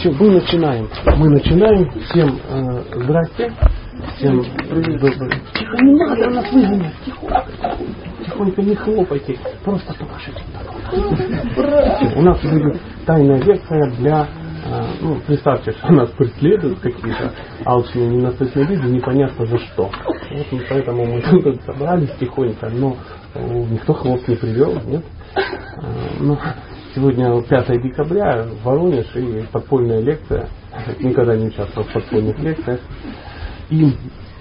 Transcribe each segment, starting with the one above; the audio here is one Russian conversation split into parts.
Все, мы начинаем. Мы начинаем. Всем э, здрасте. Всем привет, добрый. Тихо, не надо нас выгонять. Тихо. Тихонько не хлопайте. Просто покажите. У нас будет тайная лекция для э, ну, представьте, что нас преследуют какие-то алчные ненасытные люди, непонятно за что. Вот мы поэтому мы тут собрались тихонько, но э, никто хвост не привел, нет? Э, ну, Сегодня 5 декабря, Воронеж и подпольная лекция. Никогда не участвовал в подпольных лекциях. И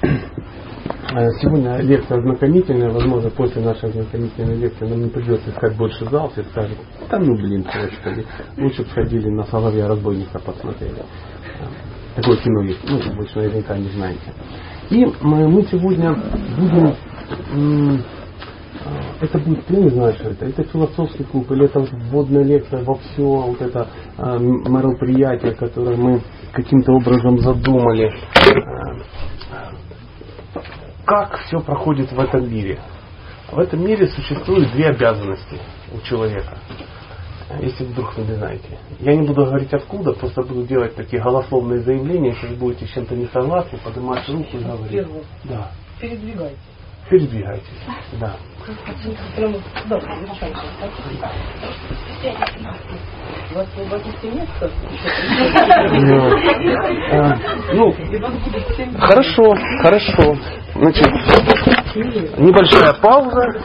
э, сегодня лекция ознакомительная. Возможно, после нашей ознакомительной лекции нам не придется искать больше зал. Все скажут, да ну блин, господи, лучше бы сходили на Соловья разбойника посмотрели. Такое кино есть, ну, больше наверняка не знаете. И мы сегодня будем это будет, я не знаю, что это, это философский клуб, или это вводная лекция во все вот это э, мероприятие, которое мы каким-то образом задумали. Как все проходит в этом мире? В этом мире существуют две обязанности у человека. Если вдруг вы не знаете. Я не буду говорить откуда, просто буду делать такие голословные заявления. Если вы будете с чем-то не согласны, поднимать руку и говорить. Да. Передвигайте. Передвигайтесь. Да. Ну, хорошо, хорошо. Значит, небольшая пауза,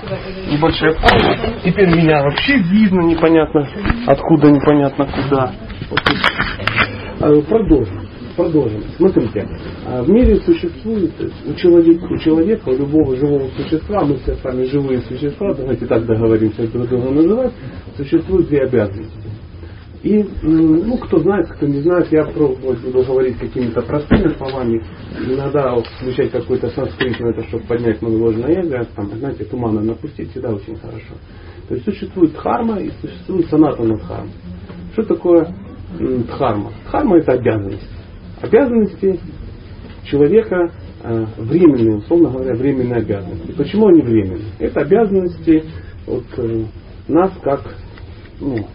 небольшая пауза. Теперь меня вообще видно непонятно откуда, непонятно куда. Э, продолжим продолжим. Смотрите, а, в мире существует у человека, у человека, у любого живого существа, мы все с вами живые существа, давайте так договоримся друг друга называть, существуют две обязанности. И, ну, кто знает, кто не знает, я пробовать буду говорить какими-то простыми словами, иногда включать какой-то санскрит, это чтобы поднять монголожное эго, там, знаете, тумана напустить, всегда очень хорошо. То есть существует дхарма и существует санатана дхарма. Что такое дхарма? Дхарма это обязанность обязанности человека э, временные, условно говоря, временные обязанности. Почему они временные? Это обязанности от э, нас как, ну,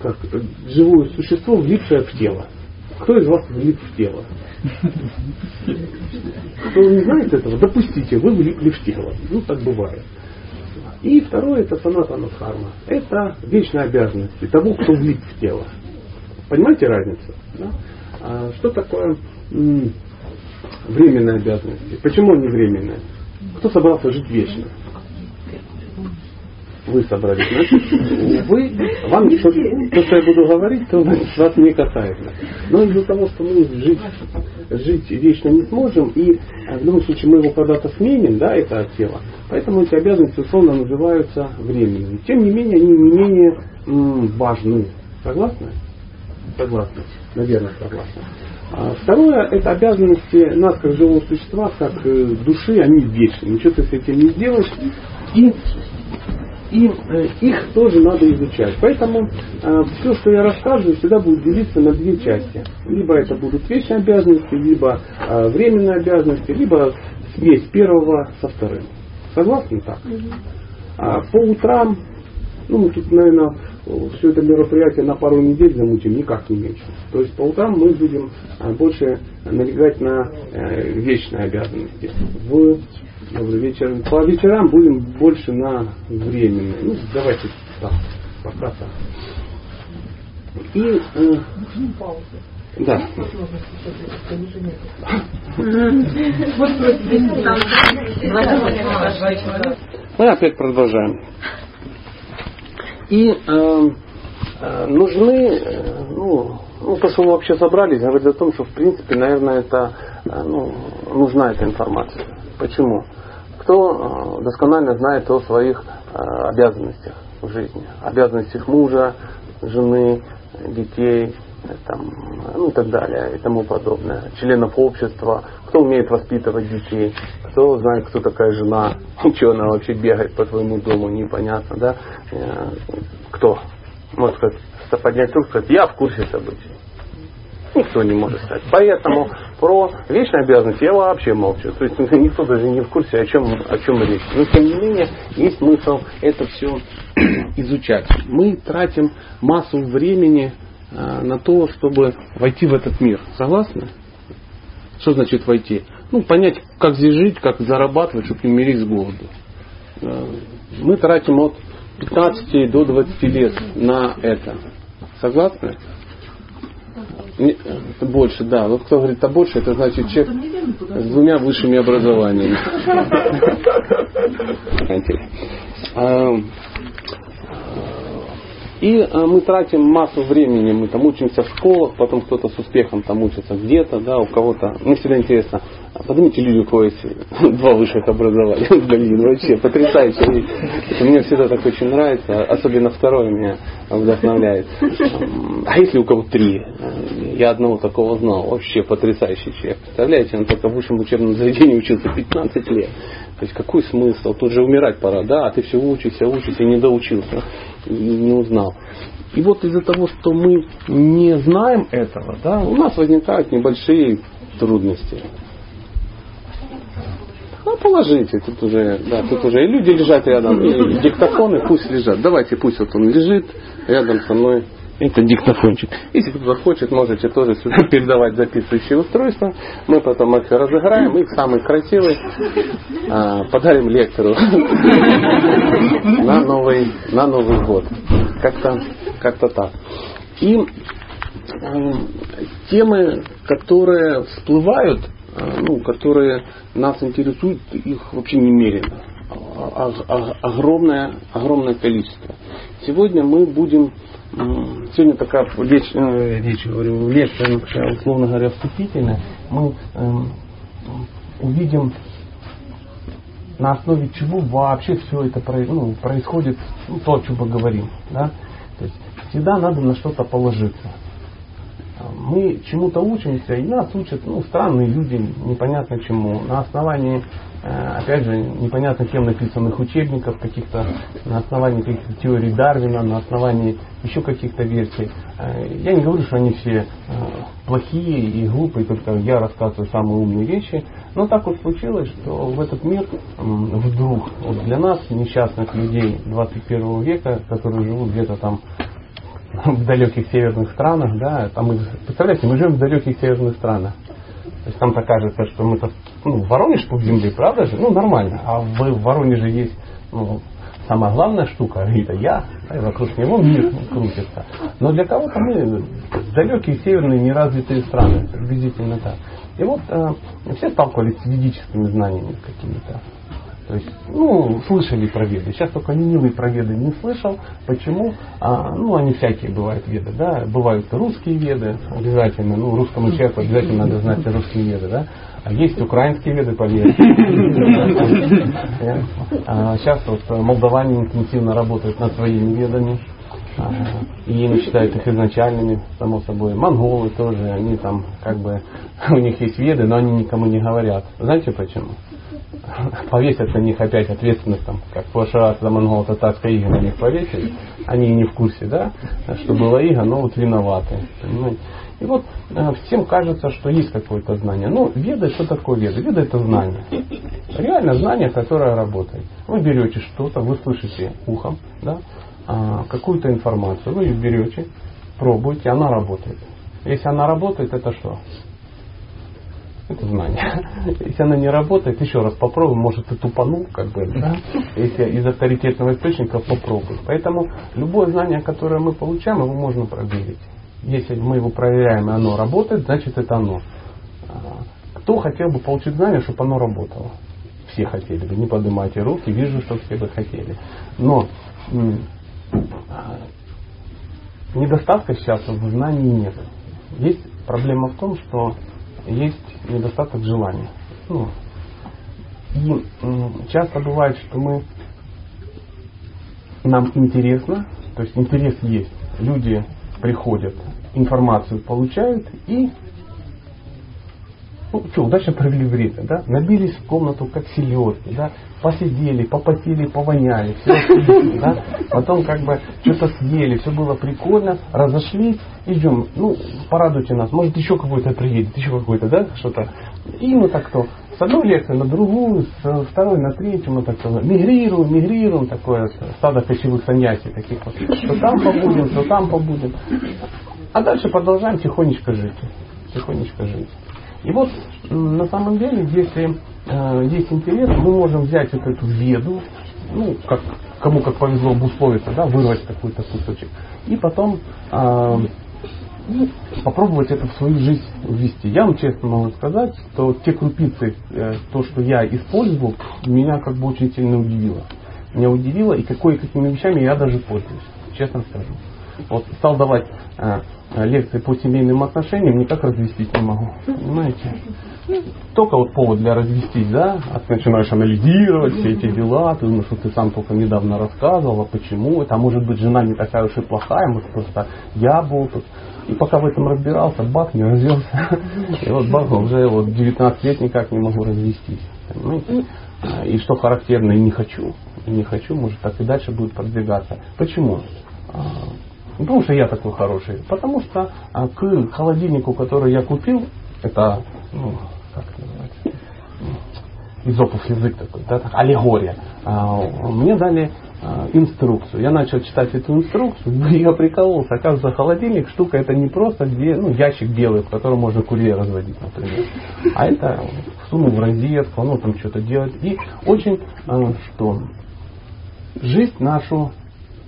как живое существо, влипшее в тело. Кто из вас влип в тело? Кто не знает этого, допустите, вы влипли в тело. Ну, так бывает. И второе, это санатана дхарма. Это вечные обязанности того, кто влип в тело. Понимаете разницу? Да? А что такое временные обязанности? Почему они временные? Кто собрался жить вечно? Вы собрались, значит, вы, вам то, что я буду говорить, то вас не касается. Но из-за того, что мы жить, жить вечно не сможем, и а, в любом случае мы его когда-то сменим, да, это тело, поэтому эти обязанности условно называются временными. Тем не менее, они не менее важны. Согласны? Согласны. Наверное, согласны. А второе, это обязанности нас, как живого существа, как э, души, они вечны. Ничего ты с этим не сделаешь. И, и э, их тоже надо изучать. Поэтому э, все, что я рассказываю, всегда будет делиться на две части. Либо это будут вечные обязанности, либо э, временные обязанности, либо смесь первого со вторым. Согласны так? А по утрам, ну, тут, наверное, все это мероприятие на пару недель замутим, никак не меньше. То есть по утрам мы будем а, больше налегать на э, вечные обязанности. В вечер, по вечерам будем больше на временные. Ну, давайте так, пока так. И э, да. Мы опять продолжаем. И э, э, нужны, э, ну, ну, то, что мы вообще собрались, говорит о том, что в принципе, наверное, это э, ну, нужна эта информация. Почему? Кто э, досконально знает о своих обязанностях в жизни, обязанностях мужа, жены, детей, там, ну и так далее и тому подобное, членов общества, кто умеет воспитывать детей, кто знает, кто такая жена, что она вообще бегает по твоему дому, непонятно, да, э, кто, может сказать, поднять руку, сказать, я в курсе событий. Никто не может сказать. Поэтому про вечные обязанности я вообще молчу. То есть никто даже не в курсе, о чем, о чем речь. Но тем не менее, есть смысл это все изучать. Мы тратим массу времени на то, чтобы войти в этот мир. Согласны? Что значит войти? Ну, понять, как здесь жить, как зарабатывать, чтобы не умереть с голоду. Э, мы тратим от 15 до 20 лет на это. Согласны? Это больше, да. Вот кто говорит, а больше, это значит человек с двумя высшими образованиями. И э, мы тратим массу времени, мы там учимся в школах, потом кто-то с успехом там учится где-то, да, у кого-то. Мне всегда интересно, а подумайте, люди, у кого есть два высших образования. Блин, вообще потрясающе. Мне всегда так очень нравится, особенно второе меня вдохновляет. А если у кого три? Я одного такого знал, вообще потрясающий человек. Представляете, он только в высшем учебном заведении учился 15 лет. То есть какой смысл? Тут же умирать пора, да, а ты все учишься, учишься не доучился и не узнал. И вот из-за того, что мы не знаем этого, да, у нас возникают небольшие трудности. Ну, положите, тут уже, да, тут уже и люди лежат рядом, и диктофоны пусть лежат. Давайте, пусть вот он лежит рядом со мной. Это диктофончик. Если кто-то хочет, можете тоже сюда передавать записывающие устройства. Мы потом их разыграем и самый красивый а, подарим лектору на новый, на Новый год. Как-то как так. И э, темы, которые всплывают, ну, которые нас интересуют, их вообще немерено. А, а, огромное, огромное количество. Сегодня мы будем Сегодня такая речь, э, речь говорю, лекция, условно говоря, вступительная. Мы э, увидим, на основе чего вообще все это ну, происходит, ну, то, о чем мы говорим. Да? То есть всегда надо на что-то положиться. Мы чему-то учимся, и нас учат ну, странные люди, непонятно чему. На основании Э, опять же, непонятно кем написанных учебников, каких-то на основании каких-то теорий Дарвина, на основании еще каких-то версий. Э, я не говорю, что они все э, плохие и глупые, только я рассказываю самые умные вещи. Но так вот случилось, что в этот мир вдруг вот для нас, несчастных людей 21 века, которые живут где-то там в далеких северных странах, да, там, представляете, мы живем в далеких северных странах. То есть там-то кажется, что мы-то ну, Воронеж пуп земли, правда же? Ну, нормально. А в, в Воронеже есть ну, самая главная штука, это я, и вокруг него мир крутится. Но для кого-то мы далекие северные неразвитые страны, приблизительно так. И вот э, все сталкивались с ведическими знаниями какими-то. То есть, ну, слышали про веды. Сейчас только ленивый про веды не слышал. Почему? А, ну, они всякие бывают веды, да. Бывают русские веды, обязательно. Ну, русскому человеку обязательно надо знать русские веды, да. А есть украинские веды, поверьте. А, сейчас вот молдаване интенсивно работают над своими ведами. А, и они считают их изначальными, само собой. Монголы тоже, они там как бы, у них есть веды, но они никому не говорят. Знаете почему? Повесят на них опять ответственность, там, как в прошлый раз за монголо-татарское иго на них повесили, они не в курсе, да, что было иго, но вот виноваты. Понимаете? И вот э, всем кажется, что есть какое-то знание. Ну, веда, что такое веда? Веда это знание. Реально знание, которое работает. Вы берете что-то, вы слышите ухом, да, а, какую-то информацию, вы ее берете, пробуете, она работает. Если она работает, это что? Это знание. Если она не работает, еще раз попробуй, может ты тупанул, как бы, да? Если из авторитетного источника попробуй. Поэтому любое знание, которое мы получаем, его можно проверить. Если мы его проверяем, и оно работает, значит это оно. А, кто хотел бы получить знание, чтобы оно работало? Все хотели бы. Не поднимайте руки, вижу, что все бы хотели. Но а, недостатка сейчас в знании нет. Есть проблема в том, что есть недостаток желания. Ну, и часто бывает, что мы нам интересно, то есть интерес есть. Люди приходят, информацию получают и ну, что, удачно провели время, да, набились в комнату как селедки, да, посидели, попотели, повоняли, все, да, потом как бы что-то съели, все было прикольно, разошлись, идем, ну, порадуйте нас, может еще какой-то приедет, еще какой-то, да, что-то. И мы так то с одной лекции на другую, с второй на третью, мы так мигрируем, мигрируем, такое стадо кочевых саньясий таких вот, что там побудем, что там побудем. А дальше продолжаем тихонечко жить. Тихонечко жить. И вот на самом деле, если э, есть интерес, мы можем взять вот эту веду, ну, как, кому как повезло обусловиться, да, вырвать какой-то кусочек, и потом э, попробовать это в свою жизнь ввести. Я вам честно могу сказать, что те крупицы, э, то, что я использовал, меня как бы очень сильно удивило. Меня удивило, и какой, какими вещами я даже пользуюсь, честно скажу. Вот стал давать э, лекции по семейным отношениям, никак развестись не могу. Понимаете? Только вот повод для развестись, да, а ты начинаешь анализировать все эти дела, ты думаешь, что ты сам только недавно рассказывал, а почему это, а может быть жена не такая уж и плохая, может просто я был тут. И пока в этом разбирался, бах, не развелся. И вот бах, уже вот 19 лет никак не могу развестись. Понимаете? И что характерно, и не хочу. И не хочу, может так и дальше будет продвигаться. Почему? Потому что я такой хороший, потому что а, к холодильнику, который я купил, это, ну, как это называется, изопов язык такой, да, аллегория, а, мне дали а, инструкцию. Я начал читать эту инструкцию, я прикололся. Оказывается, холодильник штука это не просто где, ну, ящик белый, в котором можно курьер разводить, например. А это сунул в розетку, ну там что-то делать. И очень а, что жизнь нашу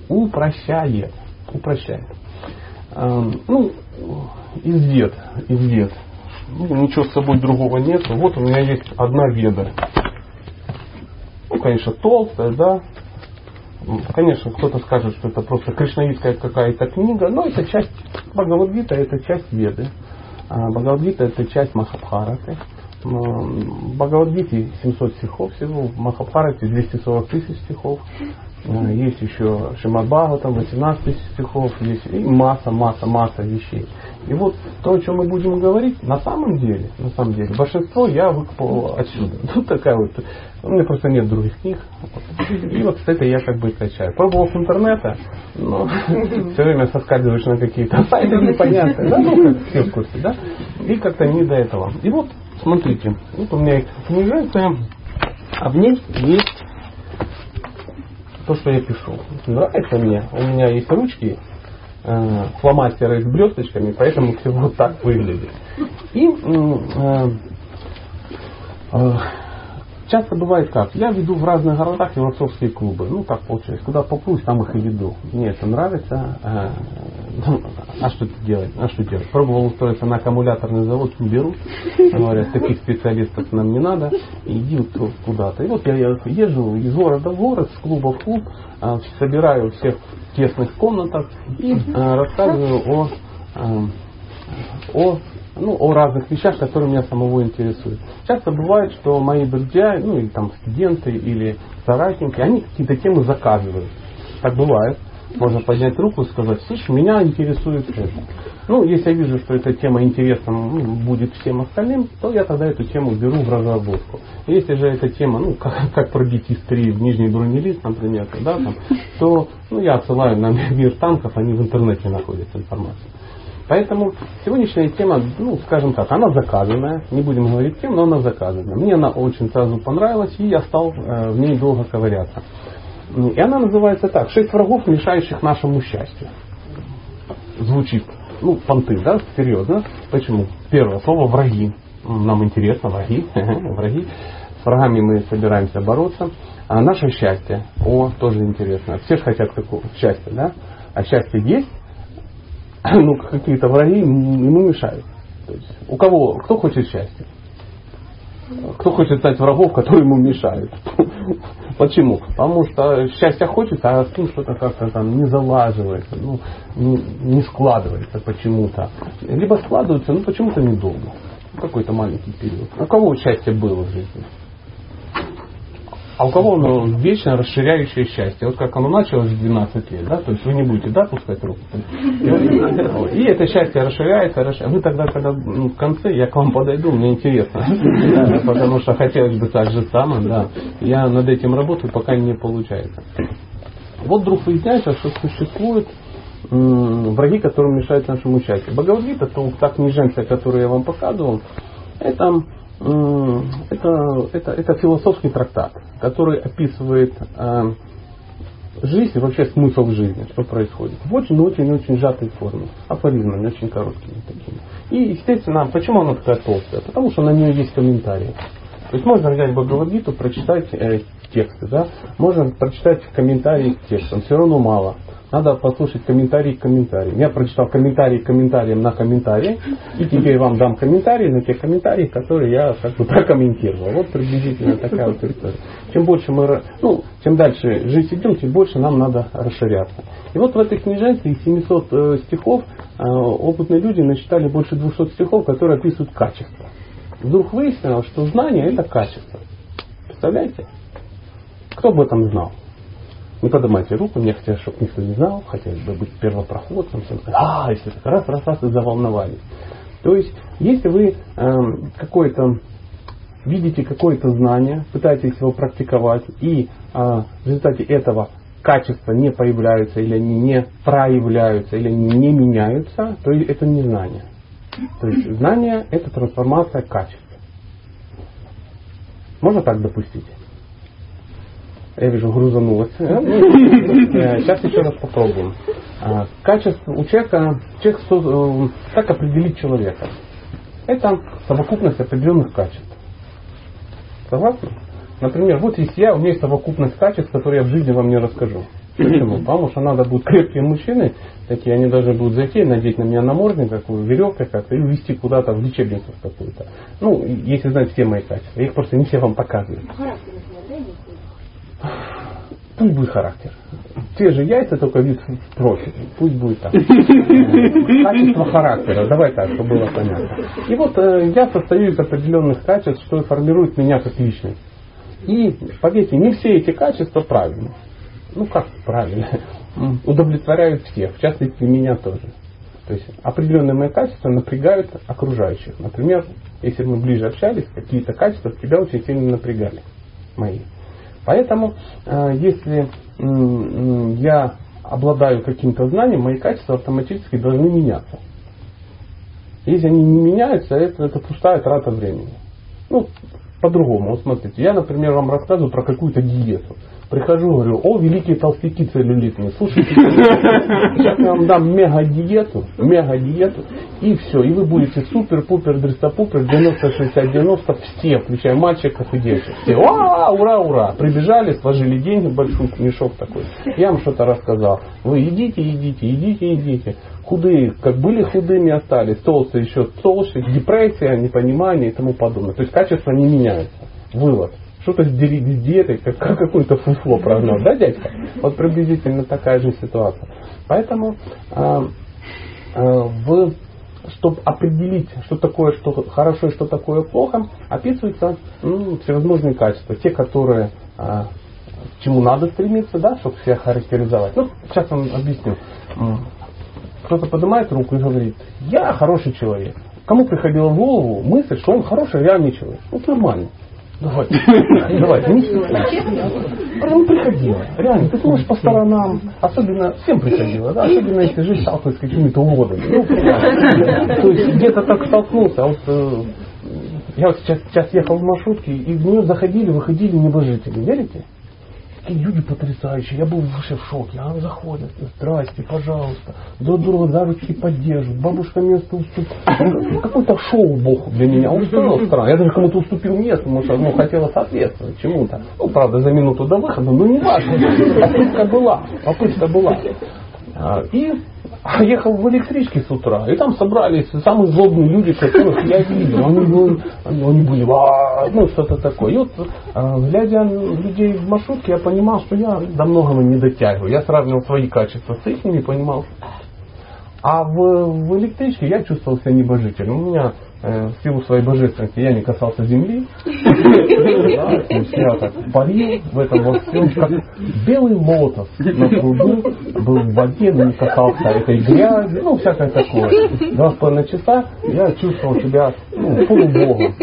упрощает упрощает. Эм, ну, извед, извед. Ну, ничего с собой другого нет. Вот у меня есть одна веда. Ну, конечно, толстая, да. Конечно, кто-то скажет, что это просто кришнаитская какая-то книга, но это часть Бхагавадгита, это часть веды. А Бхагавадгита это часть Махабхараты. В Бхагавадгите 700 стихов всего, в Махабхарате 240 тысяч стихов. Есть еще Шимад там 18 тысяч стихов, есть и масса, масса, масса вещей. И вот то, о чем мы будем говорить, на самом деле, на самом деле, большинство я выкопал отсюда. Тут такая вот, у меня просто нет других книг. И вот этой я как бы качаю. Пробовал с интернета, но все время соскальзываешь на какие-то сайты непонятные, да, ну как все в курсе, да, и как-то не до этого. И вот, смотрите, вот у меня книжка, а в ней есть то, что я пишу. Нравится мне. У меня есть ручки, э, фломастеры с блесточками, поэтому все вот так выглядит. И э, э, Часто бывает как? Я веду в разных городах философские клубы. Ну, так получается. Куда попрусь, там их и веду. Мне это нравится. А, а что делать? А что делать? Пробовал устроиться на аккумуляторный завод, не берут. Говорят, таких специалистов нам не надо. Иди куда-то. И вот я езжу из города в город, с клуба в клуб, а, собираю всех в тесных комнатах и а, рассказываю о о ну, о разных вещах, которые меня самого интересуют. Часто бывает, что мои друзья, ну или там студенты или соратники, они какие-то темы заказывают. Так бывает. Можно поднять руку и сказать, слушай, меня интересует это. Ну, если я вижу, что эта тема интересна ну, будет всем остальным, то я тогда эту тему беру в разработку. Если же эта тема, ну, как, как пробить из три в нижний бронелист, например, да, там, то ну, я отсылаю на мир танков, они в интернете находят информацию. Поэтому сегодняшняя тема, ну, скажем так, она заказанная. Не будем говорить тем, но она заказанная. Мне она очень сразу понравилась, и я стал э, в ней долго ковыряться. И она называется так. Шесть врагов, мешающих нашему счастью. Звучит, ну, понты, да, серьезно. Почему? Первое слово враги. Нам интересно, враги, враги. С врагами мы собираемся бороться. А наше счастье, о, тоже интересно. Все же хотят такого счастья, да? А счастье есть, ну, какие-то враги ему мешают. То есть, у кого, кто хочет счастья? Кто хочет стать врагов, которые ему мешают? Почему? Потому что счастья хочется, а с ним что-то как-то там не залаживается, ну, не, складывается почему-то. Либо складывается, но почему-то недолго. Какой-то маленький период. У кого счастье было в жизни? А у кого оно вечно расширяющее счастье? Вот как оно началось в 12 лет, да? То есть вы не будете, да, пускать руку? И это счастье расширяется, расширяется. Вы тогда, когда ну, в конце, я к вам подойду, мне интересно. Потому что хотелось бы так же самое, да. Я над этим работаю, пока не получается. Вот вдруг выясняется, что существует враги, которые мешают нашему счастью. Бхагавадгита, то та книженция, которую я вам показывал, это это, это, это философский трактат, который описывает э, жизнь вообще смысл жизни, что происходит. В очень-очень-очень сжатой форме, афоризмами, очень короткими такими. И, естественно, почему она такая толстая? Потому что на нее есть комментарии. То есть можно взять Бхагавадгиту, прочитать э, тексты, да? можно прочитать комментарии к текстам, все равно мало. Надо послушать комментарии к комментариям. Я прочитал комментарии к комментариям на комментарии, и теперь вам дам комментарии на те комментарии, которые я как бы прокомментировал. Вот приблизительно такая вот история. Чем больше мы, ну, чем дальше жизнь идем, тем больше нам надо расширяться. И вот в этой книженце из 700 э, стихов э, опытные люди насчитали больше 200 стихов, которые описывают качество. Вдруг выяснилось, что знание это качество. Представляете? Кто об этом знал? Не поднимайте руку, мне хотелось, чтобы никто не знал, хотелось бы быть первопроходцем. А, если так раз, раз, раз, и заволновались. То есть, если вы э, какое-то видите какое-то знание, пытаетесь его практиковать, и э, в результате этого качества не появляются, или они не проявляются, или они не меняются, то это не знание. То есть знание это трансформация качества. Можно так допустить? Я вижу, грузанулось. Сейчас еще раз попробуем. А, качество у человека, человек, э, как определить человека? Это совокупность определенных качеств. Согласны? Например, вот если я, у меня есть совокупность качеств, которые я в жизни вам не расскажу. Почему? Потому что надо будут крепкие мужчины, такие они должны будут зайти, надеть на меня намордник, какую веревку как-то, и увезти куда-то в лечебницу какую-то. Ну, если знать все мои качества. Я их просто не все вам показываю. Пусть будет характер. Те же яйца, только вид в профиль. Пусть будет так. Качество характера. Давай так, чтобы было понятно. И вот э, я состою из определенных качеств, что формирует меня как личность. И, поверьте, не все эти качества правильны. Ну как правильно? Удовлетворяют всех, в частности меня тоже. То есть определенные мои качества напрягают окружающих. Например, если мы ближе общались, какие-то качества тебя очень сильно напрягали. Мои. Поэтому, э, если я обладаю каким-то знанием, мои качества автоматически должны меняться. Если они не меняются, это, это пустая трата времени. Ну, по-другому. Вот смотрите, я, например, вам рассказываю про какую-то диету. Прихожу, говорю, о, великие толстяки целлюлитные, слушайте, сейчас я вам дам мега-диету, мега-диету, и все, и вы будете супер-пупер, дрестопупер, 90-60-90, все, включая мальчиков и девочек. Все, ура, ура, ура, прибежали, сложили деньги, большой мешок такой. Я вам что-то рассказал. Вы идите, идите, идите, идите. Худые, как были худыми, остались, толстые еще толще, депрессия, непонимание и тому подобное. То есть качество не меняется. Вывод что-то с диетой, как, как какое-то фуфло прогнал, да, дядька? Вот приблизительно такая же ситуация. Поэтому э, э, в, чтобы определить, что такое что хорошо и что такое плохо, описываются ну, всевозможные качества. Те, которые э, к чему надо стремиться, да, чтобы себя характеризовать. Ну, сейчас вам объясню. Кто-то поднимает руку и говорит, я хороший человек. Кому приходила в голову мысль, что он хороший, реальный человек? Вот нормально. Давай, давай, не Прям приходила. Реально, ты смотришь по сторонам, особенно всем приходило, да, особенно если жизнь сталкивается с какими-то уродами. Ну, то есть где-то так столкнулся, а вот э, я вот сейчас, сейчас ехал в маршрутке, и в нее заходили, выходили небожители, верите? Такие люди потрясающие. Я был вообще в шоке. А заходят, здрасте, пожалуйста. Друг друга за руки поддерживают. Бабушка место уступила. Ну, какое-то шоу Бог для меня устроил странно. Я даже кому-то уступил место, потому что ну, хотела соответствовать чему-то. Ну, правда, за минуту до выхода, но не важно. Попытка была. Попытка была. А, и ехал в электричке с утра, и там собрались самые злобные люди, которых я видел. Они, были, они были, а, ну что-то такое. И вот, а, глядя людей в маршрутке, я понимал, что я до многого не дотягиваю. Я сравнивал свои качества с их и понимал. А в, в электричке я чувствовал себя небожителем. У меня в силу своей божественности я не касался земли. Я так парил в этом во всем, как белый лотос на пруду, был в воде, но не касался этой грязи, ну, всякое такое. Два с половиной часа я чувствовал себя ну, полубогом.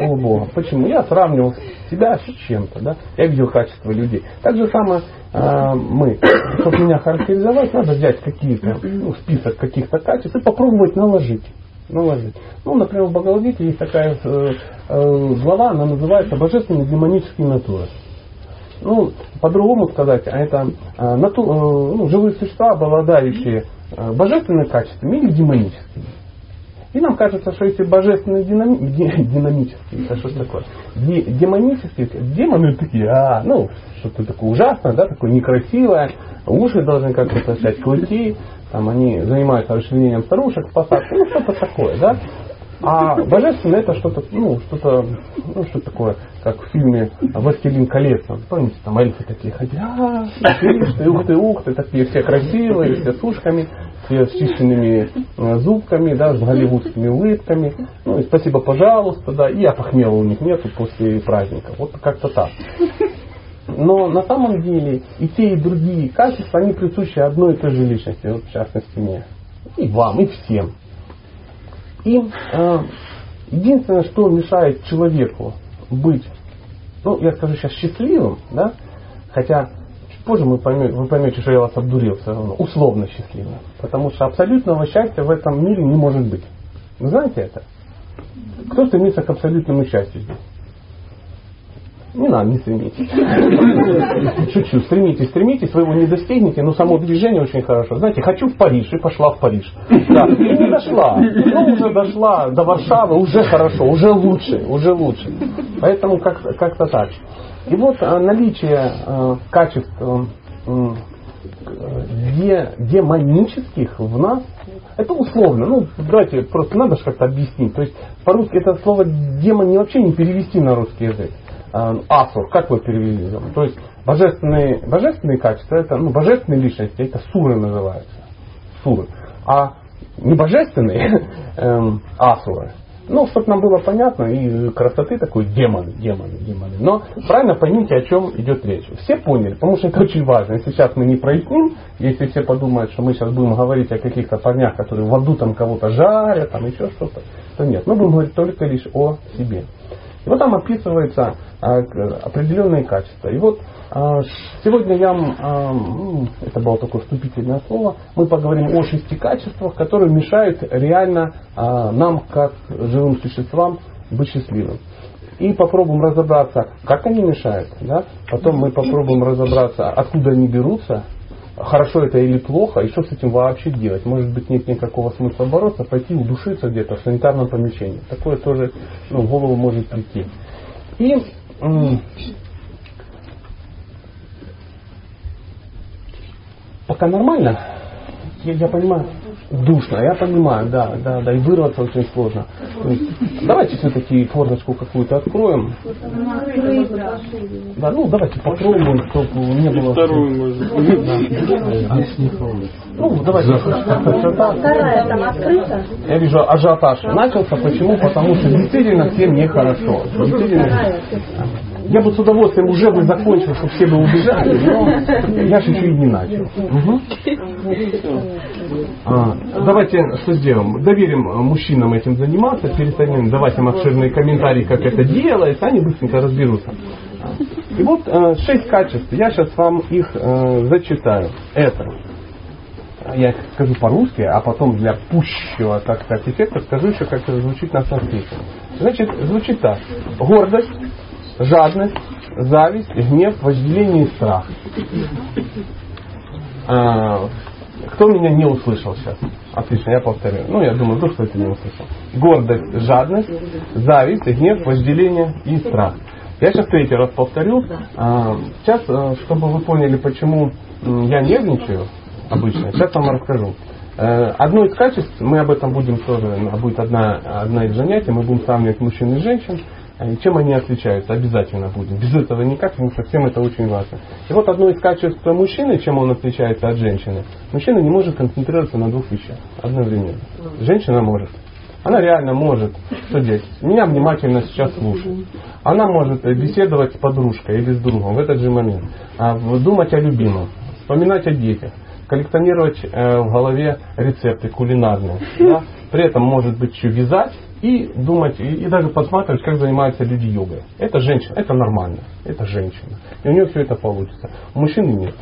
полубогом. Почему? Я сравнивал себя с чем-то. Да? Я видел качество людей. Так же самое э, мы. Чтобы меня характеризовать, надо взять какие-то, ну, список каких-то качеств и попробовать наложить наложить. Ну, например, в Бхагавадгите есть такая э, э, глава, она называется «Божественные демонические натуры». ну, по-другому сказать, а это э, нату, ну, живые существа, обладающие божественными качествами или демоническими. И нам кажется, что если божественные динами, динамические, это что такое? Демонические, демоны такие, а, ну, что-то такое ужасное, да, такое некрасивое, уши должны как-то торчать, клыки, там они занимаются расширением старушек в посадке, ну что-то такое, да. А божественное это что-то, ну, что-то, ну, что такое, как в фильме «Властелин колец». Помните, там эльфы такие ходили, а, ты, ух ты, ух ты, такие все красивые, все с ушками, все с чищенными э, зубками, да, с голливудскими улыбками. Ну, и спасибо, пожалуйста, да, и опохмела у них нету после праздника. Вот как-то так. Но на самом деле и те, и другие качества, они присущи одной и той же личности, вот в частности мне. И вам, и всем. И э, единственное, что мешает человеку быть, ну, я скажу сейчас счастливым, да, хотя чуть позже мы поймете, вы поймете, что я вас обдурил все равно, условно счастливым. Потому что абсолютного счастья в этом мире не может быть. Вы знаете это? Кто стремится к абсолютному счастью здесь? Не надо, не стремитесь. Шучу, стремитесь, стремитесь, вы его не достигнете, но само движение очень хорошо. Знаете, хочу в Париж, и пошла в Париж. Да, и не дошла. Ну, уже дошла до Варшавы, уже хорошо, уже лучше, уже лучше. Поэтому как-то как так. И вот а, наличие э, качеств э, де, демонических в нас, это условно. Ну, давайте, просто надо же как-то объяснить. То есть, по-русски это слово демон не вообще не перевести на русский язык. Э, асур, как вы перевели? То есть божественные, божественные качества, это ну, божественные личности, это суры называются. Суры. А не божественные эм, асуры, ну, чтобы нам было понятно, и красоты такой демоны, демоны, демоны. Но правильно поймите, о чем идет речь. Все поняли, потому что это очень важно. Если сейчас мы не проясним, если все подумают, что мы сейчас будем говорить о каких-то парнях, которые в аду там кого-то жарят, там еще что-то, то нет. Мы будем говорить только лишь о себе. И вот там описываются а, определенные качества. И вот а, сегодня я, а, ну, это было такое вступительное слово, мы поговорим о шести качествах, которые мешают реально нам, как живым существам, быть счастливым. И попробуем разобраться, как они мешают. Да? Потом мы попробуем разобраться, откуда они берутся, хорошо это или плохо, и что с этим вообще делать. Может быть, нет никакого смысла бороться, пойти удушиться где-то в санитарном помещении. Такое тоже ну, в голову может прийти. И пока нормально, я, я понимаю, душно, я понимаю, да, да, да, и вырваться очень сложно. есть, давайте все-таки форточку какую-то откроем. Да, ну давайте попробуем, чтобы не было. Вторую можно. Ну, давайте. Вторая там открыта. Я вижу ажиотаж начался. Почему? Потому что действительно всем нехорошо. Действительно. Я бы с удовольствием уже бы закончил, чтобы все бы убежали, но я же еще и не начал. Угу. А, давайте что сделаем? Доверим мужчинам этим заниматься, перестанем давать им обширные комментарии, как это делается, они быстренько разберутся. И вот э, шесть качеств. Я сейчас вам их э, зачитаю. Это я скажу по-русски, а потом для пущего, так сказать, эффекта скажу еще, как это звучит на санскрите. Значит, звучит так. Гордость, жадность, зависть, гнев, вожделение и страх. А, кто меня не услышал сейчас? Отлично, я повторю. Ну, я думаю, вдруг кто-то не услышал. Гордость, жадность, зависть, гнев, вожделение и страх. Я сейчас третий раз повторю. А, сейчас, э, чтобы вы поняли, почему я нервничаю обычно, сейчас вам расскажу. Э, одно из качеств, мы об этом будем тоже, будет одна, одна из занятий, мы будем сравнивать мужчин и женщин. И чем они отличаются? Обязательно будем. Без этого никак, потому что всем это очень важно. И вот одно из качеств мужчины, чем он отличается от женщины. Мужчина не может концентрироваться на двух вещах одновременно. Женщина может. Она реально может делать? Меня внимательно сейчас слушать. Она может беседовать с подружкой или с другом в этот же момент. А думать о любимом. Вспоминать о детях коллекционировать э, в голове рецепты кулинарные. Да? При этом может быть еще вязать и думать, и, и даже посматривать, как занимаются люди йогой. Это женщина, это нормально, это женщина. И у нее все это получится. У мужчины нет.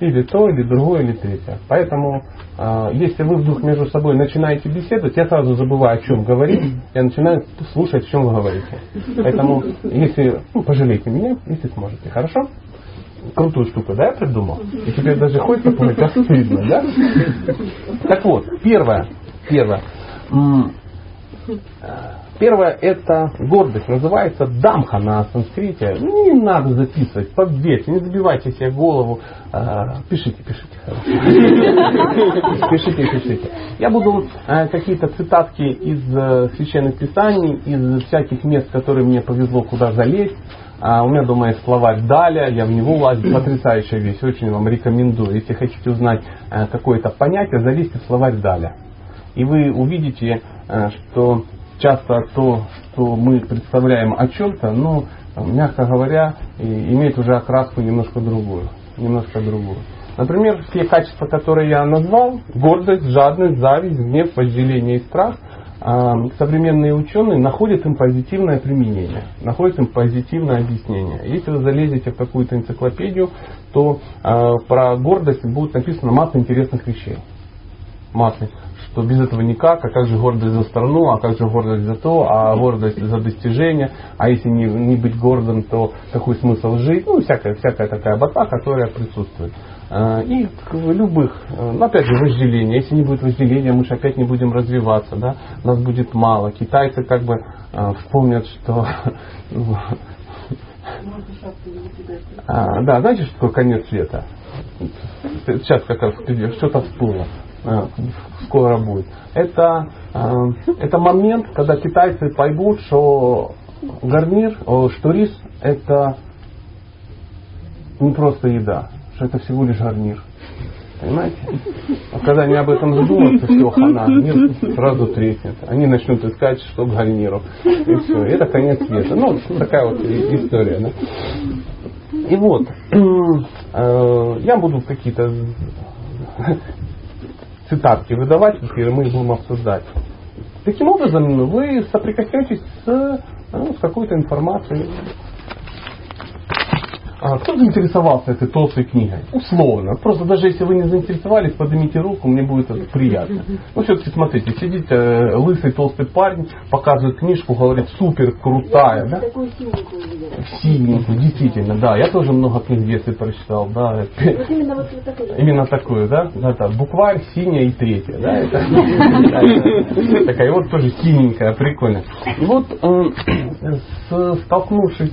Или то, или другое, или третье. Поэтому, э, если вы вдруг между собой начинаете беседовать, я сразу забываю, о чем говорить, я начинаю слушать, о чем вы говорите. Поэтому, если, ну, пожалейте меня, если сможете, хорошо? Крутую штуку, да, я придумал? И теперь даже хочется помнить, как стыдно, да? Так вот, первое, первое. Первое это гордость, называется дамха на санскрите. Не надо записывать, подверьте, не забивайте себе голову. А, пишите, пишите. Пишите, пишите. Я буду а, какие-то цитатки из э, священных писаний, из всяких мест, которые мне повезло куда залезть. А, у меня дома есть словарь Даля, я в него лазю, потрясающая вещь, очень вам рекомендую. Если хотите узнать э, какое-то понятие, залезьте в словарь Даля. И вы увидите, э, что часто то, что мы представляем о чем-то, ну, мягко говоря, имеет уже окраску немножко другую. Немножко другую. Например, все качества, которые я назвал, гордость, жадность, зависть, гнев, вожделение и страх, современные ученые находят им позитивное применение, находят им позитивное объяснение. Если вы залезете в какую-то энциклопедию, то а, про гордость будет написано масса интересных вещей. Масса что без этого никак, а как же гордость за страну, а как же гордость за то, а гордость за достижение, а если не, не быть гордым, то какой смысл жить, ну, всякая, всякая такая бота, которая присутствует. А, и любых, ну, опять же, вожделение. Если не будет вожделения, мы же опять не будем развиваться, да, нас будет мало. Китайцы как бы а, вспомнят, что а, да, знаете, что такое конец света? Сейчас как раз что-то всплыло. Э, скоро будет. Это, э, это момент, когда китайцы поймут, что гарнир, что рис это не просто еда, что это всего лишь гарнир. Понимаете? А когда они об этом задумаются, все, хана, мир сразу треснет. Они начнут искать, что к гарниру. И все. И это конец света. Ну, такая вот история. Да? И вот, э, я буду какие-то цитатки выдавать эфир, мы будем обсуждать. Таким образом, вы соприкоснетесь с, ну, с какой-то информацией, кто заинтересовался этой толстой книгой? Условно. Просто даже если вы не заинтересовались, поднимите руку, мне будет приятно. Ну, все-таки смотрите, сидит э, лысый толстый парень, показывает книжку, говорит, супер крутая. Да? Синенькую, действительно, да. Я тоже много книг в детстве прочитал, да. Вот именно вот такую. Именно такую, да? да это букварь, синяя и третья, да? Это, такая вот тоже синенькая, прикольная. И вот, э, столкнувшись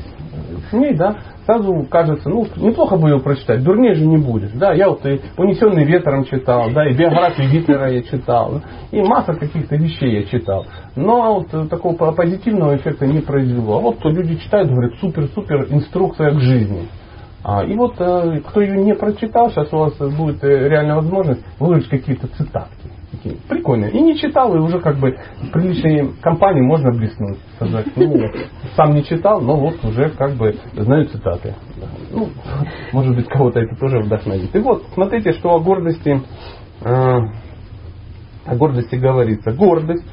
с ней, да, сразу кажется, ну, неплохо бы его прочитать, дурнее же не будешь. Да, я вот и «Унесенный ветром» читал, да, и биографию Гитлера я читал, и масса каких-то вещей я читал. Но вот такого позитивного эффекта не произвело. А вот люди читают, говорят, супер-супер инструкция к жизни. А, и вот э, кто ее не прочитал, сейчас у вас будет э, реальная возможность выложить какие-то цитатки такие прикольные. И не читал, и уже как бы в приличной компании можно блеснуть. Сказать, ну, сам не читал, но вот уже как бы знаю цитаты. Ну, может быть, кого-то это тоже вдохновит. И вот, смотрите, что о гордости, э, о гордости говорится. Гордость,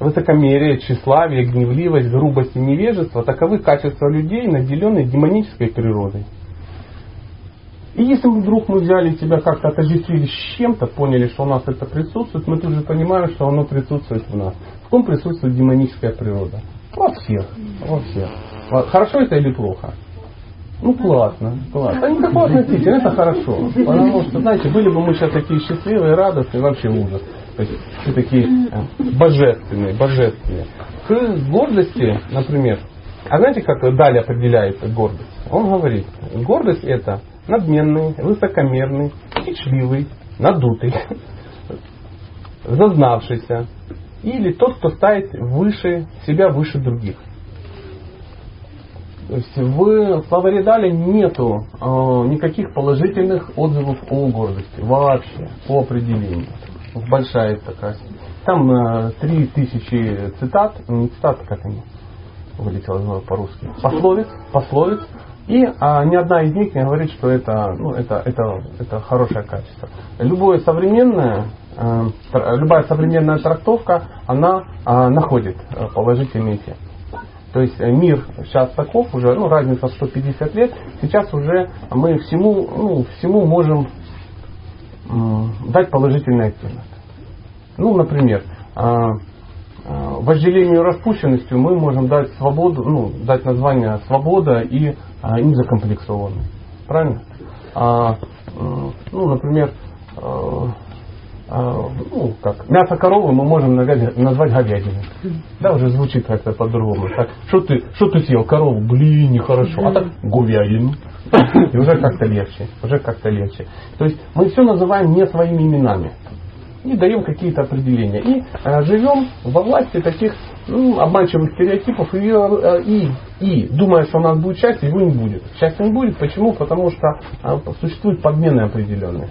высокомерие, тщеславие, гневливость, грубость и невежество – таковы качества людей, наделенные демонической природой. И если вдруг мы взяли себя как-то отождествили с чем-то, поняли, что у нас это присутствует, мы тут же понимаем, что оно присутствует в нас. В ком присутствует демоническая природа? Во всех. Во всех. Хорошо это или плохо? Ну классно, классно. А никакого относительно, это хорошо. Потому что, знаете, были бы мы сейчас такие счастливые, радостные, вообще ужас. То есть все такие э, божественные, божественные. К гордости, например, а знаете, как далее определяется гордость? Он говорит, гордость это надменный, высокомерный, кичливый, надутый, зазнавшийся, или тот, кто ставит выше себя выше других. То есть в словаре Дали нету э, никаких положительных отзывов о гордости. Вообще, по определению. Большая такая. Там э, три тысячи цитат, не цитат, как они вылетело по-русски. Пословиц, пословиц, и а, ни одна из них не говорит, что это, ну, это, это, это хорошее качество. Любое современное, э, любая современная трактовка, она э, находит положительный эффект. То есть э, мир сейчас таков уже, ну, разница 150 лет, сейчас уже мы всему, ну, всему можем э, дать положительный оттенок. Ну, например, э, вожделению и распущенностью мы можем дать свободу, ну, дать название свобода и а, незакомплексованный. Правильно? А, ну, например, а, а, ну, как, мясо коровы мы можем назвать говядиной. Да, уже звучит как-то по-другому. Так, что ты, что ты съел? Корову? Блин, нехорошо. А так говядину. И уже как-то легче. Уже как-то легче. То есть мы все называем не своими именами. И даем какие-то определения. И э, живем во власти таких ну, обманчивых стереотипов и, э, и, и думая, что у нас будет счастье, его не будет. Счастья не будет. Почему? Потому что э, существуют подмены определенные.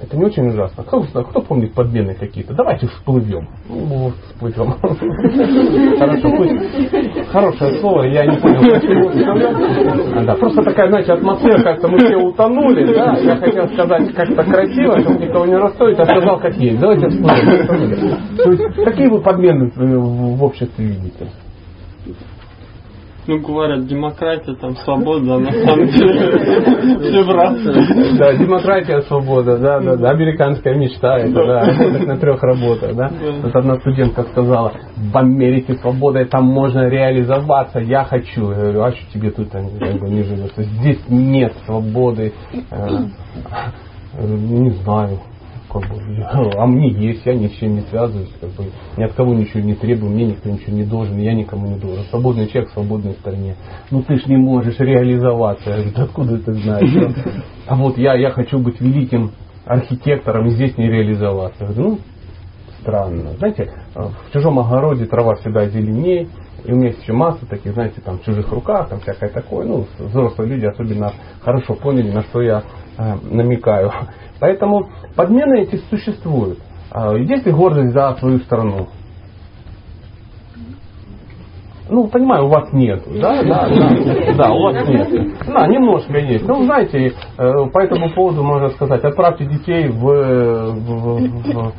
Это не очень ужасно. Кто, кто помнит подмены какие-то? Давайте всплывем. Ну, вот, всплывем. Хорошо, пусть. Хорошее слово, я не понял. Да, просто такая, знаете, атмосфера, как-то мы все утонули, да? Я хотел сказать как-то красиво, чтобы никого не расстроить, а сказал как есть. Давайте всплывем. То есть, какие вы подмены в обществе видите? Ну, говорят, демократия, там, свобода, а на самом деле все братцы. Да, демократия, свобода, да, да, да, американская мечта, это, да, на трех работах, да. Вот одна студентка сказала, в Америке свобода, там можно реализоваться, я хочу. Я говорю, а что тебе тут не живет? Здесь нет свободы, э, не знаю как бы, а мне есть, я ни с чем не связываюсь, как бы, ни от кого ничего не требую, мне никто ничего не должен, я никому не должен. Свободный человек в свободной стране. Ну ты ж не можешь реализоваться. Я говорю, да откуда ты знаешь? А вот я, я хочу быть великим архитектором и здесь не реализоваться. Я говорю, ну, странно. Знаете, в чужом огороде трава всегда зеленее, и у меня есть еще масса таких, знаете, там в чужих руках, там всякое такое. Ну, взрослые люди особенно хорошо поняли, на что я э, намекаю. Поэтому подмены эти существуют. А, есть ли гордость за свою страну? Ну, понимаю, у вас нет. Да, да, да. Да, у вас нет. Да, немножко есть. Ну, знаете, э, по этому поводу можно сказать, отправьте детей в, в, в,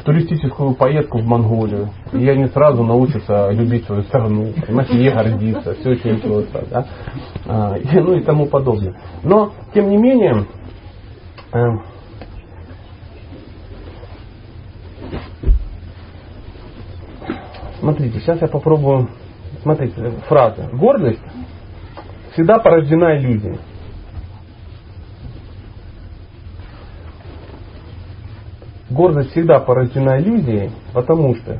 в туристическую поездку в Монголию. И они сразу научатся любить свою страну, понимаете, ей гордиться. Все очень просто. Да? А, и, ну и тому подобное. Но, тем не менее, Эм. Смотрите, сейчас я попробую. Смотрите, фраза. Гордость всегда порождена иллюзией. Гордость всегда порождена иллюзией, потому что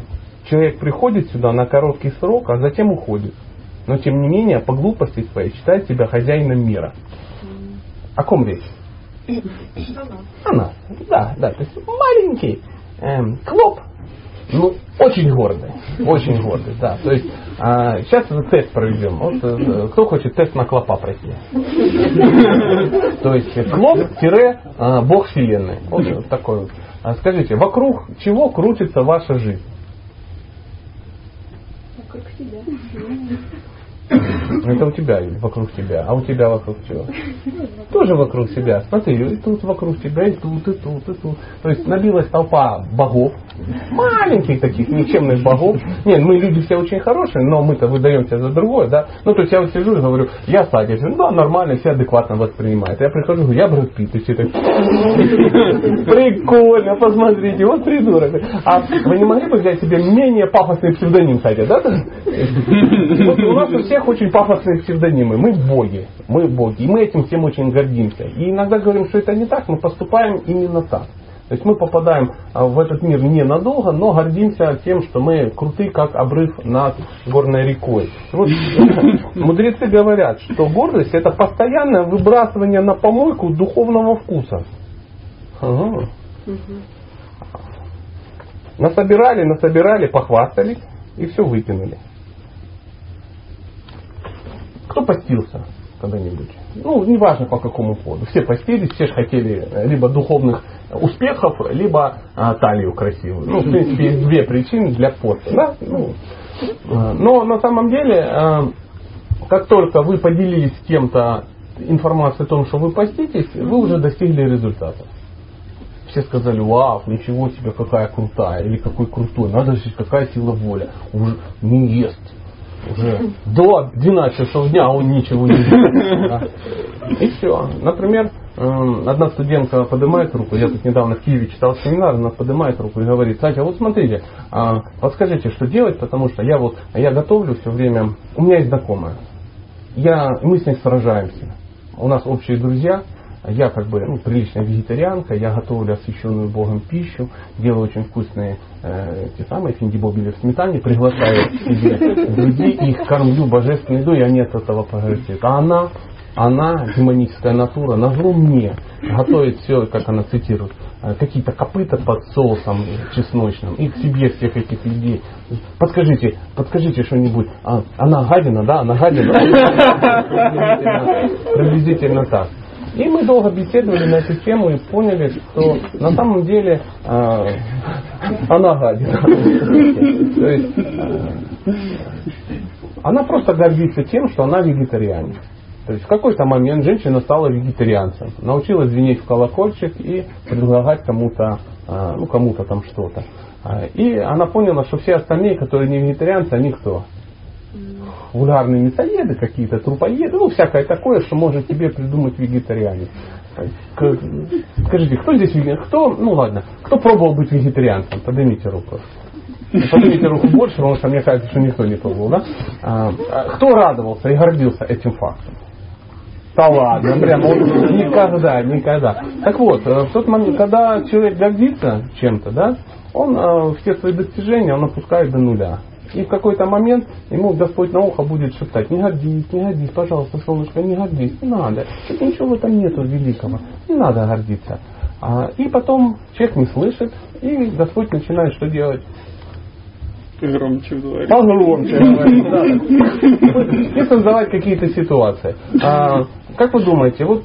человек приходит сюда на короткий срок, а затем уходит. Но тем не менее, по глупости своей считает себя хозяином мира. О ком речь? Она. Да, да. То есть маленький эм, клоп, ну, очень гордый. Очень гордый, да. То есть а, сейчас тест проведем. Вот, э, кто хочет тест на клопа пройти? То есть клоп-бог вселенной. Вот такой вот. А скажите, вокруг чего крутится ваша жизнь? Вокруг себя. Это у тебя вокруг тебя, а у тебя вокруг чего? Тоже вокруг себя. Смотри, и тут вокруг тебя, и тут, и тут, и тут. То есть набилась толпа богов, маленьких таких никчемных богов. Нет, мы люди все очень хорошие, но мы-то выдаемся за другое, да. Ну, то есть я вот сижу и говорю, я Садик, ну да, нормально, все адекватно воспринимают. Я прихожу, говорю, я Брэд Питт, и все так, прикольно, посмотрите, вот придурок. А вы не могли бы взять себе менее пафосный псевдоним, Садик, да? Вот у нас у всех очень пафосные псевдонимы. Мы боги, мы боги, и мы этим всем очень гордимся. И иногда говорим, что это не так, мы поступаем именно так. То есть мы попадаем а, в этот мир ненадолго, но гордимся тем, что мы круты, как обрыв над горной рекой. Вот, мудрецы говорят, что гордость это постоянное выбрасывание на помойку духовного вкуса. Ага. Насобирали, насобирали, похвастались и все выкинули. Кто постился когда-нибудь? Ну, неважно по какому поводу. Все постились, все же хотели э, либо духовных успехов, либо а, талию красивую. Ну, в принципе, есть две причины для поста. Да? Ну, а, но на самом деле, а, как только вы поделились с кем-то информацией о том, что вы поститесь, вы уже достигли результата. Все сказали, вау, ничего себе, какая крутая, или какой крутой, надо же, какая сила воля. Уже не ест, уже до 12 часов дня он ничего не делает. И все. Например, эм, одна студентка поднимает руку, я тут недавно в Киеве читал семинар, она поднимает руку и говорит, Катя, вот смотрите, а, подскажите, что делать, потому что я вот, я готовлю все время, у меня есть знакомая, я, мы с ней сражаемся. У нас общие друзья, я как бы ну, приличная вегетарианка, я готовлю освященную Богом пищу, делаю очень вкусные э, те самые финдибобили в сметане, приглашаю к себе друзей, их кормлю божественной едой, и они от этого прогрессируют. А она, она, демоническая натура, на мне готовит все, как она цитирует, э, какие-то копыта под соусом чесночным, и к себе всех этих людей. Подскажите, подскажите что-нибудь. А, она гадина, да? Она гадина. Приблизительно так. И мы долго беседовали на эту тему и поняли, что на самом деле э, она гадина. То есть э, она просто гордится тем, что она вегетарианец. То есть в какой-то момент женщина стала вегетарианцем, научилась звенеть в колокольчик и предлагать кому-то, э, ну кому-то там что-то. И она поняла, что все остальные, которые не вегетарианцы, они кто? Вульгарные мясоеды какие-то, трупоеды, ну всякое такое, что может тебе придумать вегетарианец. Скажите, кто здесь вегетарианец? Кто, ну ладно, кто пробовал быть вегетарианцем? Поднимите руку. Поднимите руку больше, потому что мне кажется, что никто не пробовал, да? А, а кто радовался и гордился этим фактом? Да ладно, прям он никогда, никогда. Так вот, э, в тот момент, когда человек гордится чем-то, да, он э, все свои достижения он опускает до нуля. И в какой-то момент ему Господь на ухо будет шептать, не гордись, не гордись, пожалуйста, солнышко, не гордись, не надо. Это ничего в этом нету великого, не надо гордиться. А, и потом человек не слышит, и Господь начинает что делать? Громче говорить. Погромче говорить, да. И создавать какие-то ситуации. А, как вы думаете, вот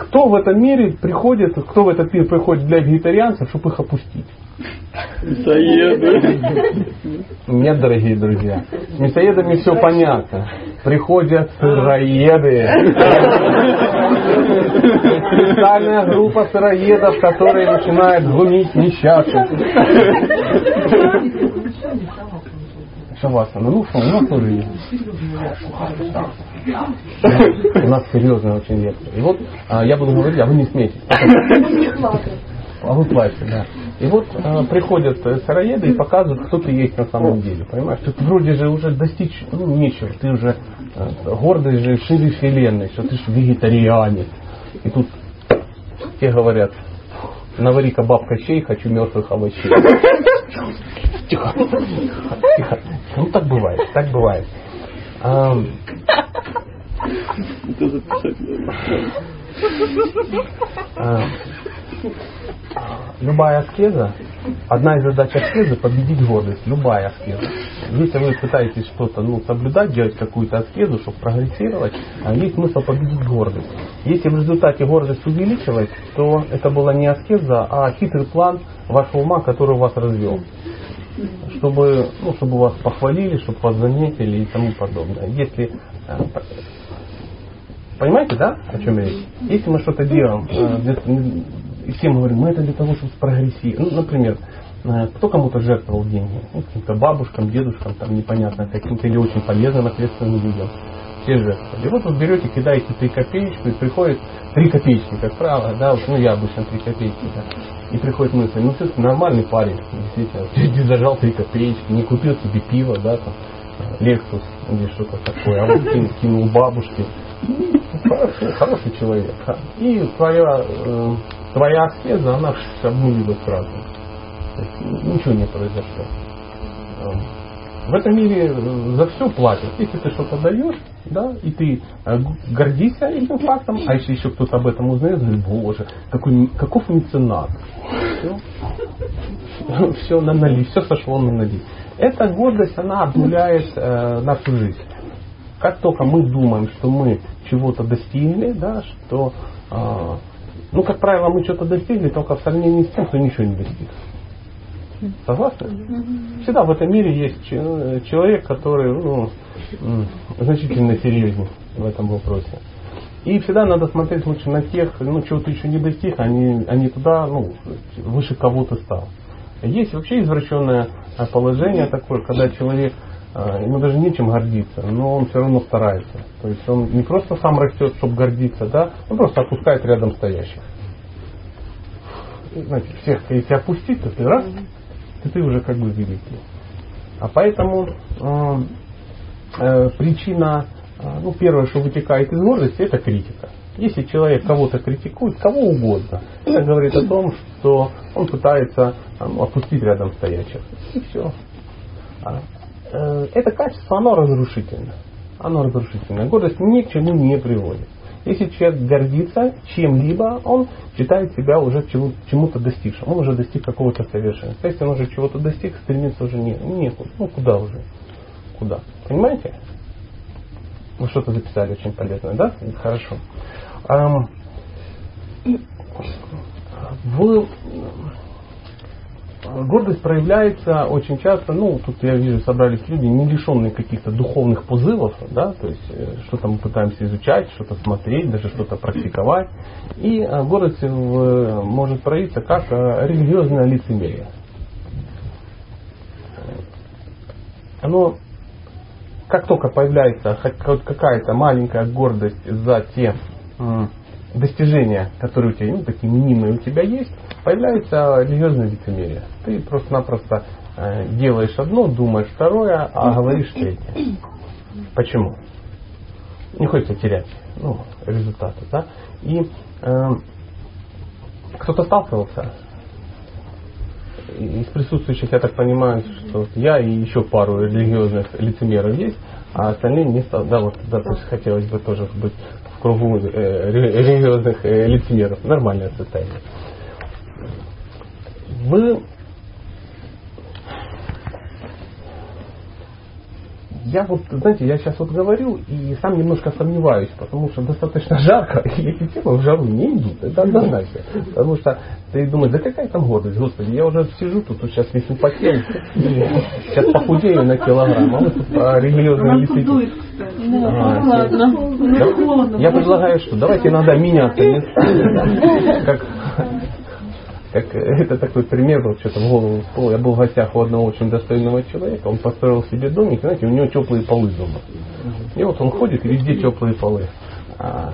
кто в этом мире приходит, кто в этот мир приходит для вегетарианцев, чтобы их опустить? Мясоеды. Нет, дорогие друзья. С мясоедами все понятно. Приходят сыроеды. Специальная группа сыроедов, которые начинают глумить несчастных. Шавасана. Ну что, у нас тоже есть. У нас серьезная очень лекция. И вот а, я буду говорить, а вы не смейтесь. А вы плачете, да. И вот э, приходят сыроеды и показывают, кто ты есть на самом деле. Понимаешь? Ты вроде же уже достичь ну, нечего. Ты уже э, гордый же шире вселенной, что ты же вегетарианец. И тут те говорят, навари-ка бабка чей, хочу мертвых овощей. Тихо, тихо. Ну так бывает, так бывает. Любая аскеза, одна из задач аскезы победить гордость, любая аскеза. Если вы пытаетесь что-то ну, соблюдать, делать какую-то аскезу, чтобы прогрессировать, а есть смысл победить гордость. Если в результате гордость увеличилась, то это была не аскеза, а хитрый план вашего ума, который вас развел. Чтобы, ну, чтобы вас похвалили, чтобы вас заметили и тому подобное. Если э, Понимаете, да, о чем я речь? Если мы что-то делаем э, и всем говорим, мы это для того, чтобы прогрессировать. Ну, например, э, кто кому-то жертвовал деньги? Ну, каким-то бабушкам, дедушкам, там непонятно, каким-то или очень полезным, ответственным людям. Все жертвовали. Вот вы берете, кидаете три копеечку, и приходит три копеечки, как правило, да, вот, ну я обычно три копеечки, да, и приходит мысль, ну ты нормальный парень, действительно, ты зажал три копеечки, не купил себе пиво, да, там, Лексус или что-то такое, а вот кинул, кинул бабушке. Ну, хороший, хороший человек. И твоя э, твоя аскеза, она обнулилась сразу. То есть ничего не произошло. Эм, в этом мире э, за все платят. Если ты что-то даешь, да, и ты э, гордишься этим фактом, а если еще кто-то об этом узнает, говорит, боже, какой, каков меценат. Все, все на нали, все сошло на нали. Эта гордость, она обнуляет э, нашу жизнь. Как только мы думаем, что мы чего-то достигли, да, что э, ну, как правило, мы что-то достигли только в сравнении с тем, кто ничего не достиг. Согласны? Всегда в этом мире есть человек, который ну, значительно серьезнее в этом вопросе. И всегда надо смотреть лучше на тех, ну, чего ты еще не достиг, они, они туда, ну, выше кого то стал. Есть вообще извращенное положение такое, когда человек а, ему даже нечем гордиться, но он все равно старается. То есть он не просто сам растет, чтобы гордиться, да, он просто опускает рядом стоящих. Знаете, всех, если опустить, то ты раз, то ты уже как бы великий. А поэтому э, э, причина А, ну, первое, что вытекает из гордости, это критика. Если человек кого-то критикует, кого угодно, это говорит о том, что он пытается там, опустить рядом стоящих. И все. Э, это качество, оно разрушительно. Оно разрушительно. Гордость ни к чему не приводит. Если человек гордится чем-либо, он считает себя уже чему-то достигшим. Он уже достиг какого-то совершенства. Если он уже чего-то достиг, стремится уже не, некуда. Ну, куда уже? Куда? Понимаете? Вы что-то записали очень полезное, да? Хорошо. В гордость проявляется очень часто, ну, тут я вижу, собрались люди, не лишенные каких-то духовных позывов, да, то есть э, что-то мы пытаемся изучать, что-то смотреть, даже что-то практиковать. И э, гордость может проявиться как э, религиозное лицемерие. Оно как только появляется какая-то маленькая гордость за те достижения, которые у тебя, ну, такие мнимые у тебя есть, появляется религиозное лицемерие. Ты просто-напросто э, делаешь одно, думаешь второе, а говоришь третье. Почему? Не хочется терять ну, результаты. Да? И э, кто-то сталкивался из присутствующих, я так понимаю, что я и еще пару религиозных лицемеров есть, а остальные не стал. Да, вот, да, то есть хотелось бы тоже быть в кругу э, религиозных э, лицемеров. Нормальное состояние. Вы я вот, знаете, я сейчас вот говорю и сам немножко сомневаюсь, потому что достаточно жарко, и эти темы в жару не идут, это однозначно. Потому что ты думаешь, да какая там гордость, господи, я уже сижу тут, вот сейчас весь употел, сейчас похудею на килограмм, а вы тут про религиозные лисики. А, я предлагаю, что давайте иногда меняться местами, как как, это такой пример, вот что-то в голову всплыл. Я был в гостях у одного очень достойного человека, он построил себе домик, знаете, у него теплые полы дома. И вот он ходит, и везде теплые полы. А,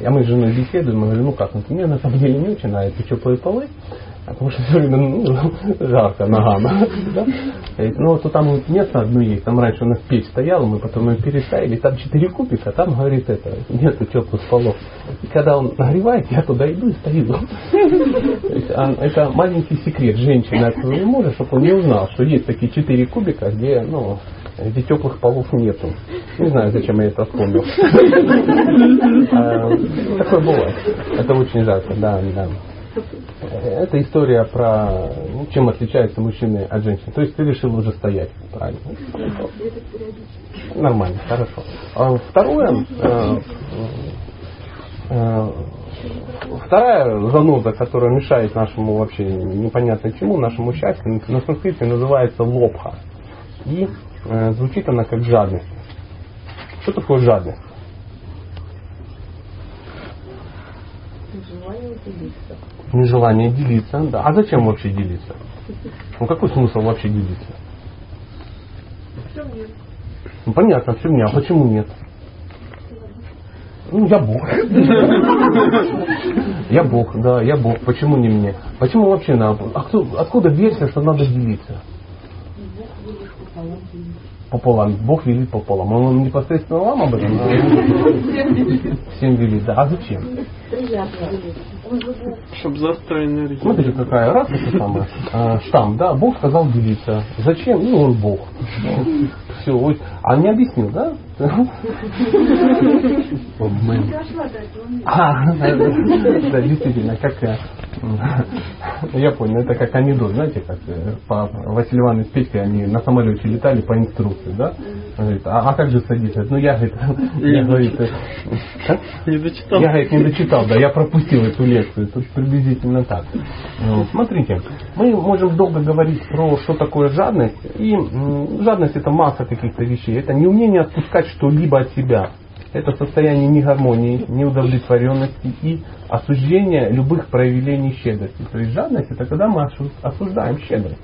а мы с женой беседуем, мы говорим, ну как, ну мне на самом деле не очень нравятся теплые полы, потому что все время ну, жарко ногам. Да? Ну, вот там вот место одно есть, там раньше у нас печь стояла, мы потом ее переставили, там четыре кубика, там, говорит, это, нету теплых полов. И когда он нагревает, я туда иду и стою. То а, это маленький секрет женщины от своего мужа, чтобы он не узнал, что есть такие четыре кубика, где, ну, где теплых полов нету. Не знаю, зачем я это вспомнил. А, такое бывает. Это очень жарко, да, да. Это история про ну, чем отличаются мужчины от женщин. То есть ты решил уже стоять, правильно? Нормально, хорошо. А второе, э, э, вторая заноза, которая мешает нашему вообще непонятно чему, нашему счастью, на санскрите называется лобха. И э, звучит она как жадность. Что такое жадность? Желание нежелание делиться. Да. А зачем вообще делиться? Ну какой смысл вообще делиться? Ну понятно, все мне. А почему нет? Ну, я Бог. Я Бог, да, я Бог. Почему не мне? Почему вообще надо? А кто, откуда версия, что надо делиться? Пополам. Бог велит пополам. Он непосредственно вам об этом? Всем велит. Да. А зачем? Чтобы за энергию. Смотрите, какая раз это самое. А, штамм, да, Бог сказал делиться. Зачем? Ну, он Бог. Все, а не объяснил, да? А, да, действительно, как я понял, это как анекдот, знаете, как э, по Василий Иванович с Петькой, они на самолете летали по инструкции, да? Говорит, а, а как же садиться? Ну я, говорит, я, говорит, э, не дочитал. Я, говорит, не дочитал, да, я пропустил эту лекцию. Тут приблизительно так. Ну, смотрите, мы можем долго говорить про что такое жадность, и жадность это масса каких-то вещей. Это неумение отпускать что-либо от себя это состояние негармонии, неудовлетворенности и осуждения любых проявлений щедрости. То есть жадность это когда мы осуждаем щедрость.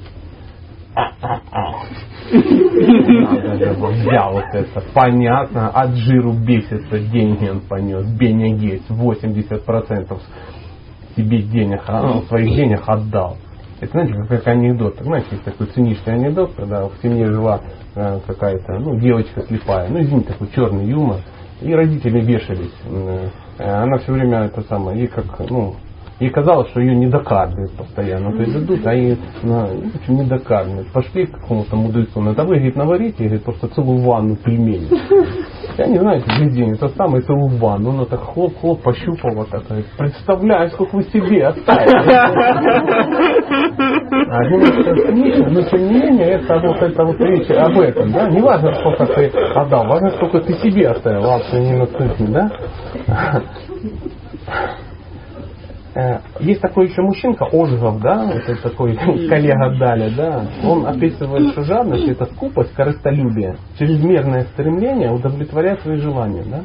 Взял вот это, понятно, от жиру бесится, деньги он понес, Беня Гейтс, 80% себе денег, своих денег отдал. Это, знаете, как анекдот. Знаете, есть такой циничный анекдот, когда в семье жила э, какая-то ну, девочка слепая, ну, извините, такой черный юмор, и родители вешались. Э, она все время это самое, ей как, ну, Ей казалось, что ее не докармливают постоянно. То есть идут, а ей ну, в общем, не докармливают. Пошли к какому-то мудрецу, надо вы, говорит, наварите, говорит, просто целую ванну пельменей. Я не знаю, весь день, это самое целую ванну. Она так хлоп-хлоп пощупала, так, говорит, представляю, сколько вы себе оставили. А немножко смешно, но тем не менее, это вот, это вот речь об этом, да? Не важно, сколько ты отдал, важно, сколько ты себе оставил. Ладно, не на да? Э, есть такой еще мужчинка, Ожгов, да, это такой коллега Даля, да, он описывает, что жадность это скупость, корыстолюбие, чрезмерное стремление удовлетворять свои желания, да.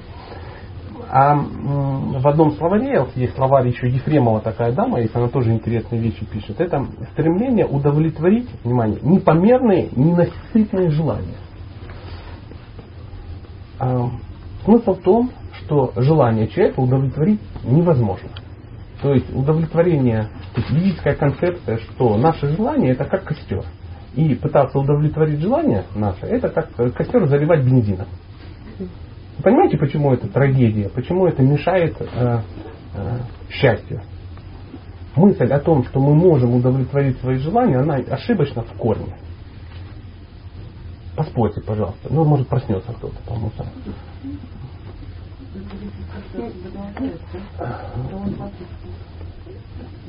А в одном словаре, есть словарь еще Ефремова такая дама, есть, она тоже интересные вещи пишет, это стремление удовлетворить, внимание, непомерные, ненасытные желания. А, смысл в том, что желание человека удовлетворить невозможно. То есть удовлетворение, то есть ведическая концепция, что наше желание это как костер. И пытаться удовлетворить желание наше, это как костер заливать бензином. Понимаете, почему это трагедия? Почему это мешает э, э, счастью? Мысль о том, что мы можем удовлетворить свои желания, она ошибочна в корне. Поспорьте, пожалуйста. Ну, может, проснется кто-то, по-моему,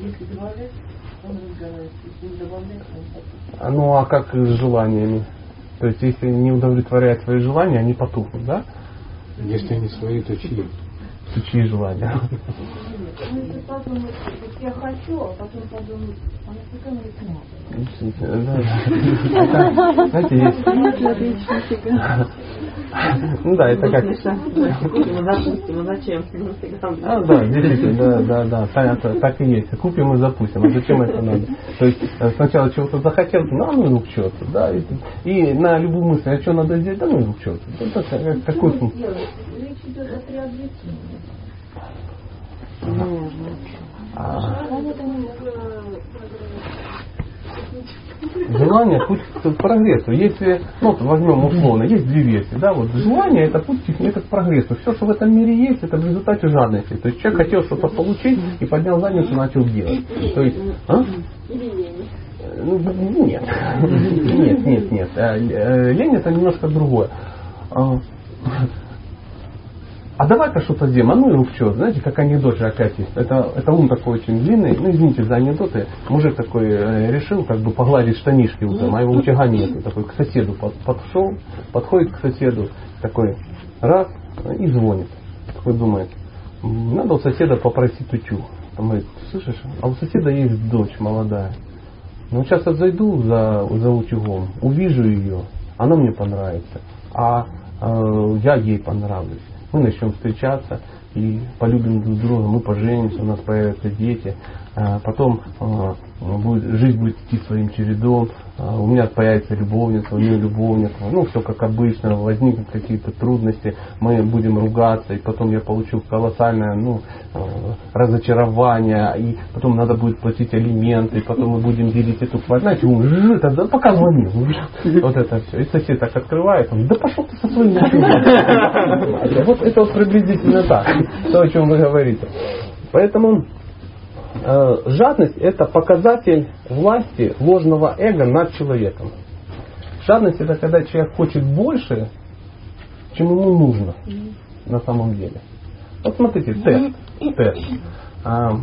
если добавлять, он разгорается. Если не добавлять, он Ну а как с желаниями? То есть если не удовлетворяет свои желания, они потухнут, да? Если они свои, то чьи? То чьи желания? я хочу, а потом подумать, а нафига мне это надо? Знаете, есть... Ну да, это как... Ну зачем? А, да, действительно, да, да, да, понятно, так и есть. Купим и запустим. А зачем это надо? То есть э, сначала чего-то захотел, ну, а ну к черту, да, и, на любую мысль, а что надо сделать, да ну к черту. Это какой смысл? А... Желание путь к прогрессу. Если, ну, вот возьмем условно, есть две версии, да, вот желание это путь это к прогрессу. Все, что в этом мире есть, это в результате жадности. То есть человек хотел что-то получить и поднял задницу и начал делать. То есть, а? Ну, нет. Нет, нет, нет. Э, э, лень это немножко другое. А, давай-ка что-то сделаем, а ну и в знаете, как анекдот же опять есть. Это, это ум такой очень длинный, ну извините за анекдоты. Мужик такой э, решил как бы погладить штанишки утром, а его утяга нету. Такой к соседу под, подшел, подходит к соседу, такой раз и звонит. Такой думает, надо у соседа попросить утюг. Он говорит, слышишь, а у соседа есть дочь молодая. Ну сейчас я зайду за, за утюгом, увижу ее, она мне понравится, а э, я ей понравлюсь мы начнем встречаться и полюбим друг друга, мы поженимся, у нас появятся дети, а потом а, будет, жизнь будет идти своим чередом, а, у меня появится любовница, у нее любовник, ну все как обычно, возникнут какие-то трудности, мы будем ругаться, и потом я получу колоссальное ну, разочарование, и потом надо будет платить алименты, и потом мы будем делить эту квартиру, знаете, тогда пока звонил, вот это все. И сосед так открывает, он, да пошел ты со своим Вот это вот приблизительно так, то, о чем вы говорите. Поэтому Э, жадность это показатель власти ложного эго над человеком. Жадность это когда человек хочет больше, чем ему нужно на самом деле. Вот смотрите, тест. тест. А,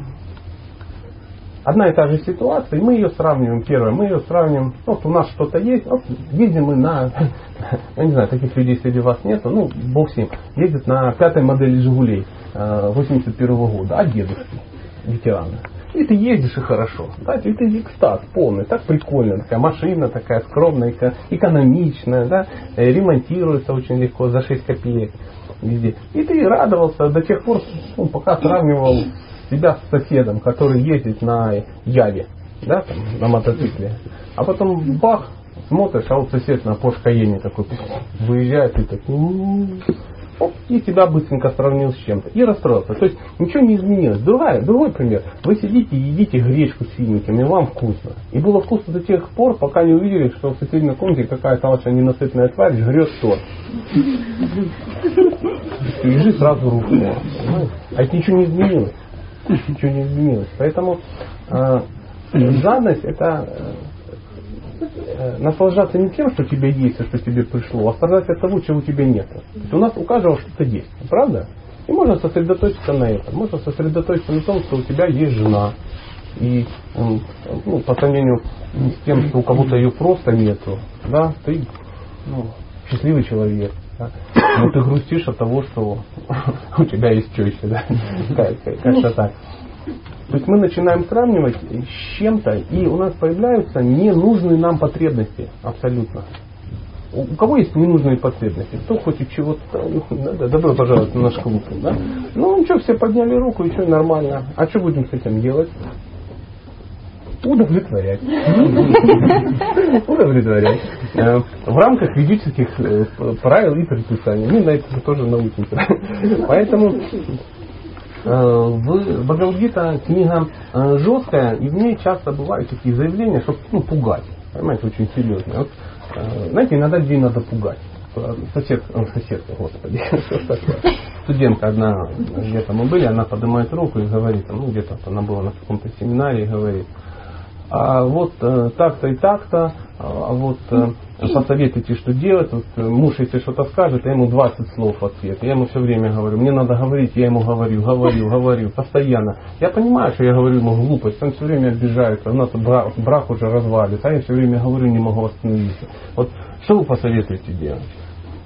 одна и та же ситуация, и мы ее сравниваем, первое, мы ее сравниваем, вот у нас что-то есть, вот едем мы на, я не знаю, таких людей среди вас нету, ну, бог с ним, ездит на пятой модели Жигулей 81 э, года, а дедушки ветерана. И ты едешь и хорошо. Да, ты экстаз полный, так прикольно. Такая машина такая скромная, экономичная, да, э, ремонтируется очень легко за 6 копеек везде. И ты радовался до тех пор, ну, пока сравнивал себя с соседом, который ездит на Яве, да, там, на мотоцикле. А потом бах, смотришь, а вот сосед на Porsche Cayenne такой выезжает и такой, оп, и тебя быстренько сравнил с чем-то. И расстроился. То есть ничего не изменилось. Другая, другой пример. Вы сидите и едите гречку с финиками, и вам вкусно. И было вкусно до тех пор, пока не увидели, что в соседней комнате какая-то ваша ненасытная тварь жрет торт. И жизнь сразу рухнула. А это ничего не изменилось. Ничего не изменилось. Поэтому э, жадность это э, наслаждаться не тем, что у тебя есть, и что тебе пришло, а страдать от того, чего у тебя нет. То есть у нас у каждого что-то есть, правда? И можно сосредоточиться на этом. Можно сосредоточиться на том, что у тебя есть жена. И ну, по сравнению с тем, что у кого-то ее просто нету, да, ты ну, счастливый человек. Да? Но ты грустишь от того, что у тебя есть теща, да? Как- как- Как-то так. То есть мы начинаем сравнивать с чем-то, и у нас появляются ненужные нам потребности абсолютно. У кого есть ненужные потребности? Кто хочет чего-то? Да, да, добро пожаловать на наш клуб. Да? Ну ничего, все подняли руку, и что, нормально. А что будем с этим делать? Удовлетворять. Удовлетворять. Э, В рамках ведических э, правил и предписаний. Мы на это тоже научимся. Поэтому в Бхагавадгита книга э, жесткая, и в ней часто бывают такие заявления, чтобы ну, пугать. Понимаете, очень серьезные. Вот, э, знаете, иногда людей надо пугать. Э, Сосед, э, соседка, господи? Студентка одна, где-то мы были, она поднимает руку и говорит, ну где-то она была на каком-то семинаре и говорит, а вот э, так-то и так-то, а вот э, посоветуйте, что делать. Вот, э, муж, если что-то скажет, я ему 20 слов в ответ. Я ему все время говорю, мне надо говорить, я ему говорю, говорю, говорю, постоянно. Я понимаю, что я говорю ему глупость, он все время обижается, у нас брак, брак уже развалится, а я все время говорю, не могу остановиться. Вот что вы посоветуете делать?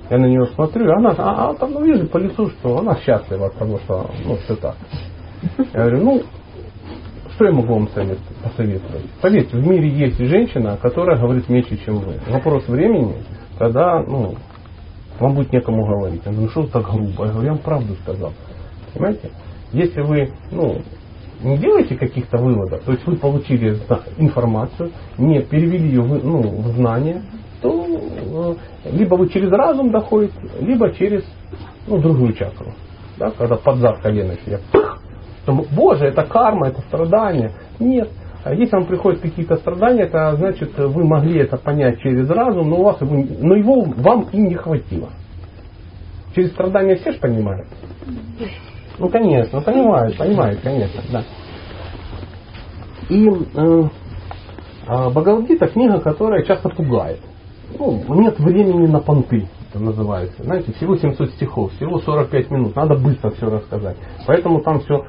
Я на нее смотрю, она, а, а там, ну, вижу по лицу, что она счастлива от того, что, ну, все так. Я говорю, ну, что я могу вам совет- посоветовать? Поверьте, в мире есть женщина, которая говорит меньше, чем вы. Вопрос времени, когда ну, вам будет некому говорить. Я ну что так грубо? Я говорю, я вам правду сказал. Понимаете? Если вы ну, не делаете каких-то выводов, то есть вы получили информацию, не перевели ее в, ну, в знание, то э, либо вы через разум доходите, либо через ну, другую чакру. Да, когда под зад колено себе пых, что, Боже, это карма, это страдание. Нет. А Если вам приходят какие-то страдания, это значит, вы могли это понять через разум, но, у вас, его- но его вам и не хватило. Через страдания все же понимают? Ну, конечно, понимают, понимают, конечно, да. И э, а Бхагавадгита книга, которая часто пугает. Ну, нет времени на понты, это называется. Знаете, всего 700 стихов, всего 45 минут, надо быстро все рассказать. Поэтому там все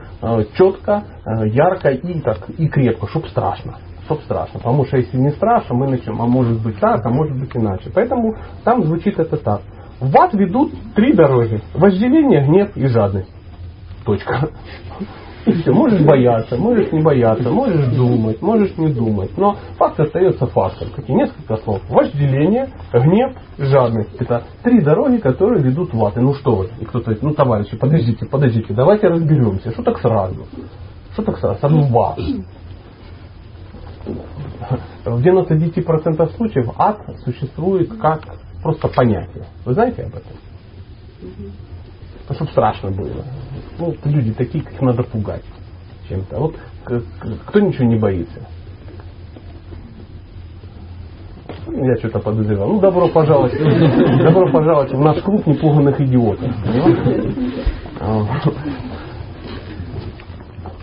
четко, э, ярко и, так, и крепко, чтоб страшно. Чтоб страшно. Потому что если не страшно, мы начнем, а может быть так, а может быть иначе. Поэтому там звучит это так. В ад ведут три дороги. Вожделение, гнев и жадность. Точка. И все, можешь бояться, можешь не бояться, можешь думать, можешь не думать. Но факт остается фактом. Какие несколько слов. Вожделение, гнев, жадность. Это три дороги, которые ведут в ад. И ну что вы? И кто-то говорит, ну товарищи, подождите, подождите, давайте разберемся. Что так сразу? Что так сразу? Сразу в ад. В 99% случаев ад существует как просто понятие. Вы знаете об этом? Ну, чтобы страшно было. Ну, люди такие, как надо пугать чем-то. А Вот кто ничего не боится? Я что-то подозревал. Ну, добро пожаловать. Добро пожаловать в наш клуб непуганных идиотов. А,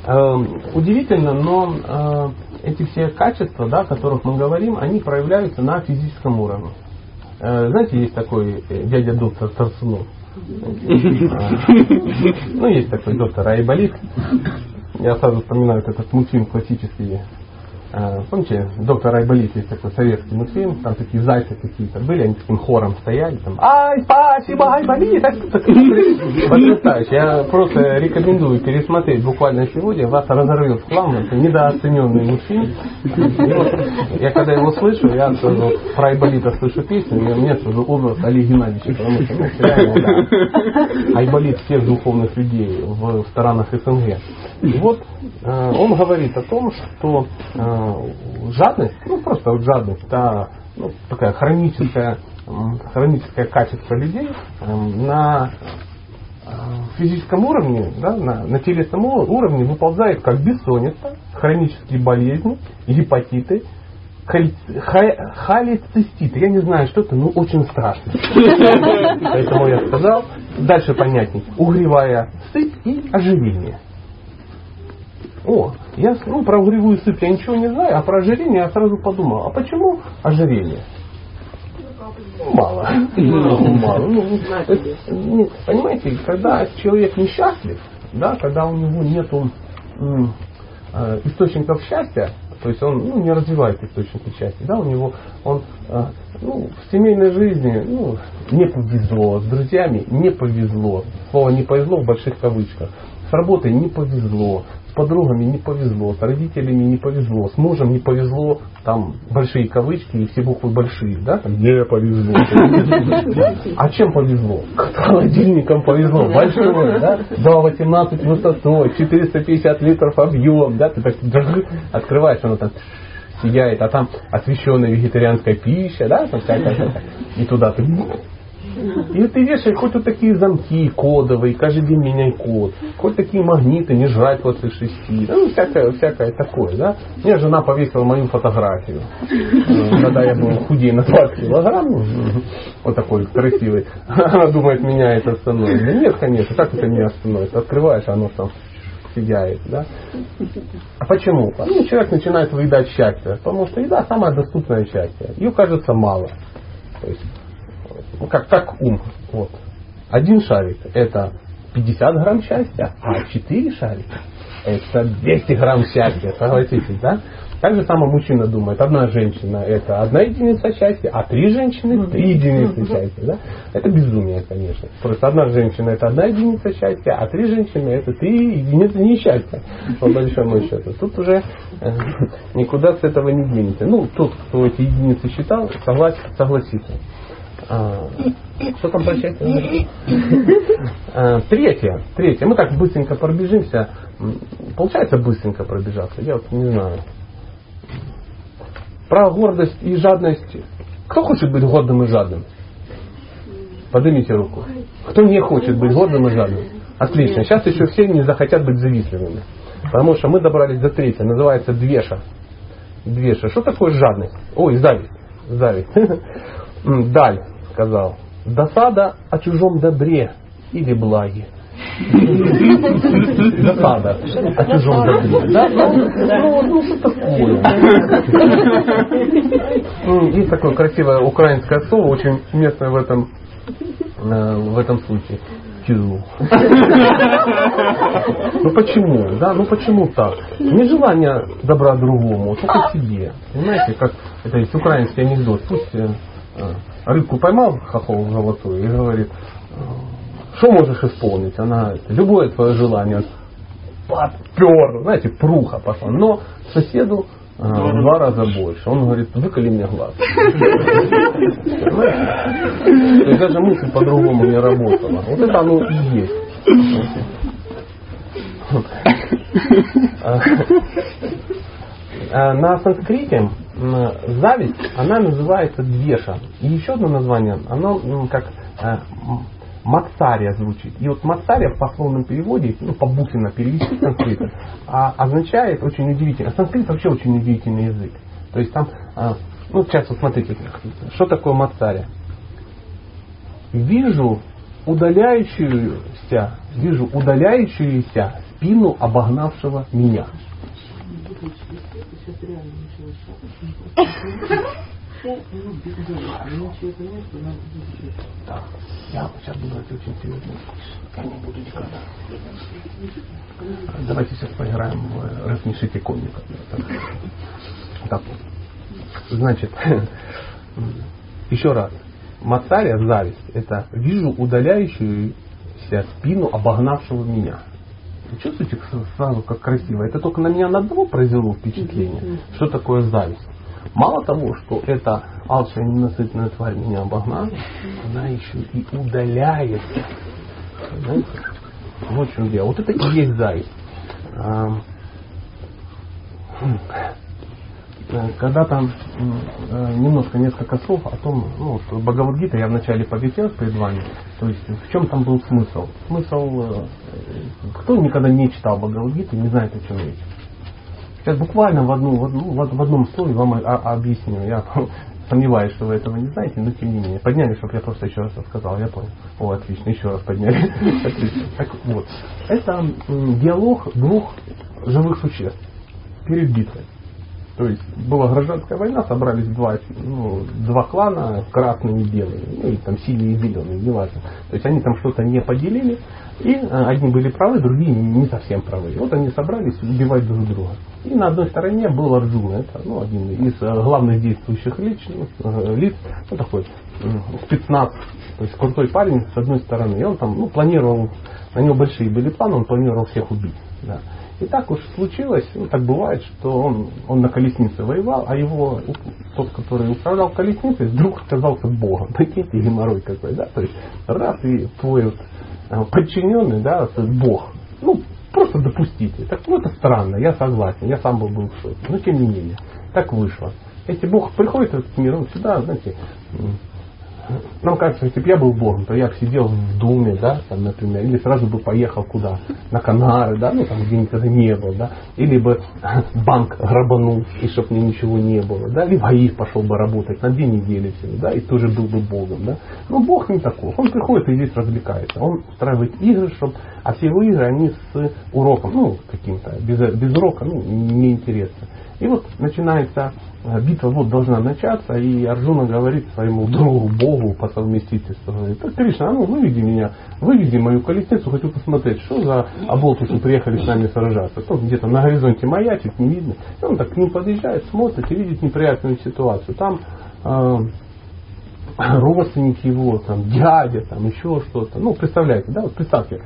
Эм, Удивительно, но э, эти все качества, да, о которых мы говорим, они проявляются на физическом уровне. Э, Знаете, есть такой э, дядя доктор Тарсунов. Ну, есть такой доктор Айболит. Я сразу вспоминаю этот мультфильм классический. Э, Помните, доктор Айболит есть такой советский мультфильм, там такие зайцы какие-то были, они таким хором стояли, там, ай, спасибо, Айболит, а что такое?» Потрясающе. Я просто рекомендую пересмотреть буквально сегодня, вас разорвет в хлам, это недооцененный мультфильм. Я когда его слышу, я сразу про Айболита слышу песню, и меня сразу образ Олега Геннадьевича, потому что, ну, реально, да, Айболит всех духовных людей в странах СНГ. И вот э, он говорит о том, что э, жадность, ну просто вот жадность, это ну, такая хроническая м, хроническое качество людей м, на э, физическом уровне, да, на, на телесном уровне выползает как бессонница, хронические болезни, гепатиты, холецистит. Я не знаю, что это, но очень страшно. Поэтому я сказал. Дальше понятней. Угревая сыпь и ожирение. О, я ну, про угревую сыпь я ничего не знаю, а про ожирение я сразу подумал, а почему ожирение? Мало. Мало. Ну, есть, ну, понимаете, когда человек несчастлив, да, когда у него нету м, э, источников счастья, то есть он ну, не развивает источники счастья, да, у него он э, ну, в семейной жизни ну, не повезло, с друзьями не повезло, слово не повезло в больших кавычках, с работой не повезло, подругами не повезло, с родителями не повезло, с мужем не повезло, там большие кавычки и все буквы большие, да, не повезло. А чем повезло? Холодильником повезло, большое, да, 2,18 высотой, 450 литров объем, да, ты так открываешь, оно там сияет, а там освещенная вегетарианская пища, да, и туда ты и ты вешаешь хоть вот такие замки кодовые, каждый день меняй код, хоть такие магниты, не жрать после шести, ну, всякое, всякое такое, да. Мне жена повесила мою фотографию, э, когда я был худее на 20 килограмм, ну, вот такой красивый. Она думает, меня это остановит. Да нет, конечно, как это меня остановит? Открываешь, оно там сияет, да? А почему? Ну, человек начинает выедать счастье, потому что еда самое доступное счастье. Ее кажется мало. То есть ну, как, как ум. Вот. Один шарик это 50 грамм счастья, а 4 шарика это 200 грамм счастья. Согласитесь, да? Так же самое мужчина думает. Одна женщина это одна единица счастья, а три женщины три единицы счастья. Да? Это безумие, конечно. Просто одна женщина это одна единица счастья, а три женщины это три единицы несчастья. По большому счету. Тут уже э, никуда с этого не денете. Ну, тот, кто эти единицы считал, согласен, согласится. А, что там про счастье? говорили? А, Третье. Третье. Мы так быстренько пробежимся. Получается быстренько пробежаться. Я вот не знаю. Про гордость и жадность. Кто хочет быть гордым и жадным? Поднимите руку. Кто не хочет быть гордым и жадным? Отлично. Сейчас еще все не захотят быть завистливыми. Потому что мы добрались до третьего. Называется двеша. Двеша. Что такое жадность? Ой, зависть. Зависть. Даль сказал. Досада о чужом добре или благе. Досада о чужом добре. Да? Ну, ну, что такое? М, Есть такое красивое украинское слово, очень местное в этом, э, в этом случае. Тю. Ну почему? Да, ну почему так? Нежелание добра другому, только себе. Понимаете, как это есть украинский анекдот. Пусть э, рыбку поймал хохол золотую и говорит, что можешь исполнить? Она говорит, любое твое желание. Подпер, знаете, пруха пошла. Но соседу э, в два раза больше. Он говорит, выколи мне глаз. Понимаете? То есть даже мысль по-другому не работала. Вот это оно и есть. А, На санскрите зависть, она называется двеша. И еще одно название, оно как э, Мацария звучит. И вот Мацария в пословном переводе, ну, по буквенно перевести с санскрита, а, означает очень удивительно. Санскрит вообще очень удивительный язык. То есть там, а, ну, сейчас вот смотрите, что такое Мацария? Вижу удаляющуюся, вижу удаляющуюся спину обогнавшего меня. Так, я сейчас буду это очень серьезно. Я не буду никогда. Давайте сейчас поиграем в «Рассмешите комика». Так, значит, еще раз. Мацария, зависть, это вижу удаляющуюся спину обогнавшего меня. Вы чувствуете сразу, как красиво? Это только на меня на одного произвело впечатление. Что такое зависть? Мало того, что эта алчная ненасытная тварь меня обогнала, она еще и удаляется. Понимаете? Вот в чем дело. Вот это и есть зависть. Э, когда-то м, э, немножко, несколько слов о том, ну, что Бхагавадгита я вначале повесил перед вами, то есть в чем там был смысл. Смысл, э, кто никогда не читал Бхагавадгиту, не знает, о чем речь. Сейчас буквально в, одну, в, одну, в одном слове вам объясню. Я сомневаюсь, что вы этого не знаете, но тем не менее. Подняли, чтобы я просто еще раз рассказал. Я понял. О, отлично, еще раз подняли. Так вот, это диалог двух живых существ перед битвой. То есть была гражданская война, собрались два, ну, два клана, красные и белые, ну и там синие и зеленые, неважно. То есть они там что-то не поделили, и э, одни были правы, другие не совсем правы. Вот они собрались убивать друг друга. И на одной стороне был Арджуна, это ну, один из э, главных действующих лиц, э, лиц ну, такой спецназ, то есть крутой парень с одной стороны. И он там ну, планировал, на него большие были планы, он планировал всех убить. Да. И так уж случилось, ну так бывает, что он, он на колеснице воевал, а его, тот, который управлял колесницей, вдруг оказался Богом. Прикиньте, геморрой какой, да? То есть раз и твой вот, э, подчиненный, да, Бог. Ну, просто допустите. Так ну это странно, я согласен, я сам был, был в шоке. Но тем не менее, так вышло. Если Бог приходит в этот мир, он всегда, знаете, нам кажется, если бы я был Богом, то я бы сидел в Думе, да, там, например, или сразу бы поехал куда? На Канары, да, ну там, где никогда не был, да, или бы банк грабанул, и чтобы мне ничего не было, да, или в АИФ пошел бы работать на две недели всего, да, и тоже был бы Богом, да. Но Бог не таков, он приходит и здесь развлекается, он устраивает игры, чтобы, а все игры, они с уроком, ну, каким-то, без, без урока, ну, неинтересно. И вот начинается э, битва вот должна начаться, и Арджуна говорит своему другу, Богу по совместительству, говорит, «Так, Кришна, ну выведи меня, выведи мою колесницу, хочу посмотреть, что за оболтусы приехали с нами сражаться. Тут где-то на горизонте маячит, не видно. И он так к ним подъезжает, смотрит и видит неприятную ситуацию. Там э, родственники его, там, дядя, там, еще что-то. Ну, представляете, да, вот представьте,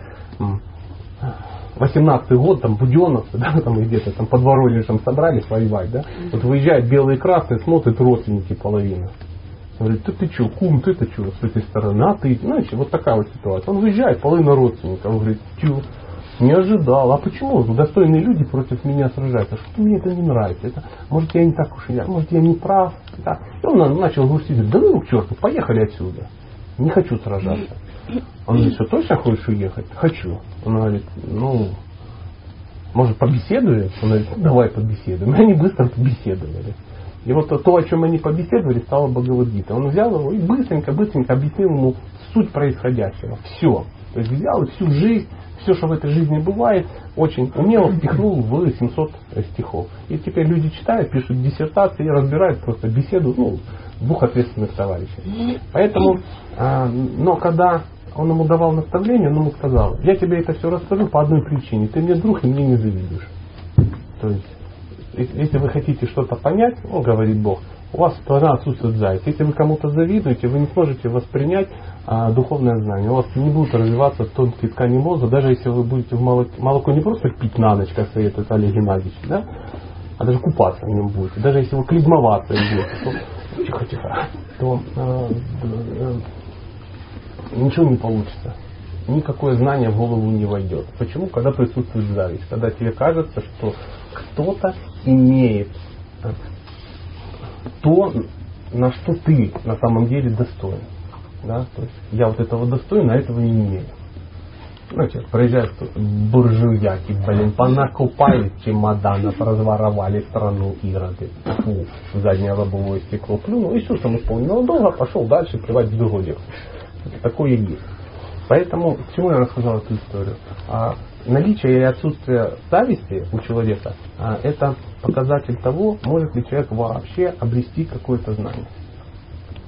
18 год, там, буденовцы, да, там, и где-то там под Воронежем собрались воевать, да, вот выезжают белые и красные, смотрят родственники половина. Говорит, ты, ты что, кум, ты-то что, с этой стороны, а ты, знаете, вот такая вот ситуация. Он выезжает, половина родственников, он говорит, что, не ожидал, а почему? Достойные люди против меня сражаются, что мне это не нравится, это, может я не так уж, я, может я не прав, да. И он на- начал грустить, говорит, да ну к черту, поехали отсюда, не хочу сражаться. Он говорит, что точно хочешь уехать? Хочу. Он говорит, ну, может, побеседуем? Он говорит, «Ну, давай побеседуем. И они быстро побеседовали. И вот то, о чем они побеседовали, стало Бхагавадгита. Он взял его и быстренько-быстренько объяснил ему суть происходящего. Все. То есть взял и всю жизнь, все, что в этой жизни бывает, очень умело впихнул в 700 стихов. И теперь люди читают, пишут диссертации и разбирают просто беседу ну, двух ответственных товарищей. Поэтому, а, но когда он ему давал наставление, он ему сказал, я тебе это все расскажу по одной причине. Ты мне друг и мне не завидуешь. То есть, если если вы хотите что-то понять, ну, говорит Бог, у вас должна отсутствовать зависть. Если вы кому-то завидуете, вы не сможете воспринять а, духовное знание. У вас не будут развиваться тонкие ткани мозга, даже если вы будете в молоко, молоко не просто пить на ночь, как советует Олег Геннадьевич, да, а даже купаться в нем будете. Даже если вы клизмоваться идете, то тихо-тихо, то а, э, ничего не получится. Никакое знание в голову не войдет. Почему? Когда присутствует зависть. Когда тебе кажется, что кто-то имеет то, на что ты на самом деле достоин. Да? То есть я вот этого достоин, а этого не имею. Знаете, проезжает кто-то, буржуяки, блин, понакупали чемоданов, разворовали страну Ироды. Фу, заднее лобовое стекло плюнул, и все, что исполнил долго, пошел дальше плевать в лекцию. Такое есть. Поэтому, к чему я рассказал эту историю? А, наличие и отсутствие зависти у человека а, это показатель того, может ли человек вообще обрести какое-то знание.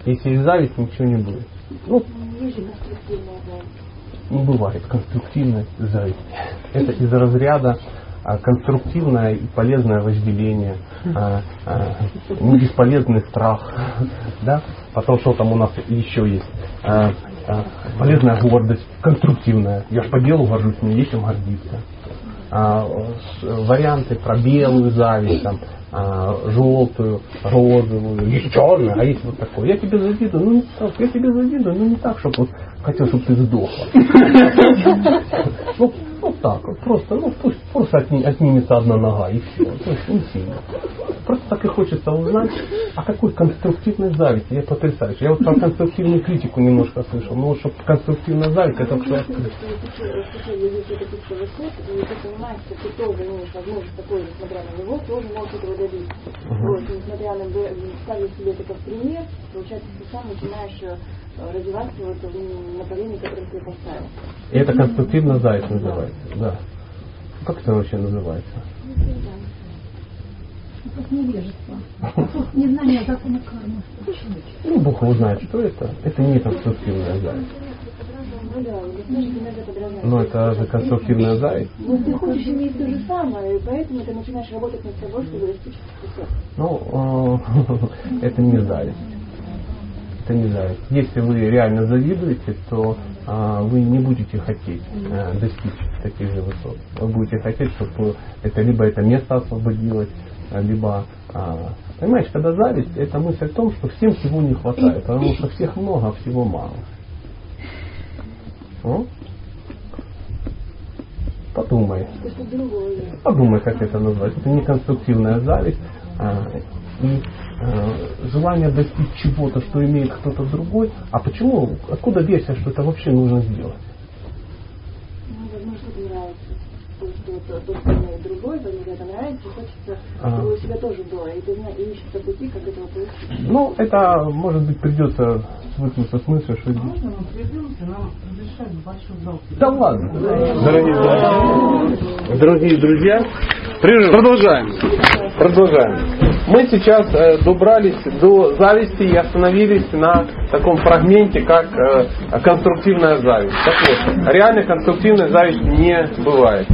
Если зависть, ничего не будет. Ну, Есть же конструктивная зависть. не бывает конструктивной зависти. Это из разряда а, конструктивное и полезное вожделение, а, а, не бесполезный страх, да? потом что там у нас еще есть, А, полезная гордость, конструктивная, я ж по делу горжусь, мне есть чем гордиться. А, с- варианты про белую зависть, там, а, желтую, розовую, есть черную, а есть вот такое. Я тебе завидую, ну не так, я тебе завидую, ну не так, чтобы вот хотел, чтобы ты сдохла. Ну, вот так вот, просто, ну пусть просто отни- отнимется одна нога и все. То есть не сильно. Просто так и хочется узнать, о какой конструктивной зависти. Я потрясающе. Я вот про конструктивную критику немножко слышал. Но вот чтобы конструктивная зависть, это все открыто. Добиться. Вот, несмотря на ставить себе это как пример, получается, ты сам начинаешь э, развиваться вот в направлении, которое ты поставил. И это конструктивная зависть называется. Да. Как это вообще называется? Как невежество. Незнание закона кармы. Ну, Бог его знает, что это. Это не конструктивная зависть. Ну это же конструктивная зависть. Но ты хочешь иметь то же самое, и поэтому ты начинаешь работать над собой, чтобы достичь успеха. Ну, э, это не зависть. Это не зависть. Если вы реально завидуете, то а, вы не будете хотеть э, достичь таких же высот. Вы будете хотеть, чтобы это либо это место освободилось, а, либо а, понимаешь, когда зависть, это мысль о том, что всем всего не хватает, потому что всех много, а всего мало. О? Подумай. Подумай, как это назвать. Это не конструктивная зависть а, и а, желание достичь чего-то, что имеет кто-то другой. А почему? Откуда версия, что это вообще нужно сделать? Ну, возможно, что-то нравится. То, что вот, то, что имеет другой, возможно, это нравится, и хочется, А. чтобы у себя тоже было. И ты знаешь, и ищется пути, как этого получить. Ну, это, может быть, придется свыкнуться с мыслью, что... Можно мы придумайте, нам разрешают большой зал? Да ладно. Дорогие друзья, дорогие друзья прерыв. продолжаем. Продолжаем. Мы сейчас э, добрались до зависти и остановились на таком фрагменте, как э, конструктивная зависть. Так вот, реально конструктивная зависть не бывает.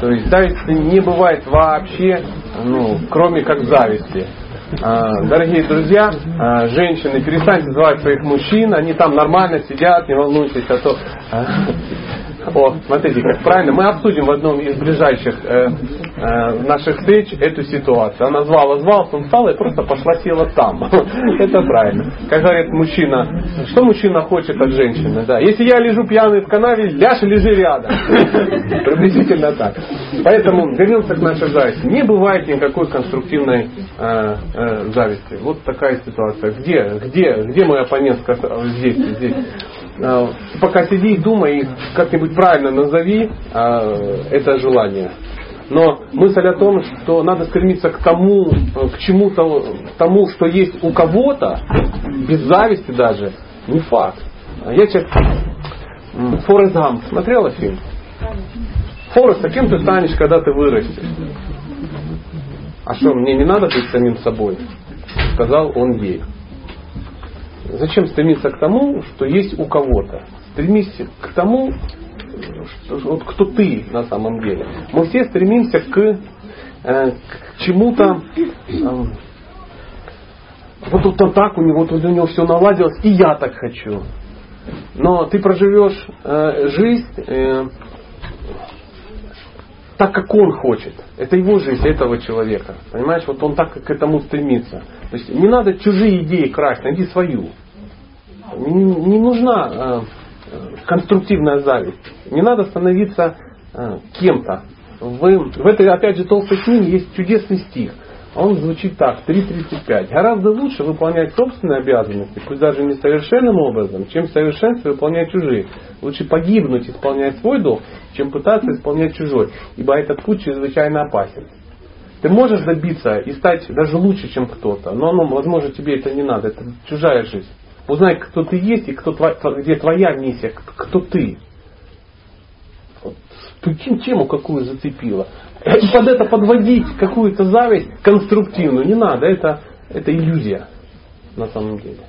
То есть зависть не бывает вообще, ну, кроме как зависти. А, Дорогие друзья, а, женщины, перестаньте звать своих мужчин, они там нормально сидят, не волнуйтесь, а то... а, О, смотрите, как правильно. Мы обсудим в одном из ближайших э, наших встреч эту ситуацию. Она звала, звала, он встала и просто пошла села там. Это правильно. Как говорит мужчина, что мужчина хочет от женщины? Да. Если я лежу пьяный в канаве, ляжь и лежи рядом. Приблизительно так. Поэтому вернемся к нашей зависти. Не бывает никакой конструктивной э, э, зависти. Вот такая ситуация. Где, где, где мой оппонент здесь, здесь? Э, Пока сиди и думай, как-нибудь правильно назови э, это желание. Но мысль о том, что надо стремиться к тому, к чему-то, тому, что есть у кого-то, без зависти даже, не факт. Я сейчас Форест Гамп смотрела фильм? Форест, а кем ты станешь, когда ты вырастешь? А что, мне не надо быть самим собой? Сказал он ей. Зачем стремиться к тому, что есть у кого-то? Стремись к тому, вот кто ты на самом деле. Мы все стремимся к, э, к чему-то. э, вот, вот он так, у него, вот у него все наладилось, и я так хочу. Но ты проживешь э, жизнь э, так, как он хочет. Это его жизнь, этого человека. Понимаешь, вот он так к этому стремится. То есть не надо чужие идеи красть, найди свою. Не, не нужна э, конструктивная зависть. Не надо становиться э, кем-то. Вы, в этой, опять же, толстой книге есть чудесный стих. Он звучит так, 3.35. Гораздо лучше выполнять собственные обязанности, пусть даже несовершенным образом, чем в совершенстве выполнять чужие. Лучше погибнуть, исполняя свой долг, чем пытаться исполнять чужой, ибо этот путь чрезвычайно опасен. Ты можешь добиться и стать даже лучше, чем кто-то, но ну, возможно, тебе это не надо, это чужая жизнь. Узнай, кто ты есть и кто где твоя миссия, кто ты. Вот, прикинь, тему какую зацепила. И под это подводить какую-то зависть конструктивную не надо, это, это иллюзия на самом деле.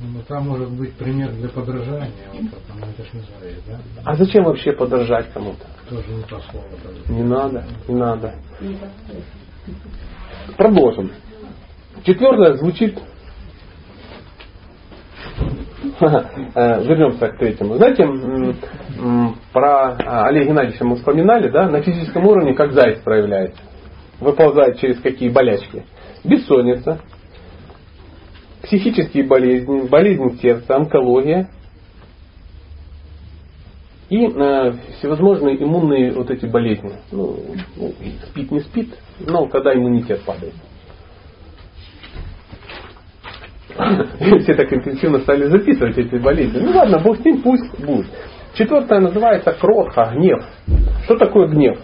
Ну, там может быть пример для подражания, вот это, ну, это ж не зависть, да? А зачем вообще подражать кому-то? Тоже не то слово. даже. Не надо, не надо. Продолжим. Четвертое звучит... Э, Вернемся к третьему. Знаете, про а, Олега Геннадьевича мы вспоминали, да, на физическом уровне как заяц проявляется. Выползает через какие болячки. Бессонница, психические болезни, болезнь сердца, онкология и э, всевозможные иммунные вот эти болезни. Ну, ну, спит, не спит, но когда иммунитет падает. Все так интенсивно стали записывать эти болезни. Ну ладно, Бог с ним, пусть будет. Четвертое называется кротха, гнев. Что такое гнев?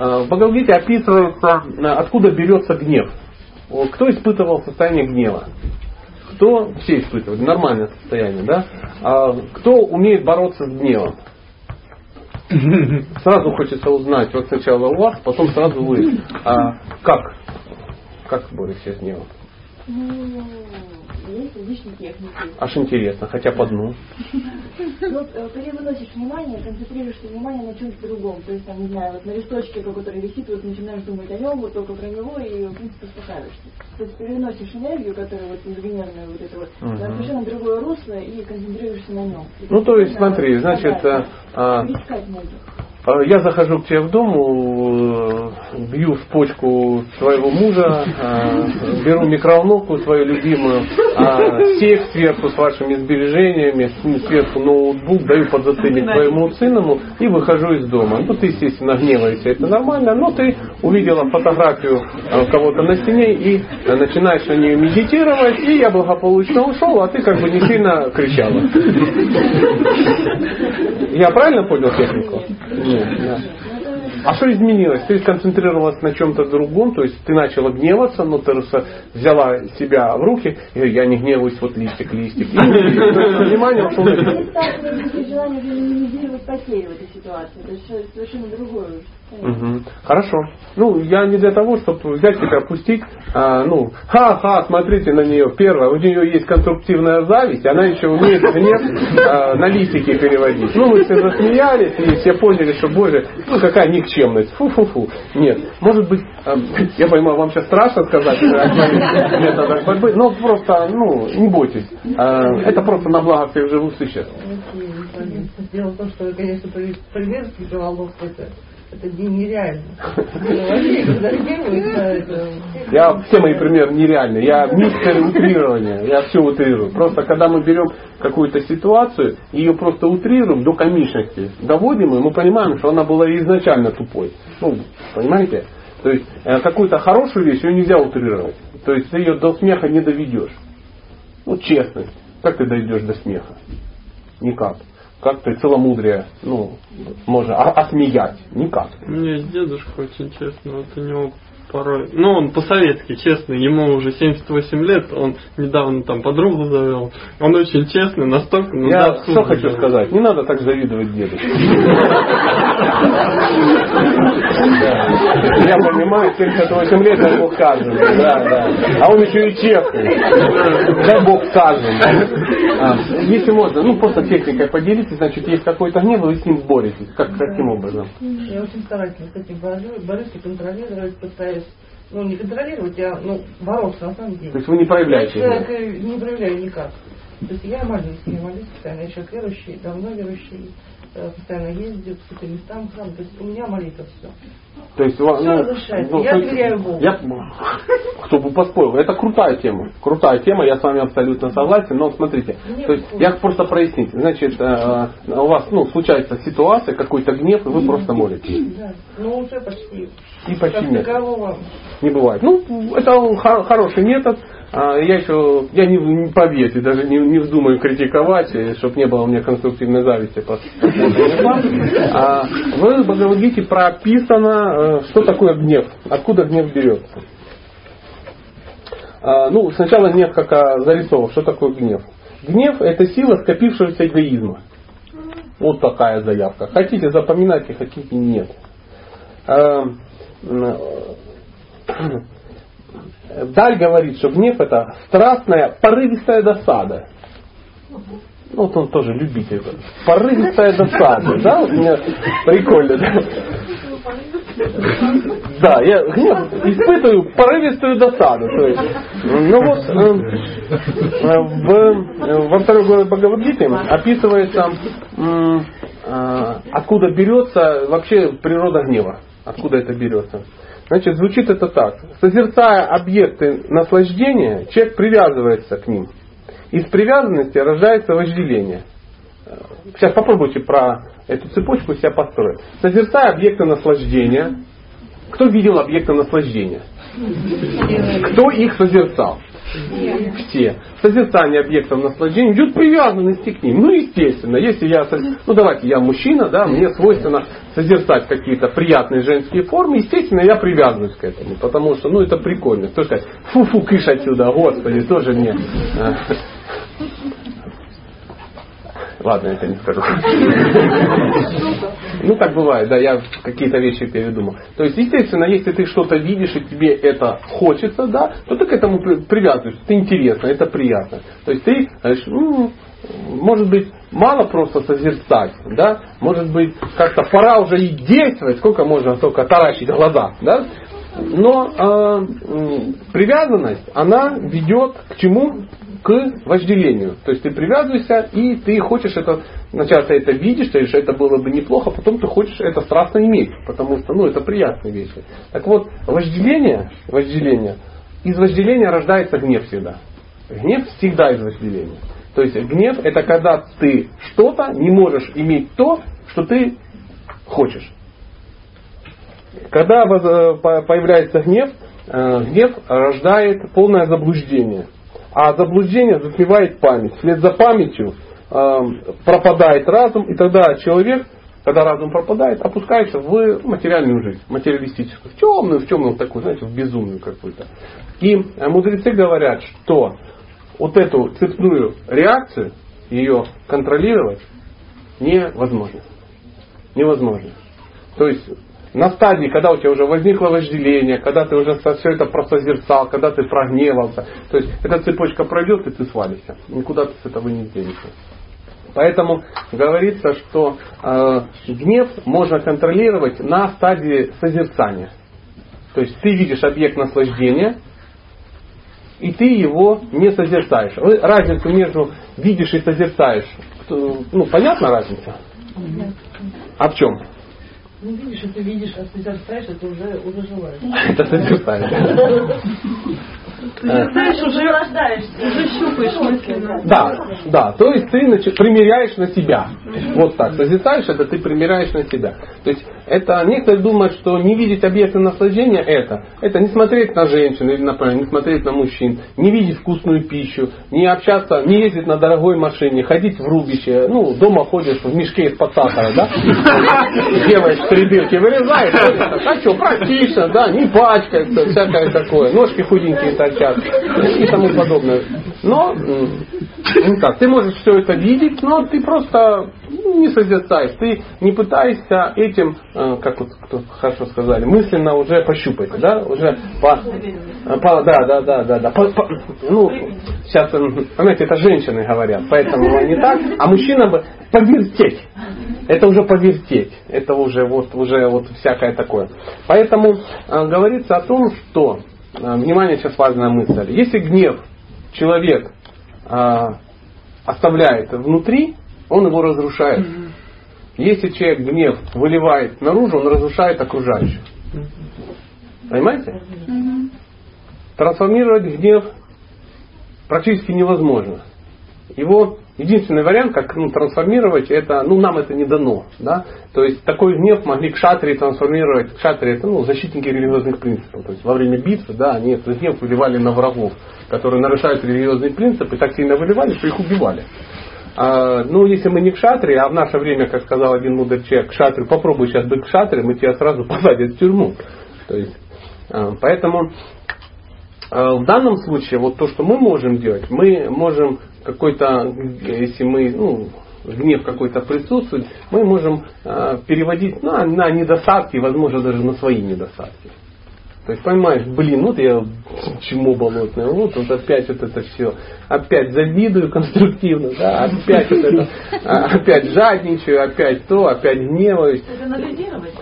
Э, в Бхагавадгите описывается, э, откуда берется гнев. Кто испытывал состояние гнева? Кто все испытывают? Нормальное состояние, да? А кто умеет бороться с гневом? Сразу хочется узнать, вот сначала у вас, потом сразу вы. А как? Как борешься с гневом? Ну, различные техники. Аж интересно, хотя по одну. Вот э, ты выносишь внимание, концентрируешь внимание на чем-то другом. То есть, там, не знаю, вот на листочке, который висит, вот начинаешь думать о нем, вот только про него, и, в принципе, успокаиваешься. То есть переносишь энергию, которая вот межгенерная вот эта вот, на совершенно другое русло и концентрируешься на нем. Ну, то есть, смотри, значит, а. А, Я захожу к тебе в дом, э, бью в почку своего мужа, э, беру микроволновку свою любимую, а, сейф сверху с вашими сбережениями, сверху ноутбук, даю подзатыльник твоему сыну и выхожу из дома. Ну, ты, естественно, гневаешься, это нормально, но ты увидела фотографию э, кого-то на стене и э, начинаешь на нее медитировать, и я благополучно ушел, а ты как бы не сильно кричала. Я правильно понял технику? Да. А что изменилось? Ты сконцентрировалась на чем-то другом, то есть ты начала гневаться, но ты взяла себя в руки, и я не гневаюсь, вот листик, листик. Внимание на- Есть желание минимизировать потери в этой ситуации. Это совершенно другое. Мгм. Хорошо. Ну, я не для того, чтобы взять тебя, опустить, а, ну, ха-ха, смотрите на нее. Первое, у нее есть конструктивная зависть, она еще умеет гнев а, на листики переводить. Ну, мы все засмеялись, и все поняли, что, боже, ну, какая никчемность. Фу-фу-фу. Нет. Может быть, а, я понимаю, вам сейчас страшно сказать методах борьбы, но просто, ну, не бойтесь. А, это просто на благо всех живых существ. Дело в том, что, конечно, привет микроволновку это, не- нереально. Я все мои примеры нереальные. Я мистер утрирования. Я все утрирую. Просто когда мы берем какую-то ситуацию, ее просто утрируем до комичности, доводим, и мы понимаем, что она была изначально тупой. Ну, понимаете? То есть э, какую-то хорошую вещь ее нельзя утрировать. То есть ты ее до смеха не доведешь. Ну, честность. Как ты дойдешь до смеха? Никак. Как ты целомудрие, ну, можно осмеять? Никак. У меня есть дедушка очень честный, вот у него порой... Ну, он по-советски честный, ему уже 78 лет, он недавно там подругу завел. Он очень честный, настолько... Ну, Я абсурда что хочу сказать, не надо так завидовать деду. Я понимаю, 78 лет, дай Бог каждому. Да, да. А он еще и честный. Дай Бог каждому. А, Если можно, ну просто техникой поделитесь, значит, есть какой-то гнев, вы с ним боретесь. Как, каким образом? Я очень старательно с этим борюсь, борюсь и контролировать пытаюсь. Ну, не контролировать, а ну, бороться на самом деле. То есть вы не проявляете Я человека не проявляю никак. То есть я молюсь, я молюсь постоянно, я человек верующий, давно верующий, постоянно ездит по святым местам, в храм. То есть у меня молитва все. То есть, Всё ну, разрешается. ну, Я доверяю Богу. Я, кто бы поспорил, это крутая тема. Крутая тема, я с вами абсолютно согласен, но смотрите, то есть я просто прояснить. Значит, э, у вас ну, случается ситуация, какой-то гнев, и вы просто молитесь. Да. Ну уже почти. И почти нет. такового. Не бывает. Ну, это хор- хороший метод. А, Я еще, я не, не поверьте, даже не, не вздумаю критиковать, чтобы не было у меня конструктивной зависти. по-. А В Бхагавадгите прописано, э, что такое гнев, откуда гнев берется. А, Ну, сначала гнев как а, зарисовок. Что такое гнев? Гнев – это сила скопившегося эгоизма. Вот такая заявка. Хотите запоминайте, хотите нет. А, Даль говорит, что гнев это страстная, порывистая досада. Ну, вот он тоже любитель. Порывистая досада. Да, у меня прикольно. Да, да я гнев испытываю порывистую досаду. То есть, ну вот э, в, во второй главе Бхагавадгиты описывается, э, откуда берется вообще природа гнева. Откуда это берется. Значит, звучит это так. Созерцая объекты наслаждения, человек привязывается к ним. Из привязанности рождается вожделение. Сейчас попробуйте про эту цепочку себя построить. Созерцая объекты наслаждения. Кто видел объекты наслаждения? Кто их созерцал? Все. Созерцание объектов наслаждения идет привязанности к ним. Ну, естественно, если я, ну давайте, я мужчина, да, мне свойственно созерцать какие-то приятные женские формы, естественно, я привязываюсь к этому, потому что, ну, это прикольно. Кто сказать, фу-фу, кыш отсюда, господи, тоже мне э, Ладно, это не скажу. Ну, так бывает, да, я какие-то вещи передумал. То есть, естественно, если ты что-то видишь и тебе это хочется, да, то ты к этому привязываешься. Это интересно, это приятно. То есть ты может быть, мало просто созерцать, да, может быть, как-то пора уже и действовать, сколько можно только таращить глаза, да, но э, привязанность, она ведет к чему? К вожделению. То есть ты привязываешься и ты хочешь это, сначала ты это видишь, ты что это было бы неплохо, а потом ты хочешь это страстно иметь, потому что ну, это приятные вещи. Так вот, вожделение, вожделение, из вожделения рождается гнев всегда. Гнев всегда из вожделения. То есть гнев это когда ты что-то не можешь иметь то, что ты хочешь. Когда э, появляется гнев, э, гнев рождает полное заблуждение. А заблуждение затмевает память. Вслед за памятью э, пропадает разум, и тогда человек, когда разум пропадает, опускается в материальную жизнь, материалистическую, в темную, в темную такую, знаете, в безумную какую-то. И мудрецы говорят, что вот эту цепную реакцию, ее контролировать невозможно. Невозможно. То есть на стадии, когда у тебя уже возникло вожделение, когда ты уже все это просозерцал, когда ты прогневался. То есть эта цепочка пройдет, и ты свалишься. Никуда ты с этого не денешься. Поэтому говорится, что э, гнев можно контролировать на стадии созерцания. То есть ты видишь объект наслаждения, и ты его не созерцаешь. Разницу между видишь и созерцаешь, ну, понятна разница? А в чем? Ну, видишь, это видишь, а созерцаешь, это уже, уже желаешь. Это созерцаешь. Знаешь, уже рождаешься, уже щупаешь мысленно. Да, да, то есть ты значит, примеряешь на себя. Вот так, созерцаешь это, ты примеряешь на себя. То есть это некоторые думают, что не видеть объекты наслаждения это, это не смотреть на женщин или например, не смотреть на мужчин, не видеть вкусную пищу, не общаться, не ездить на дорогой машине, ходить в рубище, ну, дома ходишь в мешке из-под сахара, да? Делаешь три вырезаешь, а что, практично, да, не пачкается, всякое такое, ножки худенькие торчат и тому подобное. Но, ну как, ты можешь все это видеть, но ты просто не созерцаешь, ты не пытаешься этим, э, как вот кто хорошо сказали, мысленно уже пощупать, да, уже по, по да, да, да, да, да, по, по, ну, сейчас, знаете, это женщины говорят, поэтому не так, а мужчина бы повертеть, это уже повертеть, это уже вот, уже вот всякое такое. Поэтому э, говорится о том, что, э, внимание, сейчас важная мысль, если гнев человек э, оставляет внутри, он его разрушает. Если человек гнев выливает наружу, он разрушает окружающих. Понимаете? Трансформировать гнев практически невозможно. Его единственный вариант, как ну, трансформировать, это, ну, нам это не дано. Да? То есть такой гнев могли к шатре трансформировать. Кшатри это ну, защитники религиозных принципов. То есть во время битвы да, они этот гнев выливали на врагов, которые нарушают религиозные принципы, так сильно выливали, что их убивали. А, ну, если мы не к шатре, а в наше время, как сказал один мудрый человек, шатре, попробуй сейчас быть к шатре, мы тебя сразу посадят в тюрьму. То есть, а, поэтому а, в данном случае вот то, что мы можем делать, мы можем какой-то, если мы, ну, гнев какой-то присутствует, мы можем э, переводить на, на недостатки, возможно, даже на свои недостатки. То есть понимаешь, блин, вот я чему болотное, вот, вот опять вот это все, опять завидую конструктивно, да, опять вот это, а, опять жадничаю, опять то, опять гневаюсь.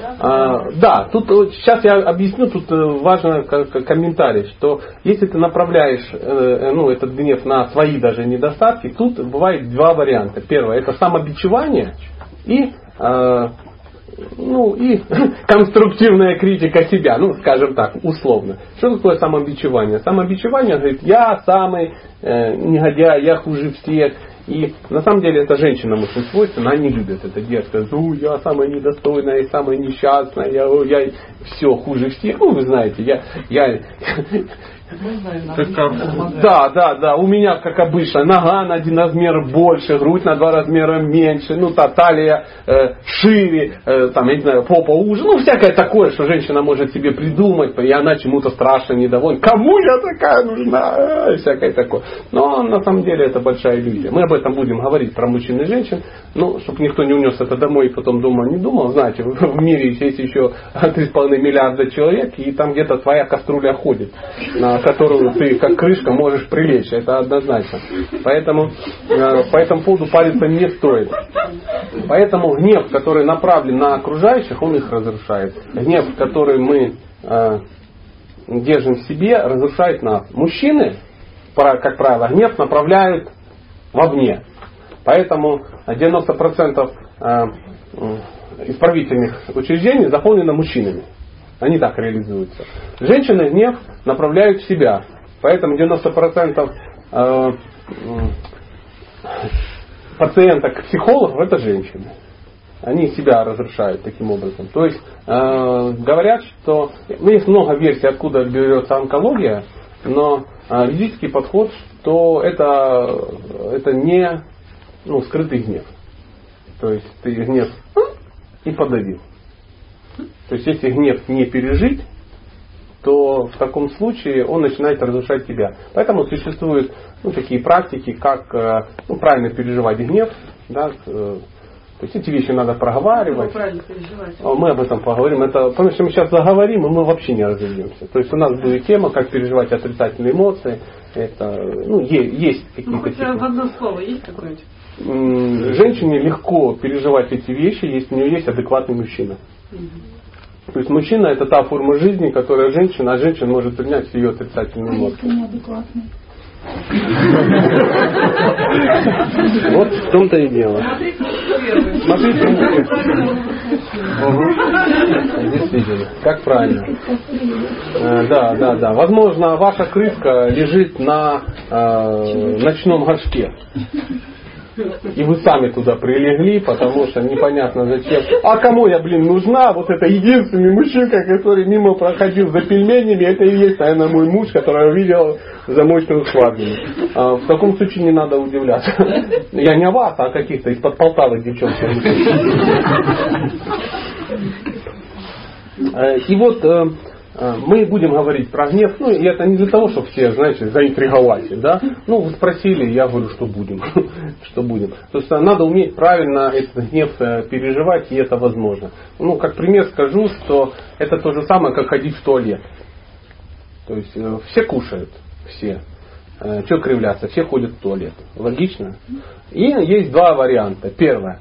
Да? А, да, тут сейчас я объясню, тут э, важно комментарий, что если ты направляешь э, э, ну, этот гнев на свои даже недостатки, тут бывает два варианта. Первое, это самобичевание и ну и конструктивная критика себя, ну скажем так, условно. Что такое самобичевание? Самобичевание говорит, я самый э, негодяй, я хуже всех. И на самом деле это женщинам очень свойственно, они любят это. Сказать, ну я самая недостойная, самая несчастная, я, я все хуже всех. Ну вы знаете, я, я Да, да, да. У меня, как обычно, нога на один размер больше, грудь на два размера меньше, ну, та талия э, шире, э, там, я не знаю, попа уже, ну, всякое такое, что женщина может себе придумать, и она чему-то страшно недовольна. Кому я такая нужна? И всякое такое. Но на самом деле это большая иллюзия. Мы об этом будем говорить про мужчин и женщин, ну, чтобы никто не унес это домой и потом дома не думал. Знаете, в мире есть еще 3,5 миллиарда человек, и там где-то твоя кастрюля ходит, на которую ты как крышка можешь прилечь. Это однозначно. Поэтому э, по этому поводу париться не стоит. Поэтому гнев, который направлен на окружающих, он их разрушает. Гнев, который мы э, держим в себе, разрушает нас. Мужчины, как правило, гнев направляют вовне. Поэтому 90% э, исправительных учреждений заполнено мужчинами. Они так реализуются. Женщины гнев направляют в себя. Поэтому 90% э, пациенток психологов это женщины. Они себя разрушают таким образом. То есть э, говорят, что ну, есть много версий, откуда берется онкология, но э, подход, что это, это не ну, скрытый гнев. То есть ты гнев и подавил. То есть если гнев не пережить, то в таком случае он начинает разрушать тебя. Поэтому существуют ну, такие практики, как э, ну, правильно переживать гнев. Да, э, то есть эти вещи надо проговаривать. Мы об этом поговорим. Это, потому что мы сейчас заговорим, и мы вообще не разойдемся. То есть у нас будет тема, как переживать отрицательные эмоции. Это, ну, есть, какие-то... Ну, хотя в одно слово есть какое-нибудь? женщине легко переживать эти вещи, если у нее есть адекватный мужчина. То есть мужчина это та форма жизни, которая женщина, а женщина может принять ее отрицательные эмоции. Вот в том-то и дело. Смотрите. Угу. Действительно. Как правильно. Э, да, да, да. Возможно, ваша крыска лежит на э, ночном горшке. И вы сами туда прилегли, потому что непонятно зачем. А кому я, блин, нужна? Вот это единственный мужчинка, который мимо проходил за пельменями, это и есть, наверное, мой муж, который увидел замочную скважину. А в таком случае не надо удивляться. Я не о вас, а о каких-то из-под Полтавы девчонок. Э, и вот э, мы будем говорить про гнев, ну и это не для того, чтобы все, знаете, заинтриговать, да. Ну, вы спросили, я говорю, что будем, что будем. То есть а, надо уметь правильно этот гнев э, переживать, и это возможно. Ну, как пример скажу, что это то же самое, как ходить в туалет. То есть э, все кушают, все. Э, что кривляться? Все ходят в туалет. Логично? И есть два варианта. Первое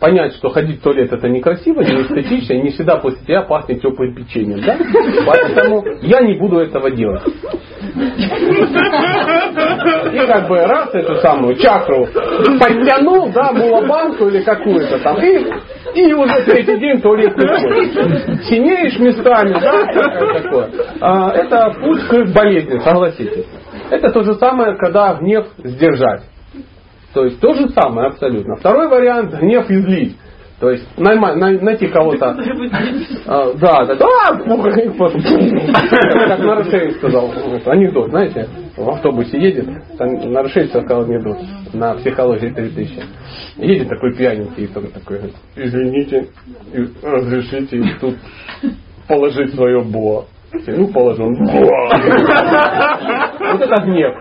понять, что ходить в туалет это некрасиво, не эстетично, и не всегда после тебя пахнет теплым печеньем. Да? Поэтому я не буду этого делать. И как бы раз эту самую чакру подтянул, да, мулабанку или какую-то там, и, и уже третий день туалет не ходит. Синеешь местами, да, такое. А, это путь к болезни, согласитесь. Это то же самое, когда гнев сдержать. То есть то же самое абсолютно. Второй вариант гнев излить. То есть найти кого-то. А, да, да, да, как Нарышевич сказал, анекдот, знаете, в автобусе едет, там Нарышевич сказал анекдот на психологии 3000. Едет такой пьяненький, и такой, извините, разрешите тут положить свое бо. Ну, положил. Вот это гнев.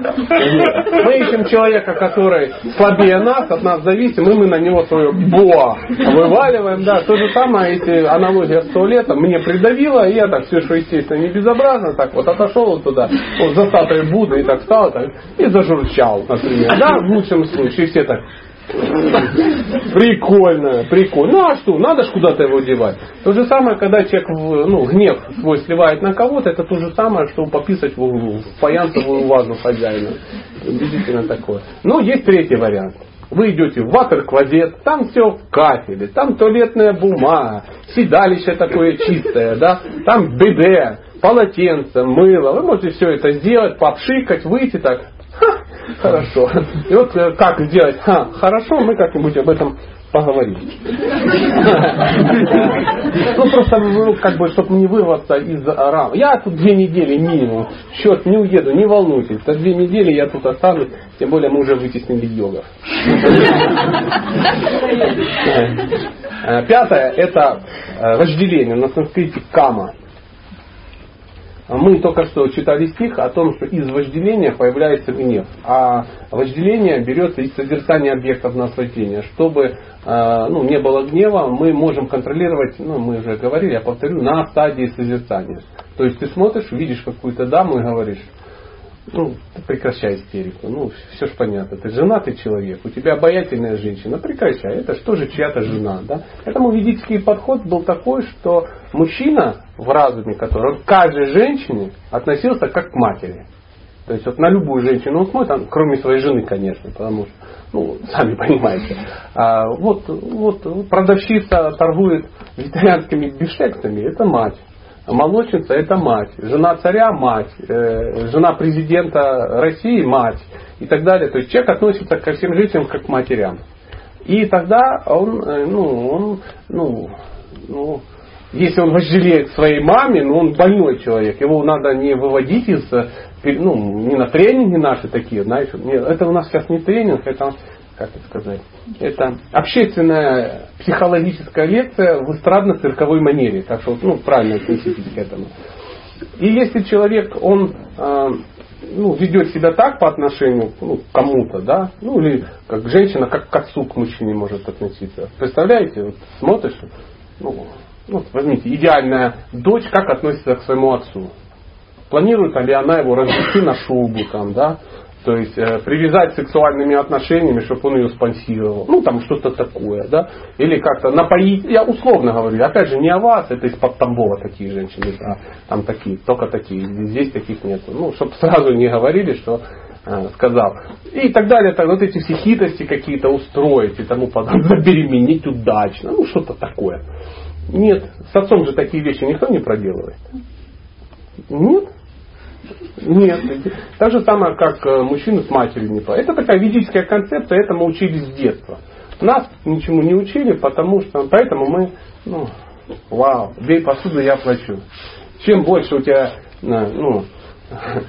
Мы ищем человека, который слабее нас, от нас зависим, и мы на него свое боа вываливаем. Да, то же самое, если аналогия с туалетом, мне придавило, и я так все, что естественно не безобразно, так вот отошел вот туда, вот за статуей Будды и так стал, так, и зажурчал, например. Да, в лучшем случае все так Прикольно, прикольно. Ну а что, надо же куда-то его девать. То же самое, когда человек ну, гнев свой сливает на кого-то, это то же самое, что пописать в углу, в фаянсовую вазу хозяина. Действительно такое. Но есть третий вариант. Вы идете в ватер-клозет, там все в кафеле, там туалетная бумага, седалище такое чистое, да, там БД, полотенце, мыло. Вы можете все это сделать, попшикать, выйти так. Хорошо. И вот э, как сделать? Ха, хорошо, мы как-нибудь об этом поговорим. Ну, просто, ну, как бы, чтобы не вырваться из рам. Я тут две недели минимум. Черт, не уеду, не волнуйтесь. За две недели я тут останусь. Тем более мы уже вытеснили йогов. Э, Пятое – это э, вожделение. На санскрите кама. Мы только что читали стих о том, что из вожделения появляется гнев, а вожделение берется из созерцания объектов наслаждения. Чтобы э, ну, не было гнева, мы можем контролировать, ну, мы уже говорили, я повторю, на стадии созерцания. То есть ты смотришь, видишь какую-то даму и говоришь, ну, прекращай истерику. Ну, все же понятно. Ты женатый человек, у тебя обаятельная женщина, прекращай. Это что же чья-то жена, да? Этому ведический подход был такой, что мужчина в разуме, который он к каждой женщине относился как к матери. То есть вот на любую женщину он смотрит, кроме своей жены, конечно, потому что, ну, сами понимаете. А вот, вот продавщица торгует вегетарианскими бифштексами, это мать. Молочница это мать, жена царя мать, э, жена президента России мать. И так далее. То есть человек относится ко всем жителям как к матерям. И тогда он, э, ну, он, ну, ну, если он вожделеет своей маме, ну он больной человек, его надо не выводить из, э, ну, не на тренинги наши такие, знаешь, нет, это у нас сейчас не тренинг, это как это сказать, это общественная психологическая лекция в эстрадно-цирковой манере. Так что, ну, правильно относитесь к этому. И если человек, он э, ну, ведет себя так по отношению ну, к кому-то, да, ну или как женщина, как к отцу к мужчине может относиться. Представляете, вот смотришь, ну, ну, возьмите, идеальная дочь как относится к своему отцу. Планирует ли она его развести на шубу, там, да, то есть э, привязать сексуальными отношениями, чтобы он ее спонсировал. Ну, там что-то такое, да. Или как-то напоить. Я условно говорю, опять же, не о вас, это из-под Тамбова такие женщины, а там такие, только такие. Здесь таких нет. Ну, чтобы сразу не говорили, что э, сказал. И так далее, так, вот эти все хитрости какие-то устроить и тому подобное, забеременеть удачно, ну что-то такое. Нет, с отцом же такие вещи никто не проделывает. Нет, нет. Так же самое, как э, мужчина с матерью не Это такая ведическая концепция, это мы учились с детства. Нас ничему не учили, потому что, поэтому мы, ну, вау, бей посуду, я плачу. Чем больше у тебя, э, ну,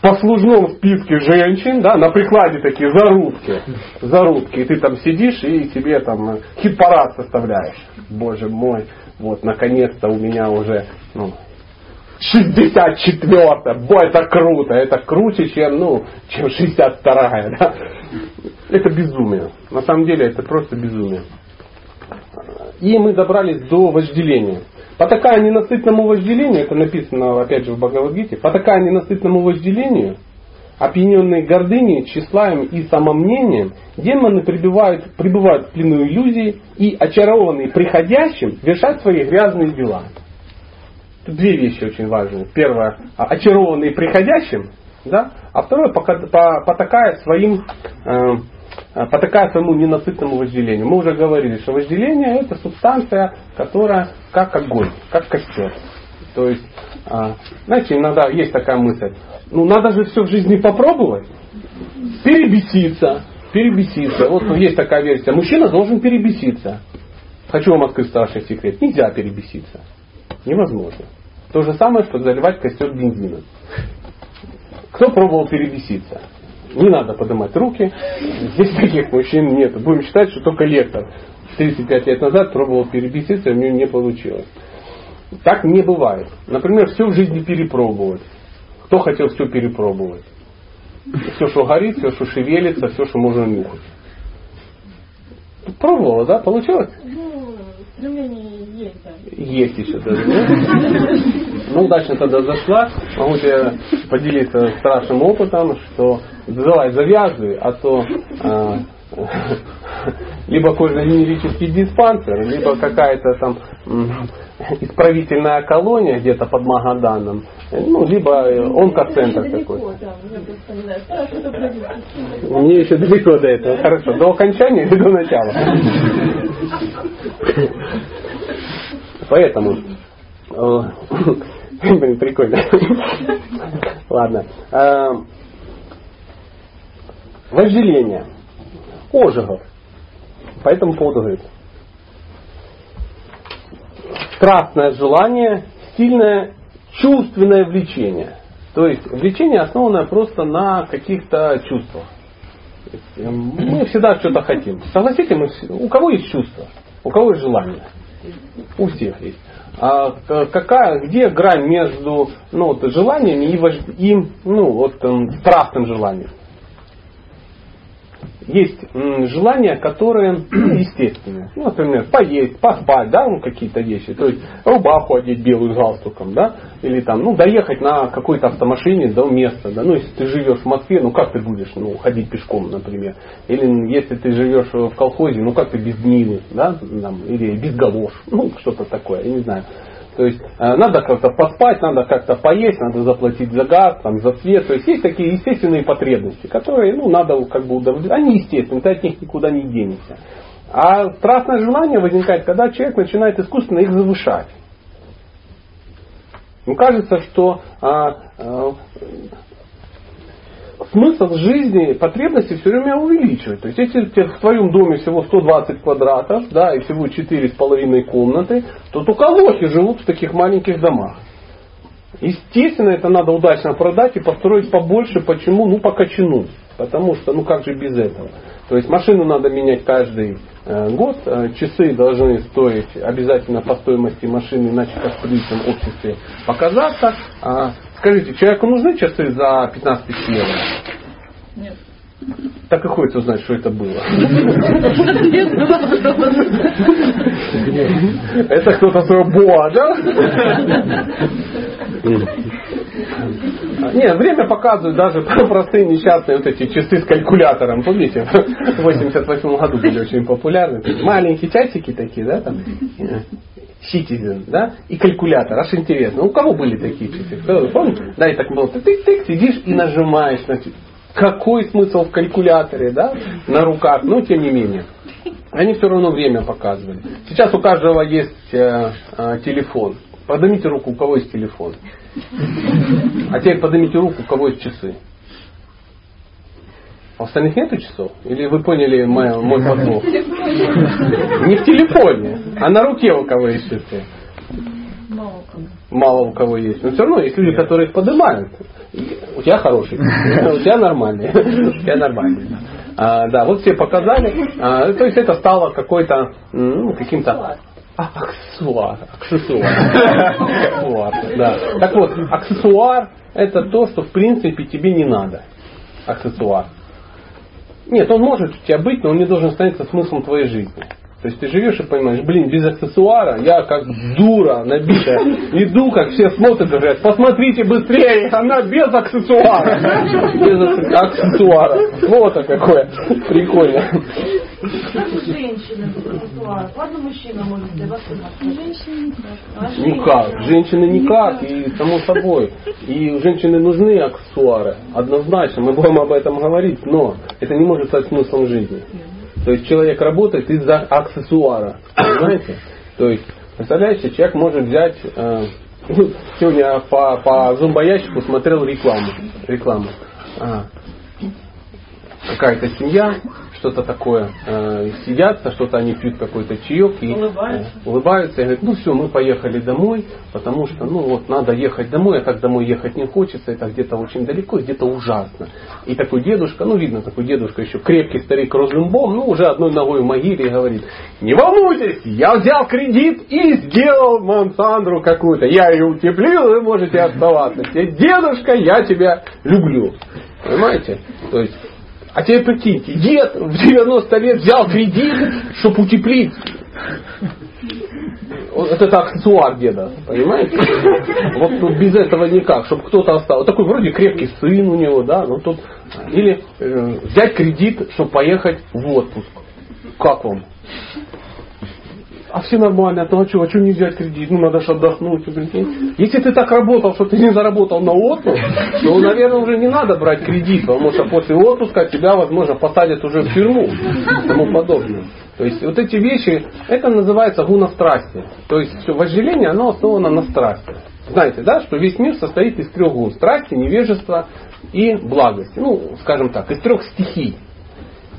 послужном списке женщин, да, на прикладе такие зарубки, зарубки, и ты там сидишь и себе там э, хит-парад составляешь. Боже мой, вот наконец-то у меня уже, ну, 64 Бой, это круто. Это круче, чем, ну, чем 62-я. Да? Это безумие. На самом деле это просто безумие. И мы добрались до вожделения. Потакая ненасытному вожделению, это написано опять же в Бхагавадгите, потакая ненасытному вожделению, опьяненные гордыней, тщеславием и самомнением, демоны пребывают, пребывают в плену иллюзий и очарованные приходящим вершат свои грязные дела две вещи очень важные. Первое, очарованный приходящим, да? а второе, потакая своим, э, потакая своему ненасытному вожделению. Мы уже говорили, что вожделение это субстанция, которая как огонь, как костер. То есть, а, знаете, иногда есть такая мысль, ну надо же все в жизни попробовать, перебеситься, перебеситься. Вот есть такая версия, мужчина должен перебеситься. Хочу вам открыть старший секрет. Нельзя перебеситься. Невозможно. То же самое, что заливать костер бензином. Кто пробовал перебеситься? Не надо поднимать руки. Здесь таких мужчин нет. Будем считать, что только лектор 35 лет назад пробовал перебеситься, и у него не получилось. Так не бывает. Например, все в жизни перепробовать. Кто хотел все перепробовать? Все, что горит, все, что шевелится, все, что можно нюхать. Пробовала, да? Получилось? Ну, стремление есть еще даже. Ну, удачно тогда зашла. Могу тебе поделиться страшным опытом, что давай завязывай, а то а, либо кожно-венерический диспансер, либо какая-то там исправительная колония где-то под Магаданом, ну, либо онкоцентр какой-то. Мне еще далеко до этого. Хорошо, до окончания или до начала? Поэтому, э, блин, прикольно. Ладно. Э, Вожделение. Ожегов. По этому поводу говорит. Страстное желание, сильное чувственное влечение. То есть влечение основанное просто на каких-то чувствах. Мы всегда что-то хотим. Согласитесь, мы, у кого есть чувство? У кого есть желание? У всех есть. А какая, где грань между ну, вот, желаниями и, и ну, вот, страстным желанием? Есть желания, которые естественные. Ну, например, поесть, поспать, да, ну, какие-то вещи. То есть рубаху одеть белую галстуком, да, или там, ну, доехать на какой-то автомашине до места, да. Ну, если ты живешь в Москве, ну, как ты будешь, ну, ходить пешком, например. Или если ты живешь в колхозе, ну, как ты без Нивы, да, там, или без галош, ну, что-то такое, я не знаю. То есть э, надо как-то поспать, надо как-то поесть, надо заплатить за газ, там, за свет. То есть есть такие естественные потребности, которые ну, надо как бы удовлетворить. Они естественные, ты от них никуда не денешься. А страстное желание возникает, когда человек начинает искусственно их завышать. Ему кажется, что а, а, смысл жизни, потребности все время увеличивают. То есть если в твоем доме всего 120 квадратов, да, и всего 4,5 комнаты, то только лохи живут в таких маленьких домах. Естественно, это надо удачно продать и построить побольше. Почему? Ну, по качану. Потому что, ну как же без этого? То есть машину надо менять каждый э, год, э, часы должны стоить обязательно по стоимости машины, иначе как в обществе показаться. Скажите, человеку нужны часы за 15 тысяч евро? Нет. Так и хочется узнать, что это было. Это кто-то своего Боа, да? Не, время показывает даже простые несчастные вот эти часы с калькулятором. Помните, в 88 году были очень популярны. Маленькие часики такие, да, там. Citizen, да, и калькулятор. Аж интересно. У кого были такие часы? Помните? Да, и так было. Ты, ты, ты сидишь и нажимаешь. Значит, какой смысл в калькуляторе, да, на руках, но тем не менее. Они все равно время показывали. Сейчас у каждого есть э, э, телефон. Поднимите руку, у кого есть телефон. А теперь поднимите руку, у кого есть часы. А у остальных нету часов? Или вы поняли мой, мой подвох? Не в телефоне, а на руке у кого есть часы. Мало у кого. Мало у кого есть. Но все равно есть люди, которые их поднимают. У тебя хороший, у тебя нормальный. У тебя нормальный. А, да, вот все показали. А, то есть это стало какой-то ну, каким-то а, аксессуар. Аксессуар. аксессуар да. Так вот, аксессуар это то, что в принципе тебе не надо. Аксессуар. Нет, он может у тебя быть, но он не должен становиться смыслом твоей жизни. То есть ты живешь и понимаешь, блин, без аксессуара я как дура набитая. Иду, как все смотрят говорят, посмотрите быстрее, она без аксессуара. Без аксессуара. Вот какое. Прикольно. Женщина без аксессуара. Ладно, мужчина может Женщины никак. Никак. Женщины никак, и само собой. И женщины нужны аксессуары. Однозначно. Мы будем об этом говорить, но это не может стать смыслом жизни. То есть человек работает из-за аксессуара. Понимаете? То есть, представляете, человек может взять... Э, сегодня по, по зомбоящику смотрел рекламу. рекламу. А, какая-то семья что-то такое э, сидят, что-то они пьют какой-то чаек и улыбаются. Э, улыбаются и говорят, ну все, мы поехали домой, потому что ну вот надо ехать домой, а так домой ехать не хочется, это где-то очень далеко, где-то ужасно. И такой дедушка, ну видно такой дедушка еще крепкий старик розлюмбом, ну уже одной ногой в могиле и говорит, не волнуйтесь, я взял кредит и сделал Мансандру какую-то, я ее утеплил, вы можете оставаться. Дедушка, я тебя люблю. Понимаете? То есть а теперь прикиньте, дед в 90 лет взял кредит, чтобы утеплить. Вот это аксессуар деда, понимаете? Вот без этого никак, чтобы кто-то остался. Такой вроде крепкий сын у него, да, но тут... Или э, взять кредит, чтобы поехать в отпуск. Как вам? А все нормально, а что, а что не взять кредит, ну надо же отдохнуть. Если ты так работал, что ты не заработал на отпуск, то, наверное, уже не надо брать кредит, потому что после отпуска тебя, возможно, посадят уже в тюрьму и тому подобное. То есть вот эти вещи, это называется гуна страсти. То есть все вожделение, оно основано на страсти. Знаете, да, что весь мир состоит из трех гун. Страсти, невежества и благости. Ну, скажем так, из трех стихий.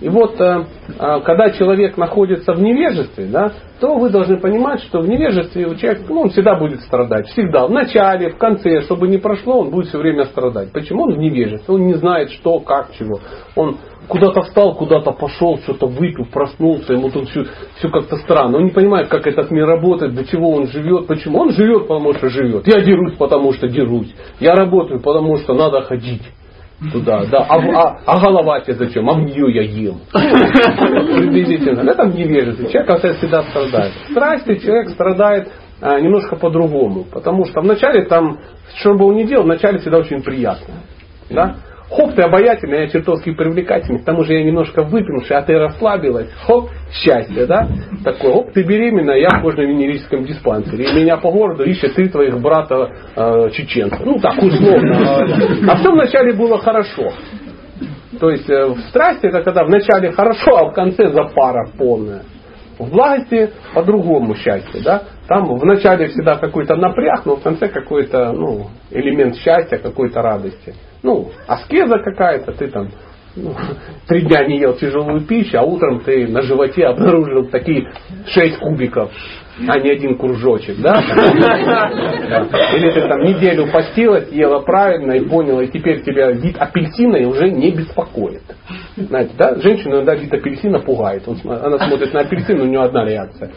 И вот, э, э, когда человек находится в невежестве, да, то вы должны понимать, что в невежестве у человека, ну, он всегда будет страдать. Всегда. В начале, в конце, чтобы не прошло, он будет все время страдать. Почему? Он в невежестве. Он не знает, что, как, чего. Он куда-то встал, куда-то пошел, что-то выпил, проснулся, ему тут все, все как-то странно. Он не понимает, как этот мир работает, до чего он живет, почему. Он живет, потому что живет. Я дерусь, потому что дерусь. Я работаю, потому что надо ходить туда, да. А, а, а голова тебе зачем? А нее я ем. Приблизительно. Это невежество. Человек всегда страдает. Страсти человек страдает а, немножко по-другому. Потому что вначале там, что бы он ни делал, вначале всегда очень приятно. Да? Хоп, ты обаятельный, я чертовски привлекательный, к тому же я немножко выпивший, а ты расслабилась. Хоп, счастье, да? Такое, хоп, ты беременна, я в кожно-венерическом диспансере. И меня по городу ищет ты твоих брата э, чеченцев. Ну так, условно. А все вначале было хорошо. То есть э, в страсти это когда вначале хорошо, а в конце запара полная. В благости по-другому счастье, да? Там вначале всегда какой-то напряг, но в конце какой-то ну, элемент счастья, какой-то радости. Ну, аскеза какая-то, ты там ну, три дня не ел тяжелую пищу, а утром ты на животе обнаружил такие шесть кубиков, а не один кружочек, да? Или ты там неделю постилась, ела правильно и поняла, и теперь тебя вид апельсина уже не беспокоит. Знаете, да? Женщину иногда вид апельсина пугает. Она смотрит на апельсин, у нее одна реакция.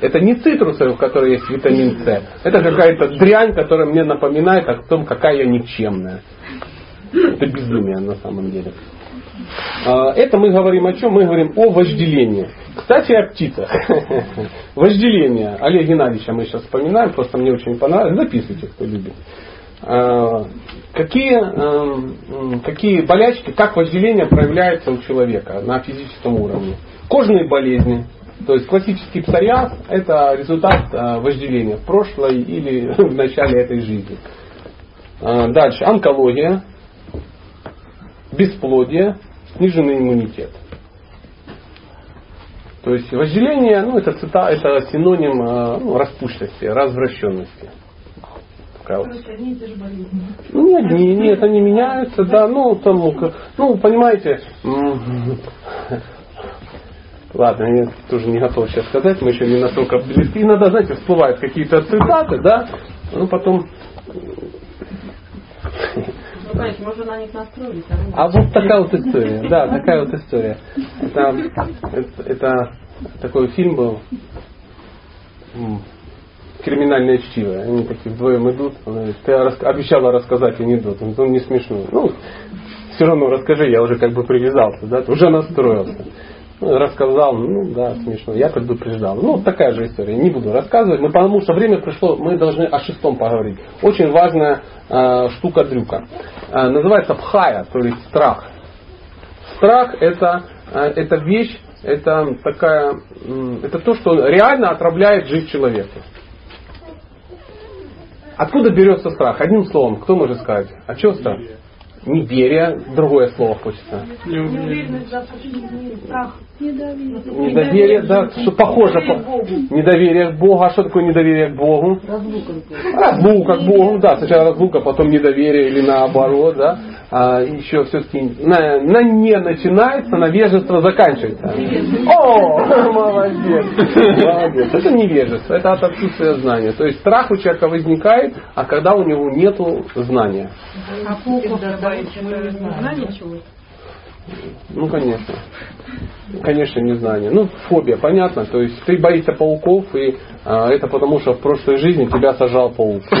Это не цитрусы, в которой есть витамин С. Это какая-то дрянь, которая мне напоминает о том, какая я никчемная. Это безумие на самом деле. А, это мы говорим о чем? Мы говорим о вожделении. Кстати, о птицах. Вожделение. Олег Геннадьевича мы сейчас вспоминаем, просто мне очень понравилось. Записывайте, кто любит. А, какие, эм, какие болячки, как вожделение проявляется у человека на физическом уровне? Кожные болезни, то есть классический псориаз – это результат э, вожделения в прошлой или в начале этой жизни. А, дальше. Онкология, бесплодие, сниженный иммунитет. То есть вожделение, ну, это, цита, это синоним э, ну, распущенности, развращенности. Такая вот. Ну, не одни, нет, они меняются, да, ну, там, ну, понимаете, ладно, я тоже не готов сейчас сказать, мы еще не настолько близки. Иногда, знаете, всплывают какие-то цитаты, да, ну, потом можно на них настроить. А вот такая вот история. Да, такая вот история. Это, это, это такой фильм был криминальное чтиво. Они такие вдвоем идут. Ты обещала рассказать анекдот. Он не смешной. Ну, все равно расскажи, я уже как бы привязался, да, уже настроился. Ну, рассказал, ну да, смешно. Я предупреждал. Ну, такая же история. Не буду рассказывать, но потому что время пришло, мы должны о шестом поговорить. Очень важная э, штука-дрюка. Э, называется пхая, то есть страх. Страх это, э, это вещь, это такая, э, это то, что реально отравляет жизнь человека. Откуда берется страх? Одним словом, кто может сказать? А что страх? Другое слово хочется. Неуверенность, страх. Недоверие, да, что похоже. По... Недоверие к Богу. А что такое недоверие к Богу? Разлука к Богу, да. Сначала разлука, потом недоверие или наоборот, да. А еще все-таки на, на не начинается, на вежество заканчивается. О, молодец. Молодец. Это невежество, это от отсутствия знания. То есть страх у человека возникает, а когда у него нет знания. А знание чего ну, конечно. Конечно, незнание. Ну, фобия, понятно. То есть ты боишься пауков, и а, это потому, что в прошлой жизни тебя сажал паук.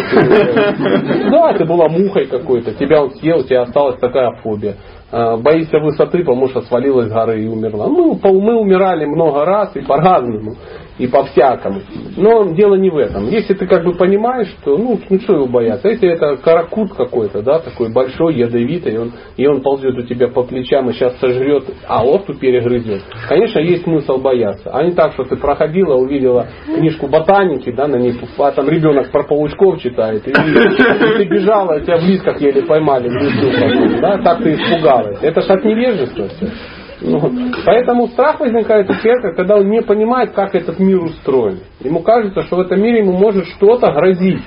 Да, ты была мухой какой-то, тебя он съел, у тебя осталась такая фобия. А, боишься высоты, потому что свалилась с горы и умерла. Ну, мы умирали много раз и по-разному и по-всякому. Но дело не в этом. Если ты как бы понимаешь, что ну, ну что его бояться, если это каракут какой-то, да, такой большой, ядовитый, он, и он ползет у тебя по плечам и сейчас сожрет, а осту перегрызет, конечно, есть смысл бояться. А не так, что ты проходила, увидела книжку ботаники, да, на ней, а там ребенок про паучков читает, и, и ты бежала, тебя в лисках еле поймали в лесу, да, так ты испугалась. Это ж от невежества все. Ну, поэтому страх возникает у человека, когда он не понимает, как этот мир устроен. Ему кажется, что в этом мире ему может что-то грозить.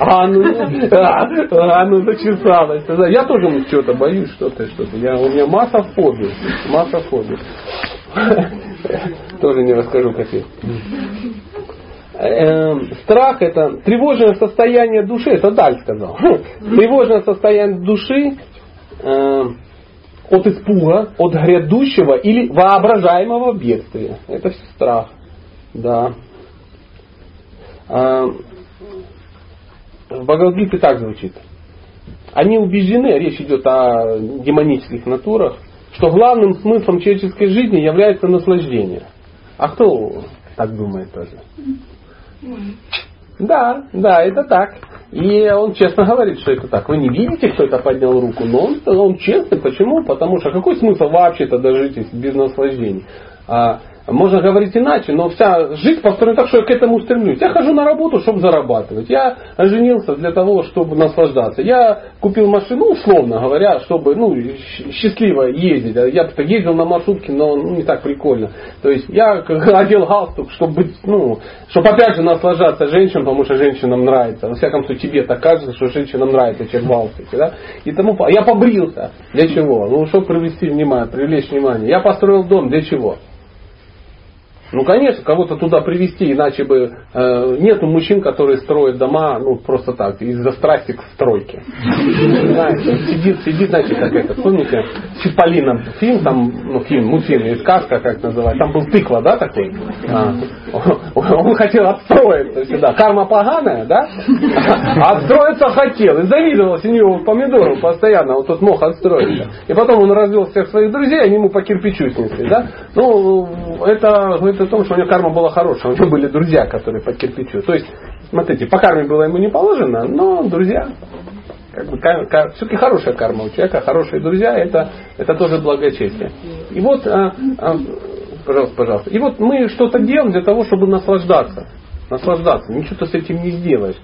А ну, а, ну зачесалась. Я тоже что-то боюсь, что-то, что-то. Я, у меня масса фобий. Масса фобий. Тоже не расскажу какие. Эм, страх это тревожное состояние души, это Даль сказал. Тревожное состояние души эм, от испуга, от грядущего или воображаемого бедствия. Это все страх. Да. Эм, в Бхагавадгите так звучит. Они убеждены, речь идет о демонических натурах, что главным смыслом человеческой жизни является наслаждение. А кто так думает тоже? Да, да, это так. И он честно говорит, что это так. Вы не видите, кто это поднял руку, но он, он честный. Почему? Потому что какой смысл вообще тогда жить без наслаждений? А, можно говорить иначе, но вся жизнь построена так, что я к этому стремлюсь. Я хожу на работу, чтобы зарабатывать. Я женился для того, чтобы наслаждаться. Я купил машину, условно говоря, чтобы ну, счастливо ездить. Я бы ездил на маршрутке, но ну, не так прикольно. То есть я одел галстук, чтобы ну, чтобы опять же наслаждаться женщинам, потому что женщинам нравится. Во всяком случае, тебе так кажется, что женщинам нравится человек в галстуке. Да? И тому, я побрился. Для чего? Ну, чтобы привлечь внимание, привлечь внимание. Я построил дом. Для чего? Ну, конечно, кого-то туда привести, иначе бы э, нету мужчин, которые строят дома, ну, просто так, из-за страсти к стройке. Знаете, сидит, сидит, знаете, как это, помните, Чиполлино фильм, там, ну, фильм, мультфильм, или сказка, как называется, там был тыква, да, такой? А, он хотел отстроиться сюда. Карма поганая, да? Отстроиться хотел. И завидовал синего помидору постоянно, вот тот мог отстроиться. И потом он развел всех своих друзей, они ему по кирпичу снесли, да? Ну, это говорит о том, что у него карма была хорошая. У него были друзья, которые по кирпичу. То есть, смотрите, по карме было ему не положено, но друзья. Как бы, все-таки хорошая карма у человека, хорошие друзья, это, это тоже благочестие. И вот, а, а, пожалуйста, пожалуйста. И вот мы что-то делаем для того, чтобы наслаждаться. Наслаждаться. Ничего ты с этим не сделаешь.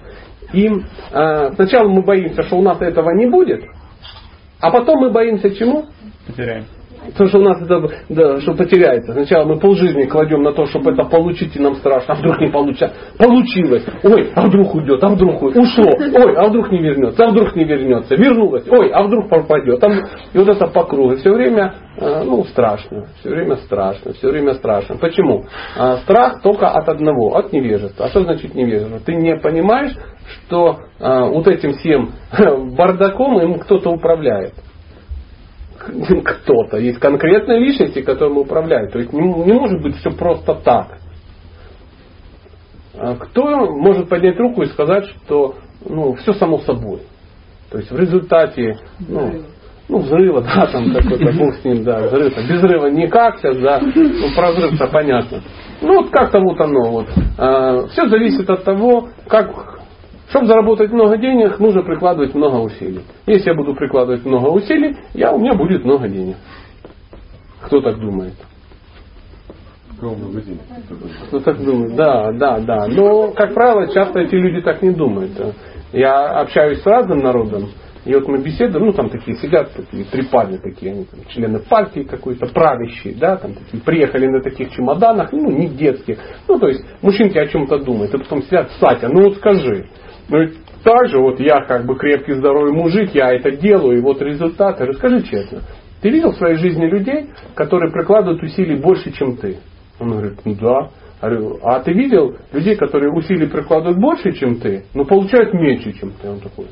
И а, сначала мы боимся, что у нас этого не будет, а потом мы боимся чему? Потеряем. Потому что у нас это да, что потеряется. Сначала мы полжизни кладем на то, чтобы это получить, и нам страшно. А вдруг не получится? Получилось. Ой, а вдруг уйдет, а вдруг уйдет. Ушло. Ой, а вдруг не вернется, а вдруг не вернется. Вернулось. Ой, а вдруг пропадет. И вот это по кругу. Все время э, ну, страшно. Все время страшно. Все время страшно. Почему? А, страх только от одного, от невежества. А что значит невежество? Ты не понимаешь, что а, вот этим всем бардаком им кто-то управляет кто-то. Есть конкретные личности, которым управляют. То есть не, не может быть все просто так. А кто может поднять руку и сказать, что ну, все само собой? То есть в результате ну, ну, взрыва, да, там какой-то бог с ним, да, взрыв. Без взрыва никак сейчас, да, ну, про взрыв-то понятно. Ну, вот как-то вот оно вот. А, все зависит от того, как чтобы заработать много денег, нужно прикладывать много усилий. Если я буду прикладывать много усилий, я, у меня будет много денег. Кто так думает? Кто так думает? Да, да, да. Но, как правило, часто эти люди так не думают. Я общаюсь с разным народом, и вот мы беседуем, ну там такие сидят, такие три такие, они там, члены партии какой-то, правящие, да, там такие, приехали на таких чемоданах, ну не детских. Ну то есть мужчинки о чем-то думают, и потом сидят, Сатя, ну вот скажи, ну и так же вот я как бы крепкий здоровый мужик, я это делаю, и вот результаты. Расскажи честно, ты видел в своей жизни людей, которые прикладывают усилий больше, чем ты? Он говорит, ну да. А ты видел людей, которые усилий прикладывают больше, чем ты, но получают меньше, чем ты? Он такой,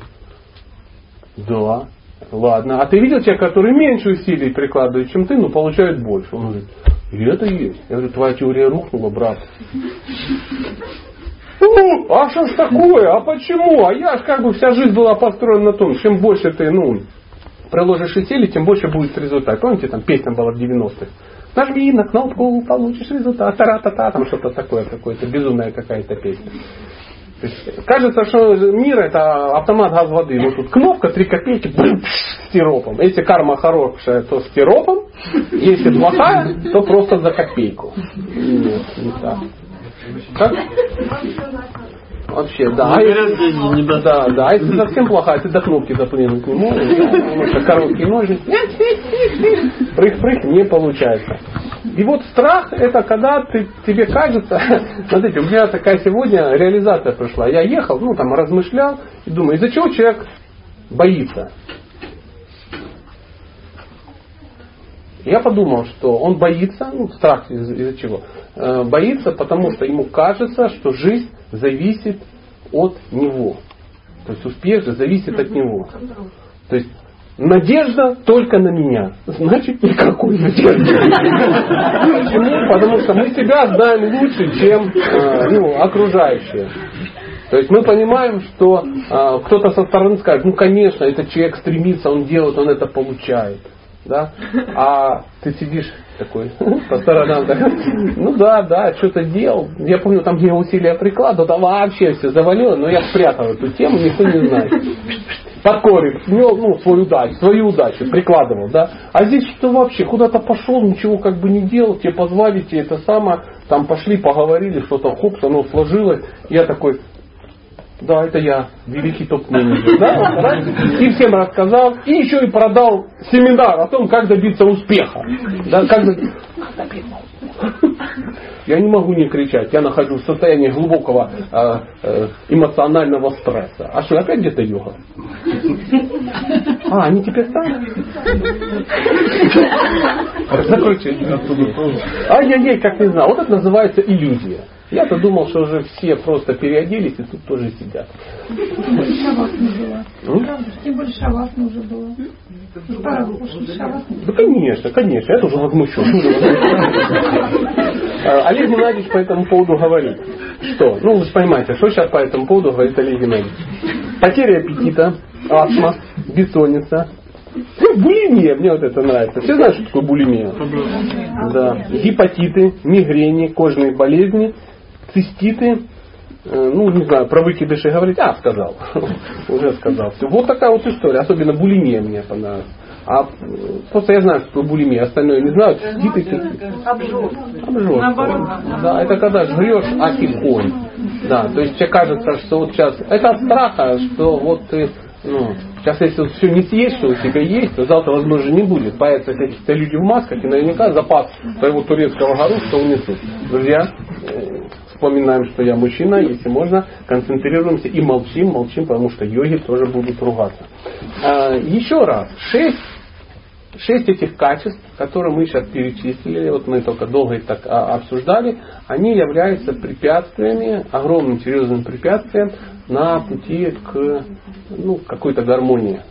да. Ладно. А ты видел тех, которые меньше усилий прикладывают, чем ты, но получают больше? Он говорит, и это есть. Я говорю, твоя теория рухнула, брат. Ну, а что ж такое? А почему? А я ж как бы вся жизнь была построена на том, чем больше ты, ну, приложишь усилий, тем больше будет результат. Помните, там песня была в 90-х? Нажми на кнопку, получишь результат. Тара-та-та, там что-то такое, какое-то безумная какая-то песня. То есть, кажется, что мир это автомат газ воды. Вот тут кнопка, 3 копейки, с сиропом. Если карма хорошая, то с сиропом. Если плохая, то просто за копейку. Нет, не так. Как? Вообще, да. А если, не да, да. А если совсем плохая, ты до кнопки заплюнуть не можешь, да? потому что короткие ножи, прых-прых, не получается. И вот страх это когда ты, тебе кажется, смотрите, у меня такая сегодня реализация прошла. Я ехал, ну там размышлял и думаю, из-за чего человек боится? Я подумал, что он боится, ну страх из- из-за чего? Э, Боится, потому что ему кажется, что жизнь зависит от него. То есть успех же зависит от него. То есть надежда только на меня. Значит, никакой надежды. Почему? Потому что мы себя знаем лучше, чем э, ну, окружающие. То есть мы понимаем, что э, кто-то со стороны скажет, ну конечно, этот человек стремится, он делает, он это получает. Да? А ты сидишь такой по сторонам, так, ну да, да, что-то делал. Я помню, там где усилия прикладывал, там вообще все завалило, но я спрятал эту тему, никто не знает. Под корень, вмел, ну, свою удачу, свою удачу прикладывал, да. А здесь что вообще, куда-то пошел, ничего как бы не делал, тебе позвали, тебе это самое, там пошли, поговорили, что-то хопс, оно сложилось. Я такой, да, это я, великий топ-менеджер. Да, и всем рассказал, и еще и продал семинар о том, как добиться успеха. Да, как. Я не могу не кричать, я нахожусь в состоянии глубокого э, э, эмоционального стресса. А что, опять где-то йога? А, они теперь там? Закройте. Ай-яй-яй, как не знал. Вот это называется иллюзия. Я-то думал, что уже все просто переоделись и тут тоже сидят. Тем больше шавасна было. М? Правда, тем больше шавасна уже было. И пора бы пошли шавасна. Да, конечно, конечно, я тоже возмущен. А, Олег Геннадьевич по этому поводу говорит, что, ну вы же понимаете, что сейчас по этому поводу говорит Олег Геннадьевич. Потеря аппетита, астма, бессонница, ну, булимия, мне вот это нравится. Все знают, что такое булимия? Да. Гепатиты, мигрени, кожные болезни, циститы, ну, не знаю, про выкидыши говорить, а, сказал, уже сказал. Всё. Вот такая вот история, особенно булимия мне понравилась. А просто я знаю, что такое булимия, остальное не знаю. Циститы, циститы. Обжор. Обжор. Да, это когда жрешь, а тихонь. Да, то есть тебе кажется, что вот сейчас, это от страха, что вот ты, ну, сейчас если вот все не съесть, что у тебя есть, то завтра, возможно, не будет. Появятся какие-то люди в масках, и наверняка запас твоего турецкого горуша унесут. Друзья, вспоминаем, что я мужчина, если можно, концентрируемся и молчим, молчим, потому что йоги тоже будут ругаться. А, Еще раз, шесть Шесть этих качеств, которые мы сейчас перечислили, вот мы только долго их так а, обсуждали, они являются препятствиями, огромным серьезным препятствием на пути к ну, какой-то гармонии.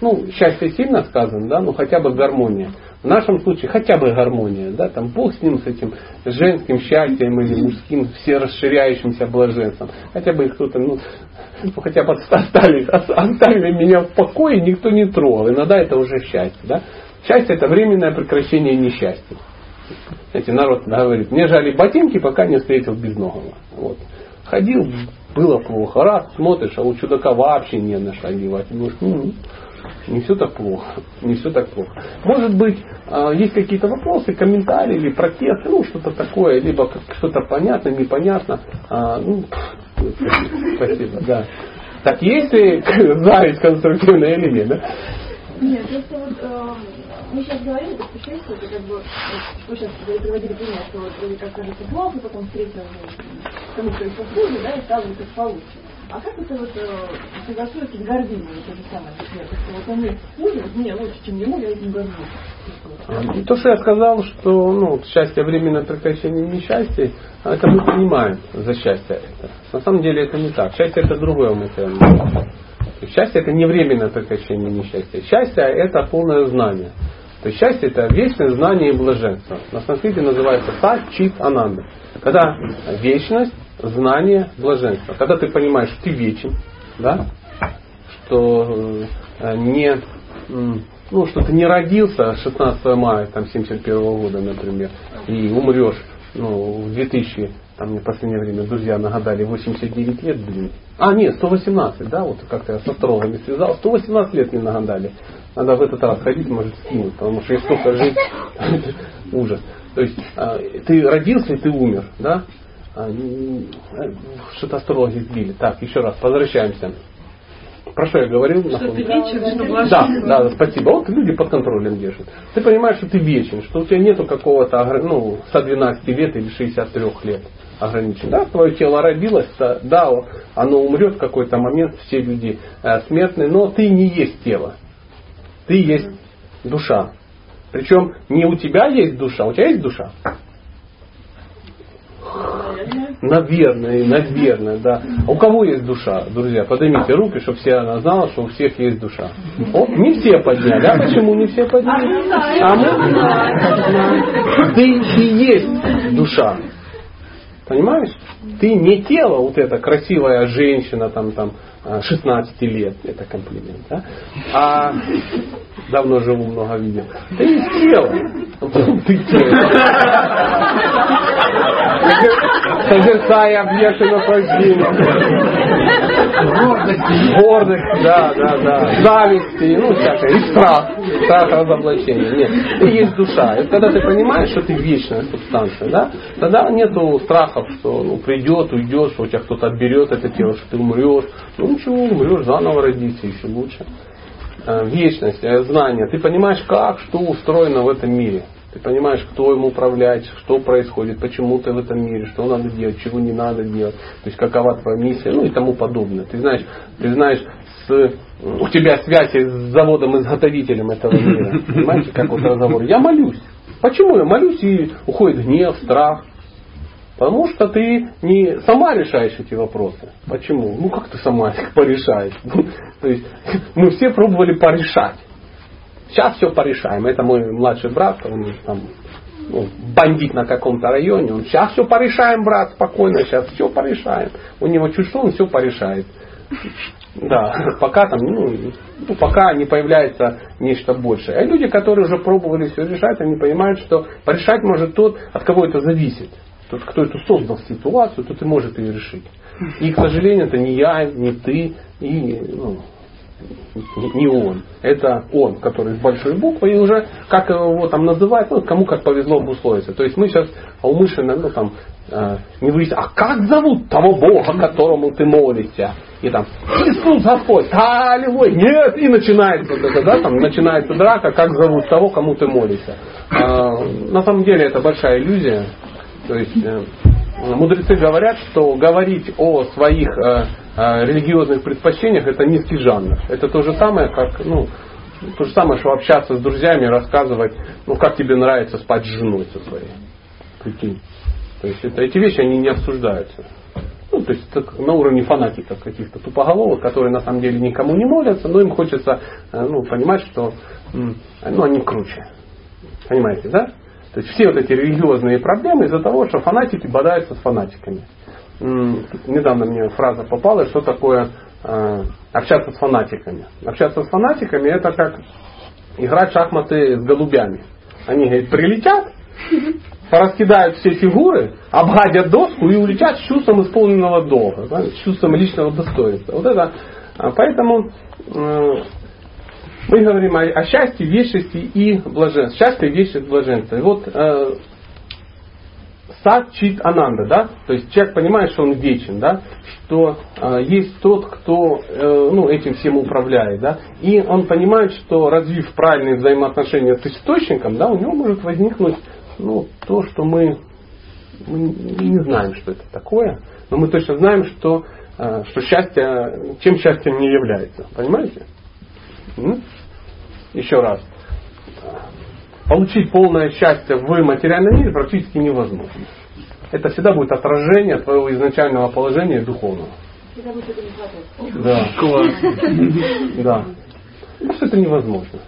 Ну, счастье сильно сказано, да, но хотя бы гармония. В нашем случае хотя бы гармония, да, там Бог с ним, с этим женским счастьем или мужским, все расширяющимся блаженством. Хотя бы кто-то, ну, ну, хотя бы оставили, оставили меня в покое, никто не трогал. Иногда это уже счастье, да. Счастье это временное прекращение несчастья. Знаете, народ говорит, мне жали ботинки, пока не встретил безногого. Вот. Ходил, было плохо. Раз смотришь, а у чудака вообще не на что одевать. Думаешь, «М, не все так плохо. Не все так плохо. Может быть, а, есть какие-то вопросы, комментарии или протесты, ну, что-то такое, либо что-то понятно, непонятно. А, ну, спасибо, да. Так, есть ли зависть конструктивный элемент, да? Нет, просто вот э, мы сейчас говорили про путешествие, это как бы, что сейчас вы приводили пример, что вот вроде как кажется плохо, потом встретил ну, кому кто есть хуже, да, и стало как получше. А как это вот э, согласуется с гордыней, вот то же самое, вот он есть хуже, мне лучше, чем ему, я этим горжусь. А, то, что я сказал, что ну, счастье временное прекращение несчастья, это мы понимаем за счастье это. На самом деле это не так. Счастье это другое мы понимаем. Счастье это не временное прекращение несчастья. Счастье это полное знание. То есть счастье это вечное знание и блаженство. На санскрите называется та чит ананда. Когда вечность, знание, блаженство. Когда ты понимаешь, что ты вечен, да, что э, не ну, что ты не родился 16 мая там, 71 года, например, и умрешь ну, в 2000, там мне в последнее время друзья нагадали, 89 лет, блин. А, нет, 118, да, вот как-то я с астрологами связал, 118 лет мне нагадали. Надо в этот раз ходить, может, скинуть, потому что если столько жить, ужас. То есть а, ты родился и ты умер, да? Э, Что-то астрологи сбили. Так, еще раз, возвращаемся. Про что я говорил? Что ты вечен, что Да, блажен. да, спасибо. Вот люди под контролем держат. Ты понимаешь, что ты вечен, что у тебя нету какого-то ну, 112 лет или 63 лет ограничен. Да, твое тело родилось, да, да, оно умрет в какой-то момент, все люди э, смертные, но ты не есть тело. Ты есть душа. Причем не у тебя есть душа, у тебя есть душа? Наверное, наверное, да. А у кого есть душа, друзья? Поднимите руки, чтобы все она знала, что у всех есть душа. О, не все подняли. А почему не все подняли? А мы Ты, ты есть душа. Понимаешь? Ты не тело, вот эта красивая женщина, там, там, э, 16 лет, это комплимент, да? А давно живу, много видел. Ты не тело. Ты тело. Созерцая объекты наслаждения. Гордости. Гордость, да, да, да. Зависти, ну всякое. И страх. Страх разоблачения. Нет. Ты есть душа. И когда ты понимаешь, что ты вечная субстанция, да, тогда нету страхов, что ну, придет, уйдет, что у тебя кто-то отберет это тело, что ты умрешь. Ну ничего, умрешь, заново родиться, еще лучше. Э, Вечность, э, знание. Ты понимаешь, как, что устроено в этом мире. Ты понимаешь, кто им управляет, что происходит, почему ты в этом мире, что надо делать, чего не надо делать, то есть какова твоя миссия, ну и тому подобное. Ты знаешь, ты знаешь, с, у тебя связи с заводом-изготовителем этого мира. Понимаете, как вот разговор. Я молюсь. Почему я молюсь и уходит гнев, страх? Потому что ты не сама решаешь эти вопросы. Почему? Ну как ты сама их порешаешь? То есть мы все пробовали порешать. Сейчас все порешаем. Это мой младший брат, он там ну, бандит на каком-то районе. Он сейчас все порешаем, брат, спокойно, сейчас все порешаем. У него чуть что, он все порешает. Да, пока там, ну, ну, пока не появляется нечто большее. А люди, которые уже пробовали все решать, они понимают, что порешать может тот, от кого это зависит. Тот, кто эту создал ситуацию, тот и может ее решить. И, к сожалению, это не я, не ты, и ну, не он. Это он, который с большой буквы, и уже, как его там называют, ну, кому как повезло обусловиться. То есть мы сейчас умышленно, ну, там, э, не выясняем, а как зовут того Бога, которому ты молишься? И там, Иисус Господь, аллилуйя, нет, и начинается, вот да, там, начинается драка, как зовут того, кому ты молишься. А, на самом деле это большая иллюзия. То есть э, мудрецы говорят, что говорить о своих э, э, религиозных предпочтениях это низкий жанр. Это то же самое, как, ну, то же самое, что общаться с друзьями, рассказывать, ну, как тебе нравится спать с женой со своей. Прикинь. То есть это, эти вещи, они не обсуждаются. Ну, то есть это на уровне фанатиков каких-то тупоголовых, которые на самом деле никому не молятся, но им хочется э, ну, понимать, что ну, они круче. Понимаете, да? То есть все вот эти религиозные проблемы из-за того, что фанатики бодаются с фанатиками. Недавно мне фраза попала, что такое э, общаться с фанатиками. Общаться с фанатиками это как играть в шахматы с голубями. Они, говорит, прилетят, пораскидают все фигуры, обгадят доску и улетят с чувством исполненного долга, да, с чувством личного достоинства. Вот это, а, поэтому э, мы говорим о, о счастье, вечности и блаженстве. Счастье, вечность, блаженство. И вот э, сад чит ананда, да, то есть человек понимает, что он вечен, да, что э, есть тот, кто э, ну, этим всем управляет, да, и он понимает, что развив правильные взаимоотношения с источником, да, у него может возникнуть ну, то, что мы, мы не знаем, что это такое, но мы точно знаем, что, э, что счастье, чем счастьем не является, понимаете? Еще раз. Получить полное счастье в материальном мире практически невозможно. Это всегда будет отражение твоего изначального положения духовного. Всегда будет это не хватать. Да. Класс. Да. Потому что это невозможно.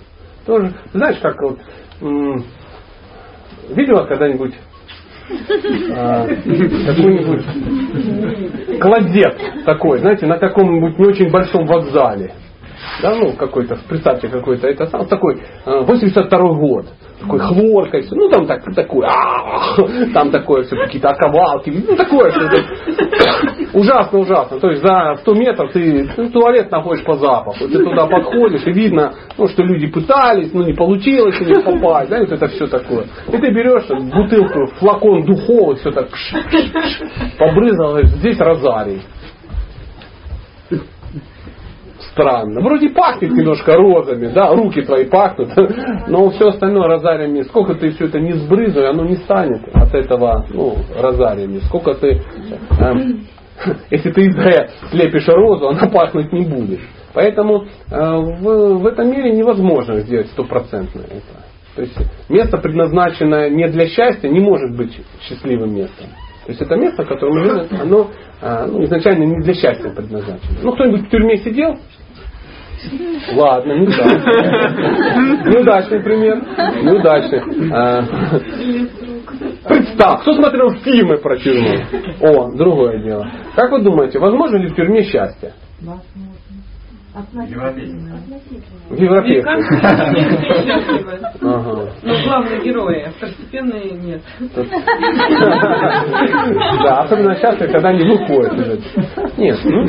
Тоже, знаешь, как вот м, видела когда-нибудь а, какой-нибудь кладет такой, знаете, на каком-нибудь не очень большом вокзале. Да, ну, какой-то, представьте, какой-то, это сам такой, 82 год, такой хлоркой, всё, ну, там так, такой, а, там такое все, какие-то оковалки, ну, такое что-то. Ужасно, ужасно. То есть за 100 метров ты ну, туалет находишь по запаху. Ты туда подходишь и видно, ну, что люди пытались, но не получилось у них попасть. Да, вот это все такое. И ты берешь бутылку, флакон духов, все так побрызгал, здесь розарий. Странно. Вроде пахнет немножко розами, да, руки твои пахнут, но все остальное розариями, сколько ты все это не сбрызывай, оно не станет от этого ну, розариями. Сколько ты, э, если ты из слепишь розу, она пахнуть не будет. Поэтому э, в, в этом мире невозможно сделать стопроцентно это. То есть место, предназначенное не для счастья, не может быть счастливым местом. То есть это место, которое мы живем, оно а, ну, изначально не для счастья предназначено. Ну, кто-нибудь в тюрьме сидел? Ладно, неудачный. Неудачный пример. Неудачный. А, представь, кто смотрел фильмы про тюрьму? О, другое дело. Как вы думаете, возможно ли в тюрьме счастье? Относительно. В европейской. Ага. Но главные герои, второстепенные нет. Да, особенно часто, когда не выходят. Нет, ну,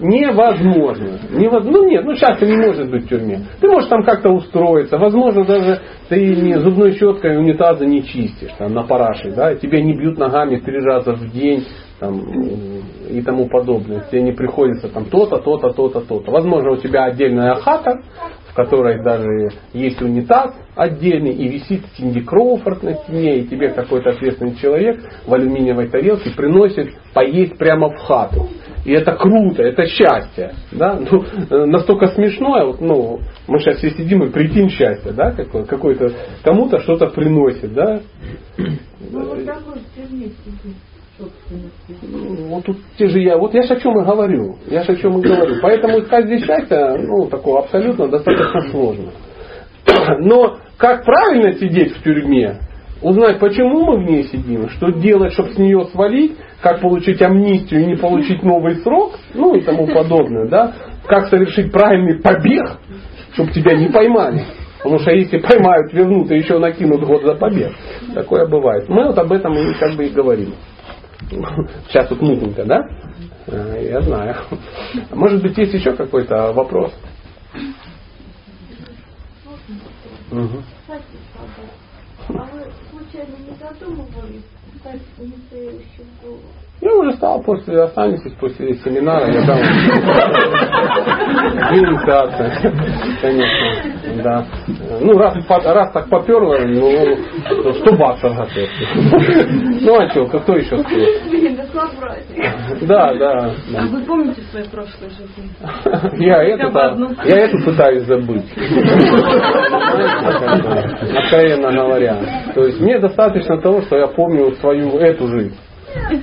невозможно. невозможно. Ну нет, ну счастье не может быть в тюрьме. Ты можешь там как-то устроиться. Возможно, даже ты не зубной щеткой унитазы не чистишь там, на параше. Да? Тебя не бьют ногами три раза в день там, и тому подобное. Тебе не приходится там то-то, то-то, то-то, то-то. Возможно, у тебя отдельная хата, в которой даже есть унитаз отдельный, и висит Синди Кроуфорд на стене, и тебе какой-то ответственный человек в алюминиевой тарелке приносит поесть прямо в хату. И это круто, это счастье. Да? Ну, настолько смешное, вот, ну, мы сейчас все сидим и прикинь счастье, да, какое, какой-то, кому-то что-то приносит, да. Ну, вот такой. Ну, вот тут те же я, вот я же о чем и говорю, я же о чем и говорю. Поэтому искать здесь счастье, ну, такого абсолютно достаточно сложно. Но как правильно сидеть в тюрьме, узнать, почему мы в ней сидим, что делать, чтобы с нее свалить, как получить амнистию и не получить новый срок, ну и тому подобное, да, как совершить правильный побег, чтобы тебя не поймали. Потому что если поймают, вернут и еще накинут год за побег. Такое бывает. Мы вот об этом и как бы и говорим. Сейчас тут мутненько, да? Э, я знаю. Может быть, есть еще какой-то вопрос? Угу. А вы случайно не задумывались стать инициирующим голову? Я уже стал после, останетесь после семинара, я дам. Конечно, да. Ну, раз, раз так поперло, ну, 100 баксов готовьте. Ну, а что, кто еще стоит? Да, да. А вы помните свои прошлые жизни? Я это, я эту пытаюсь забыть. Откровенно говоря. То есть мне достаточно того, что я помню свою эту жизнь.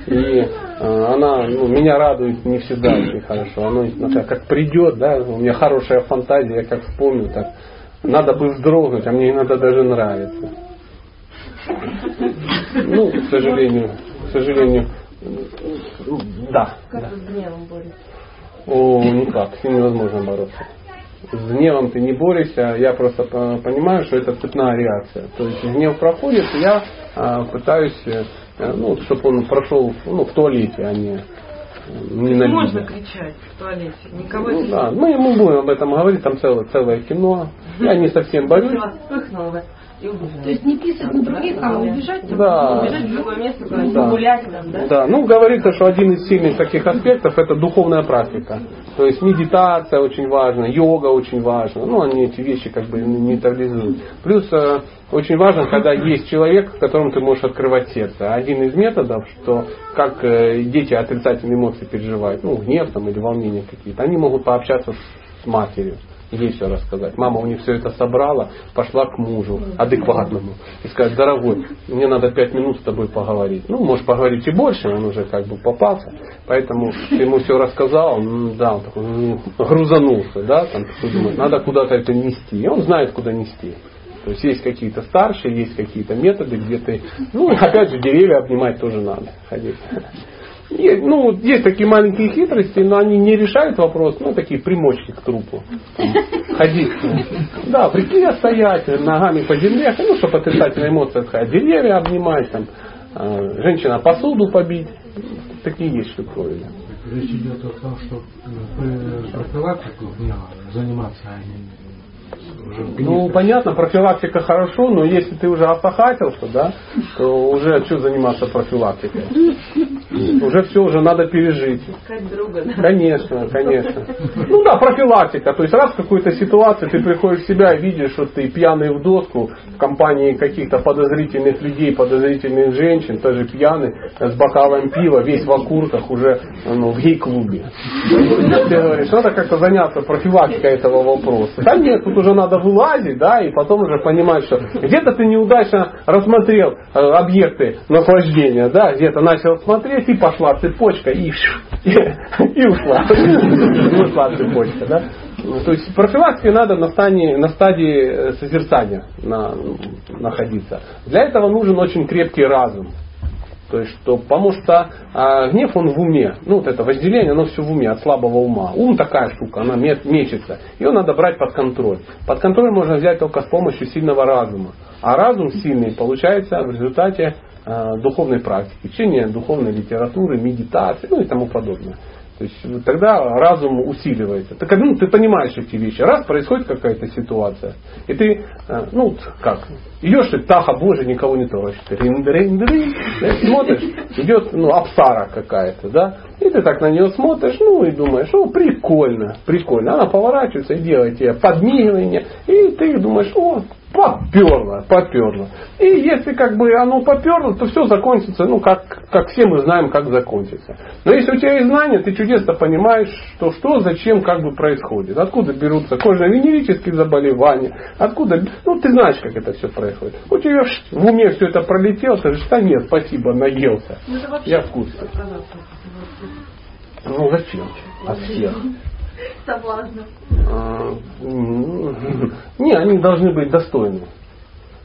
И э, она ну, меня радует не всегда очень хорошо. Оно как придет, да, у меня хорошая фантазия, я как вспомню, так надо бы вздрогнуть, а мне иногда даже нравится. Ну, к сожалению, к сожалению, да. Как вы с гневом боретесь? О, никак, с ним невозможно бороться. С гневом ты не борешься, я просто понимаю, что это цепная реакция. То есть гнев проходит, я а, пытаюсь Э, ну, чтобы он прошел ну, в туалете, а не не на Можно кричать в туалете, никого ну, да. Мы, мы будем об этом говорить, там целое, целое кино. Я не совсем То есть не писать на других, а убежать? Да. Убежать в другое место, да. погулять там, да? Да, ну говорится, что один из сильных таких аспектов это духовная практика. То есть медитация очень важна, йога очень важна. Ну, они эти вещи как бы нейтрализуют. Плюс э, очень важно, когда есть человек, с которым ты можешь открывать сердце. Один из методов, что как э, дети отрицательные эмоции переживают, ну, гнев там или волнение какие-то, они могут пообщаться с матерью ей все рассказать. Мама у них все это собрала, пошла к мужу, адекватному, и сказать, дорогой, мне надо пять минут с тобой поговорить. Ну, может поговорить и больше, он уже как бы попался. Поэтому ты ему все рассказал, да, он такой, ну, грузанулся, да, там, думает, надо куда-то это нести. И он знает, куда нести. То есть есть какие-то старшие, есть какие-то методы, где ты, ну, опять же, деревья обнимать тоже надо ходить. Есть, ну, есть такие маленькие хитрости, но они не решают вопрос, ну, такие примочки к трупу. Ходить. Да, прикинь, стоять ногами по земле, ну, чтобы отрицательная эмоция сказать, деревья обнимать, там, э, женщина посуду побить. Такие есть штуковины. Речь идет о том, что профилактику гнева заниматься, а ну, понятно, профилактика хорошо, но если ты уже осахатился, да, то уже что заниматься профилактикой? Уже все, уже надо пережить. Искать друга, да? Конечно, конечно. Ну да, профилактика. То есть раз в какой-то ситуации ты приходишь в себя и видишь, что ты пьяный в доску в компании каких-то подозрительных людей, подозрительных женщин, тоже пьяный, с бокалом пива, весь в окурках уже ну, в гей-клубе. Ты говоришь, надо как-то заняться профилактикой этого вопроса. Да нет, тут уже надо вылазить, да, и потом уже понимать, что где-то ты неудачно рассмотрел э, объекты наслаждения, да, где-то начал смотреть, и пошла цепочка, и, и, и ушла. И ушла цепочка, да. То есть профилактике надо на стадии, на стадии э, созерцания на, находиться. Для этого нужен очень крепкий разум. То есть, что, потому что а, гнев он в уме. Ну, вот это возделение, оно все в уме, от слабого ума. Ум такая штука, она мечется. Ее надо брать под контроль. Под контроль можно взять только с помощью сильного разума. А разум сильный получается в результате а, духовной практики, чтения духовной литературы, медитации, ну и тому подобное. То есть тогда разум усиливается. Так, ну, ты понимаешь эти вещи. Раз происходит какая-то ситуация, и ты, э, ну как, идешь и таха боже, никого не трогаешь. смотришь, идет ну, апсара какая-то, да, и ты так на нее смотришь, ну и думаешь, о, прикольно, прикольно. Она поворачивается и делает тебе подмигивание, и ты думаешь, о, поперло, поперло. И если как бы оно поперло, то все закончится, ну, как, как все мы знаем, как закончится. Но если у тебя есть знания, ты чудесно понимаешь, что, что зачем, как бы происходит. Откуда берутся кожно-венерические заболевания, откуда, ну, ты знаешь, как это все происходит. У тебя в уме все это пролетело, ты говоришь, да нет, спасибо, наелся. Ну, Я в курсе. Ну, зачем? От всех. Соблазна. А, Не, они должны быть достойны.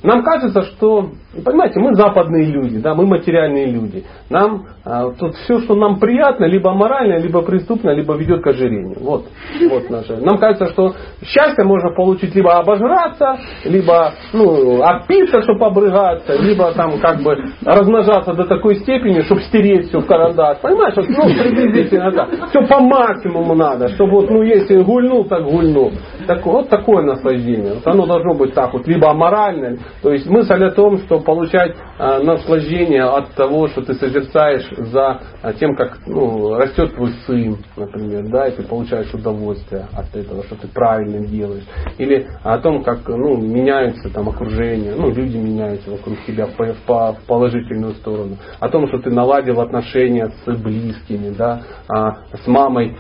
Нам кажется, что, понимаете, мы западные люди, да, мы материальные люди. Нам а, тут все, что нам приятно, либо морально, либо преступно, либо ведет к ожирению. Вот, вот наше. Нам кажется, что счастье можно получить либо обожраться, либо ну, опиться, чтобы обрыгаться, либо там как бы размножаться до такой степени, чтобы стереть все в карандаш. Понимаешь, вот, ну, приблизительно так. Все по максимуму надо, чтобы вот, ну, если гульнул, так гульнул. Так, вот такое наслаждение. Вот оно должно быть так вот, либо аморальное. То есть мысль о том, что получать а, наслаждение от того, что ты созерцаешь за а, тем, как ну, растет твой сын, например, да, и ты получаешь удовольствие от этого, что ты правильно делаешь. Или о том, как ну, меняется там окружение, ну, люди меняются вокруг тебя в, положительную сторону. О том, что ты наладил отношения с близкими, да, а, с мамой,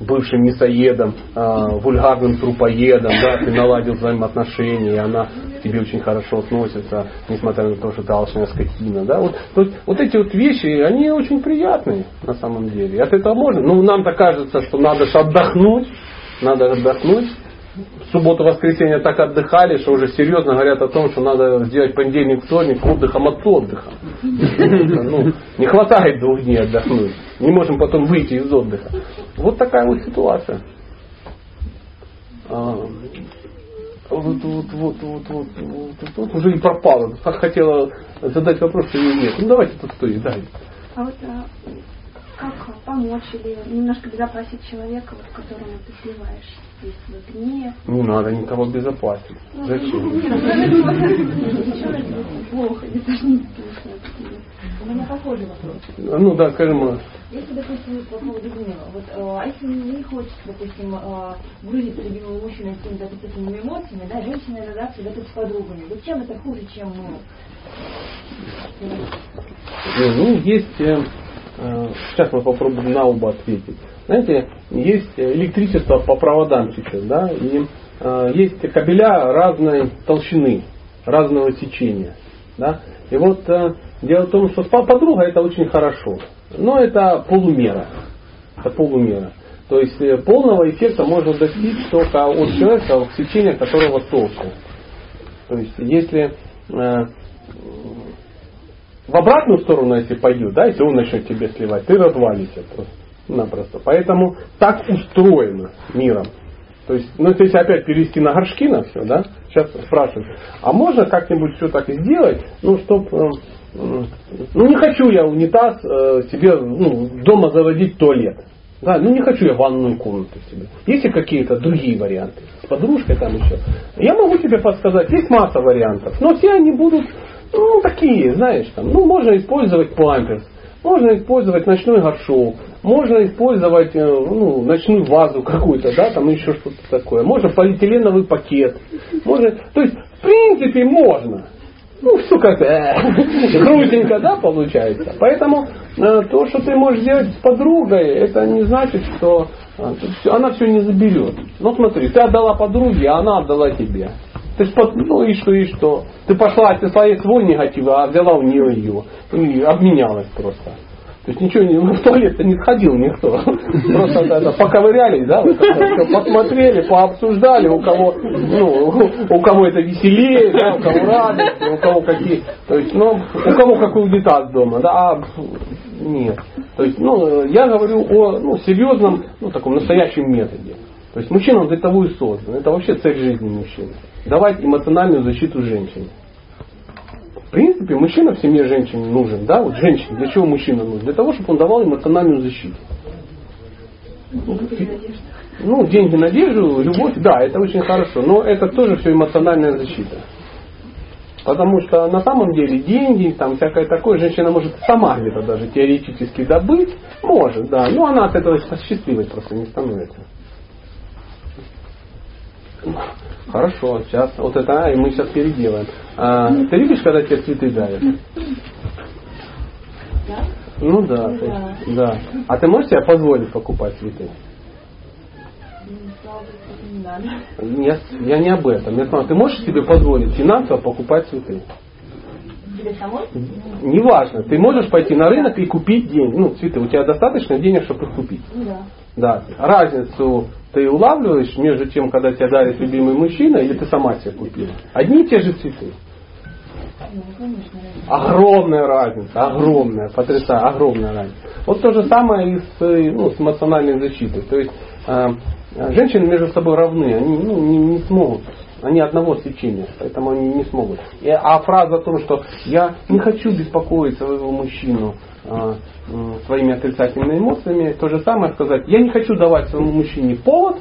бывшим мясоедом, вульгарным трупоедом, да, ты наладил взаимоотношения, и она тебе очень хорошо относится, несмотря на то, что ты алчная скотина. Да? Вот, то вот эти вот вещи, они очень приятные на самом деле. От этого можно. Ну, нам-то кажется, что надо же отдохнуть, надо отдохнуть. В субботу, воскресенье так отдыхали, что уже серьезно говорят о том, что надо сделать понедельник, вторник отдыхом от отдыха. Ну, не хватает двух дней отдохнуть. Не можем потом выйти из отдыха. Вот такая вот ситуация вот, вот, вот, вот, вот, вот, вот, уже и пропало Так хотела задать вопрос, а что ее нет. Ну давайте тут стоит да. А вот а, как помочь или немножко безопасить человека, вот, которому ты сливаешь здесь вот гнев? Не ну, надо никого безопасить. Ну, Зачем? Ну, У меня похожий вопрос. Ну да, скажем, Если, допустим, по поводу гнева, вот, э, а если не хочется, допустим, э, выразить любимого мужчину с какими-то отрицательными эмоциями, да, женщина иногда всегда тут с подругами. Вот чем это хуже, чем мы? Э, Ну, есть, э, сейчас мы попробуем на оба ответить. Знаете, есть электричество по проводам сейчас, да, и э, есть кабеля разной толщины, разного течения. Да? И вот э, дело в том, что подруга это очень хорошо, но это полумера. Это полумера. То есть э, полного эффекта можно достичь только от человека, от течения которого толще. То есть если э, в обратную сторону, если пойдет, да, если он начнет тебе сливать, ты развалишься просто-напросто. Поэтому так устроено миром. То есть, ну, если опять перевести на горшки на все, да, сейчас спрашивают, а можно как-нибудь все так и сделать, ну, чтобы, ну, не хочу я унитаз э, себе, ну, дома заводить туалет. Да, ну не хочу я ванную комнату себе. Есть ли какие-то другие варианты? С подружкой там еще. Я могу тебе подсказать, есть масса вариантов, но все они будут ну, такие, знаешь, там, ну, можно использовать памперс, можно использовать ночной горшок, можно использовать э, ну, ночную вазу какую-то, да, там еще что-то такое. Можно полиэтиленовый пакет. Можно, то есть, в принципе, можно. Ну, все как э, грустненько, да, получается. Поэтому э, то, что ты можешь сделать с подругой, это не значит, что э, она все не заберет. Ну смотри, ты отдала подруге, а она отдала тебе. Ты ж, ну и что, и что. Ты пошла, ты своей свой негатив, а взяла у нее ее. И обменялась просто. То есть ничего не, в туалет не сходил никто. Просто это, поковырялись, да, вот это, посмотрели, пообсуждали, у кого, ну, у кого это веселее, да, у кого радость, у кого какие. То есть, ну, у кого какой унитаз дома, да, а нет. То есть, ну, я говорю о ну, серьезном, ну, таком настоящем методе. То есть мужчина он для того и создан. Это вообще цель жизни мужчины. Давать эмоциональную защиту женщине. В принципе, мужчина в семье женщине нужен, да, вот женщине, для чего мужчина нужен? Для того, чтобы он давал эмоциональную защиту. Ну, деньги, надежду, любовь, да, это очень хорошо, но это тоже все эмоциональная защита. Потому что на самом деле деньги, там всякое такое, женщина может сама где-то даже теоретически добыть, может, да, но она от этого счастливой просто не становится. Хорошо, сейчас вот это, а, и мы сейчас переделаем. А, ты любишь, когда тебе цветы дарят? Да? Ну да, Ну ты- да. да. А ты можешь себе позволить покупать цветы? Я, я не об этом. Я сказал, ты можешь себе позволить финансово покупать цветы? Тебе самой? Неважно, ты можешь пойти на рынок и купить деньги. Ну, цветы, у тебя достаточно денег, чтобы их купить. Да. Да. Разницу ты улавливаешь между тем, когда тебя дарит любимый мужчина, или ты сама себе купила. Одни и те же цветы. Ну. Огромная разница, огромная, потрясающая, огромная разница. Вот то же самое и с, э, ну, с эмоциональной защитой. То есть э, женщины между собой равны, они ну, не, не смогут. Они одного сечения, поэтому они не смогут. А фраза о том, что я не хочу беспокоить своего мужчину м, своими отрицательными эмоциями, то же самое сказать, я не хочу давать своему мужчине повод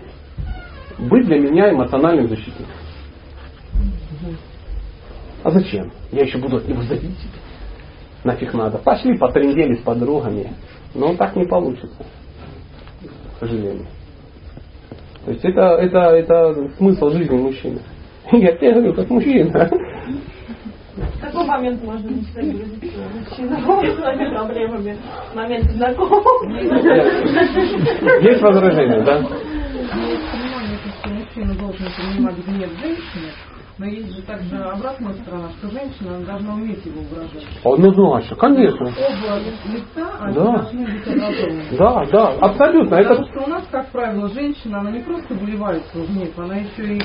быть для меня эмоциональным защитником. А зачем? Я еще буду от него зависеть. Нафиг надо. Пошли потрендели с подругами. Но так не получится. К сожалению. То есть это, это, это смысл жизни мужчины. Я тебе говорю, как мужчина. В какой момент можно мужчину своими проблемами? В момент знакомства. Есть возражения, да? Есть понимание, что мужчина должен принимать гнев женщины, но есть же также обратная сторона, что женщина должна уметь его выражать. Однозначно, конечно. Оба лица, они Да. должны быть образованы. Да, да, абсолютно. Потому Это что у нас, как правило, женщина, она не просто выливает свой гнев, она еще и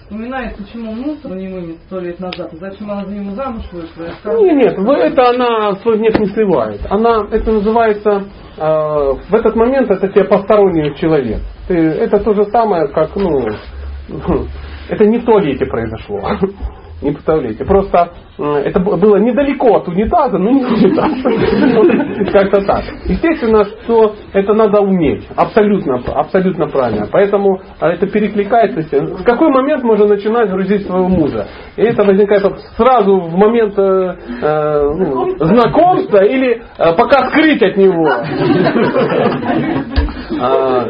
вспоминает, почему мусор не вынес сто лет назад, и зачем она за него замуж вышла. скажет, Нет, нет, в- это она свой гнев не сливает. Она, это называется, э, в этот момент это тебе посторонний человек. Ты, это то же самое, как, ну, это не в туалете произошло. Не туалете. Просто это было недалеко от унитаза, но не унитаз. Как-то так. Естественно, что это надо уметь. Абсолютно, абсолютно правильно. Поэтому а, это перекликается. В какой момент можно начинать грузить своего мужа? И это возникает сразу в момент э, э, ну, знакомства или э, пока скрыть от него. А,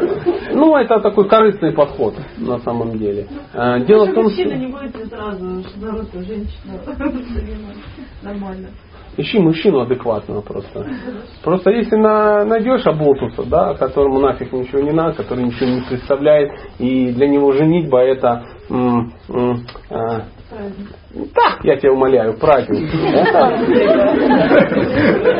Ну, это такой корыстный подход на самом деле. А, Дело в том, что... Мужчина не будет сразу шнуруться женщину. Нормально. Ищи мужчину адекватного просто. Просто если на, найдешь оболтуса, да, которому нафиг ничего не надо, который ничего не представляет, и для него женитьба это м, м, а, да, я тебя умоляю, праздник. Это,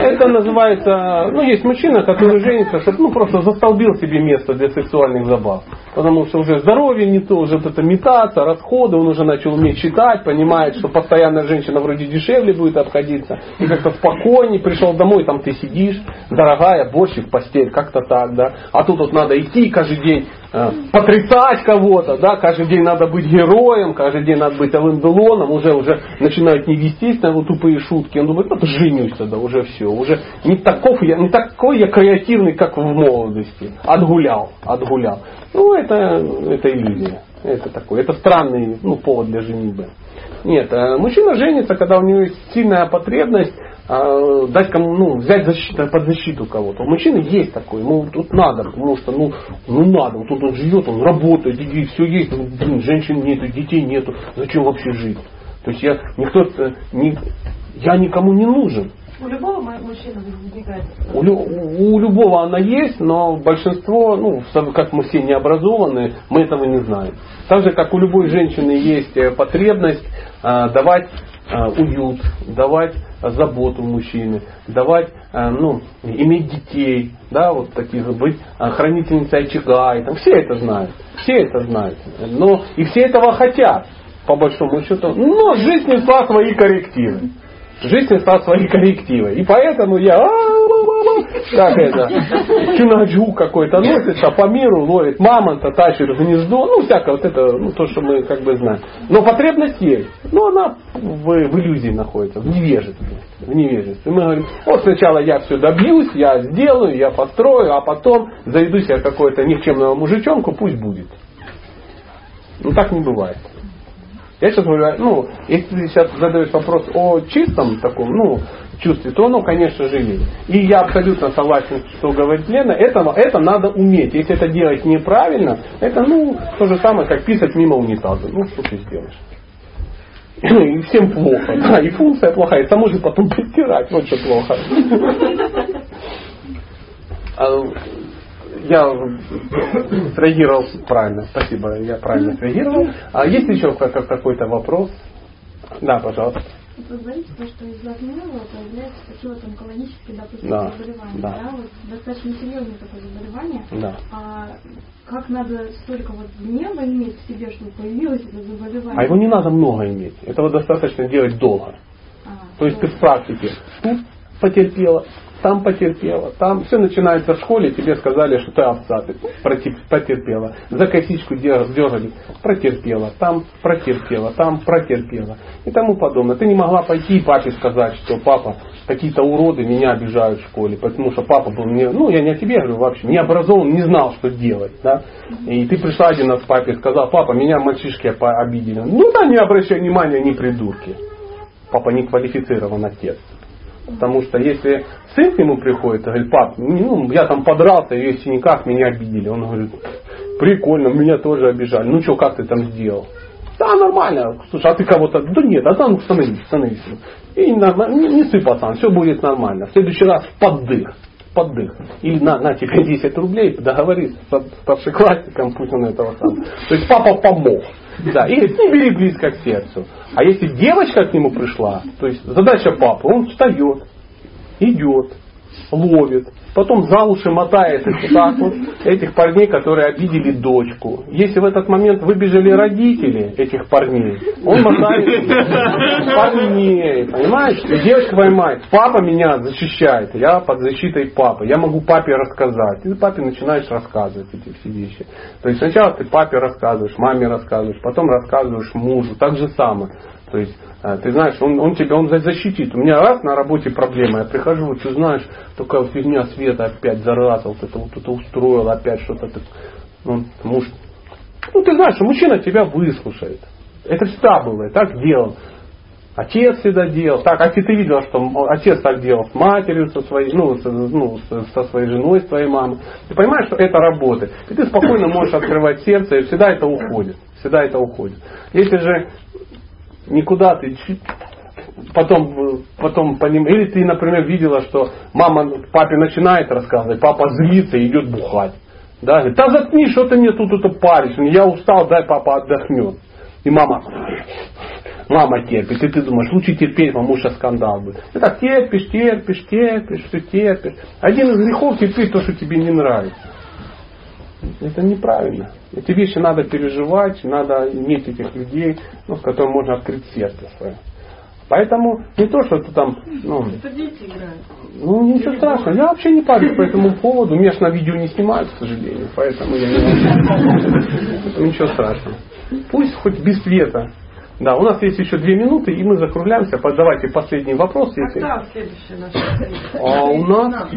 это называется, ну, есть мужчина, который женится, чтобы ну, просто застолбил себе место для сексуальных забав. Потому что уже здоровье не то, уже вот это метаться, расходы, он уже начал уметь считать, понимает, что постоянная женщина вроде дешевле будет обходиться, и как-то спокойнее, пришел домой, там ты сидишь, дорогая, борщик постель, как-то так, да. А тут вот надо идти каждый день, э, потрясать кого-то, да, каждый день надо быть героем, каждый день надо быть Алым Делоном, уже, уже начинают не вестись на вот тупые шутки, он думает, ну, женюсь тогда, уже все, уже не, таков я, не такой я креативный, как в молодости, отгулял, отгулял. Ну, это, это иллюзия. Это такой, это странный ну, повод для женитьбы. Нет, э, мужчина женится, когда у него есть сильная потребность дать кому, ну, взять защиту, под защиту кого-то. У мужчины есть такой, ему тут надо, потому что, ну, ну надо, вот тут он живет, он работает, и все есть, ну, блин, женщин нету, детей нету, зачем вообще жить? То есть я никто, не, я никому не нужен. У любого мужчины возникает. У, у любого она есть, но большинство, ну, как мы все не образованы, мы этого не знаем. Так же, как у любой женщины есть э, потребность э, давать э, уют, давать заботу мужчины, давать, э, ну, иметь детей, да, вот таких быть э, хранительницей очага, и там все это знают, все это знают, но и все этого хотят, по большому счету, но жизнь несла свои коррективы. Жизнь несла свои коррективы. И поэтому я как это, киноджу какой-то носится по миру, ловит мамонта, тащит гнездо, ну, всякое вот это, ну, то, что мы как бы знаем. Но потребность есть. Но она в, в иллюзии находится, в невежестве. В невежестве. Мы говорим, вот сначала я все добьюсь, я сделаю, я построю, а потом зайду себе какой-то никчемного мужичонку, пусть будет. Ну, так не бывает. Я сейчас говорю, ну, если ты сейчас задаешь вопрос о чистом таком, ну, чувстве, то оно, конечно же, есть. И я абсолютно согласен, что говорит Лена, это, это надо уметь. Если это делать неправильно, это, ну, то же самое, как писать мимо унитаза. Ну, что ты сделаешь? И всем плохо. Да, и функция плохая, это можно потом постирать, вот что плохо. Я среагировал правильно, спасибо, я правильно среагировал. А есть еще какой-то вопрос? Да, пожалуйста. Вы говорите, что из одного появляются такие вот онкологические, допустим, да, заболевания. Да. Да? Вот достаточно серьезное такое заболевание. Да. А как надо столько вот гнева иметь в себе, чтобы появилось это заболевание? А его не надо много иметь. Этого достаточно делать долго. А, То есть ты в практике тут потерпела, там потерпела, там все начинается в школе, тебе сказали, что ты овца, ты потерпела, за косичку дергали, протерпела, там протерпела, там протерпела. И тому подобное. Ты не могла пойти и папе сказать, что папа, какие-то уроды меня обижают в школе, потому что папа был не, ну я не о тебе говорю вообще, не образован, не знал, что делать, да, и ты пришла один раз к папе и сказал, папа, меня мальчишки обидели, ну да, не обращай внимания, они придурки. Папа не квалифицирован отец. Потому что если сын к нему приходит и говорит, пап, ну, я там подрался, и в синяках меня обидели. Он говорит, прикольно, меня тоже обижали. Ну что, как ты там сделал? Да, нормально. Слушай, а ты кого-то... Да нет, а там становись, становись. И нормально, не, не сыпь, пацан, все будет нормально. В следующий раз поддых. Поддых. Или на, на тебе 10 рублей, договорись с старшеклассником, пусть он этого сам. То есть папа помог. Да, и не бери близко к сердцу. А если девочка к нему пришла, то есть задача папы, он встает, идет, ловит, потом за уши мотает вот так вот этих парней, которые обидели дочку. Если в этот момент выбежали родители этих парней, он мотает парней, понимаешь? Девочка понимает, папа меня защищает, я под защитой папы, я могу папе рассказать. И папе начинаешь рассказывать эти все вещи. То есть сначала ты папе рассказываешь, маме рассказываешь, потом рассказываешь мужу, так же самое. То есть а, ты знаешь, он, он тебя он защитит. У меня раз на работе проблема, я прихожу, вот ты знаешь, такая фигня Света опять зараза, вот это вот это устроил, опять что-то. Ну, муж, ну ты знаешь, мужчина тебя выслушает. Это всегда было, и так делал. Отец всегда делал. Так, а ты, ты видела, что отец так делал с матерью, со своей, ну, со, ну, со своей женой, с твоей мамой. Ты понимаешь, что это работает. И ты спокойно можешь открывать сердце, и всегда это уходит. Всегда это уходит. Если же никуда ты потом, потом по ним, или ты, например, видела, что мама папе начинает рассказывать, папа злится и идет бухать. Да, говорит, да заткни, что ты мне тут это паришь, я устал, дай папа отдохнет. И мама, мама терпит, и ты думаешь, лучше терпеть, потому что скандал будет. И так терпишь, терпишь, терпишь, все терпишь. Один из грехов терпеть то, что тебе не нравится. Это неправильно. Эти вещи надо переживать, надо иметь этих людей, ну, с которыми можно открыть сердце свое. Поэтому не то, что ты там... Ну, Это дети играют. Ну, ничего страшного. Я вообще не парюсь по этому поводу. Меня же на видео не снимают, к сожалению. Поэтому я не... Ничего страшного. Пусть хоть без света Да, у нас есть еще две минуты, и мы закругляемся. Давайте последний вопрос. Если... Когда следующая наша А у нас...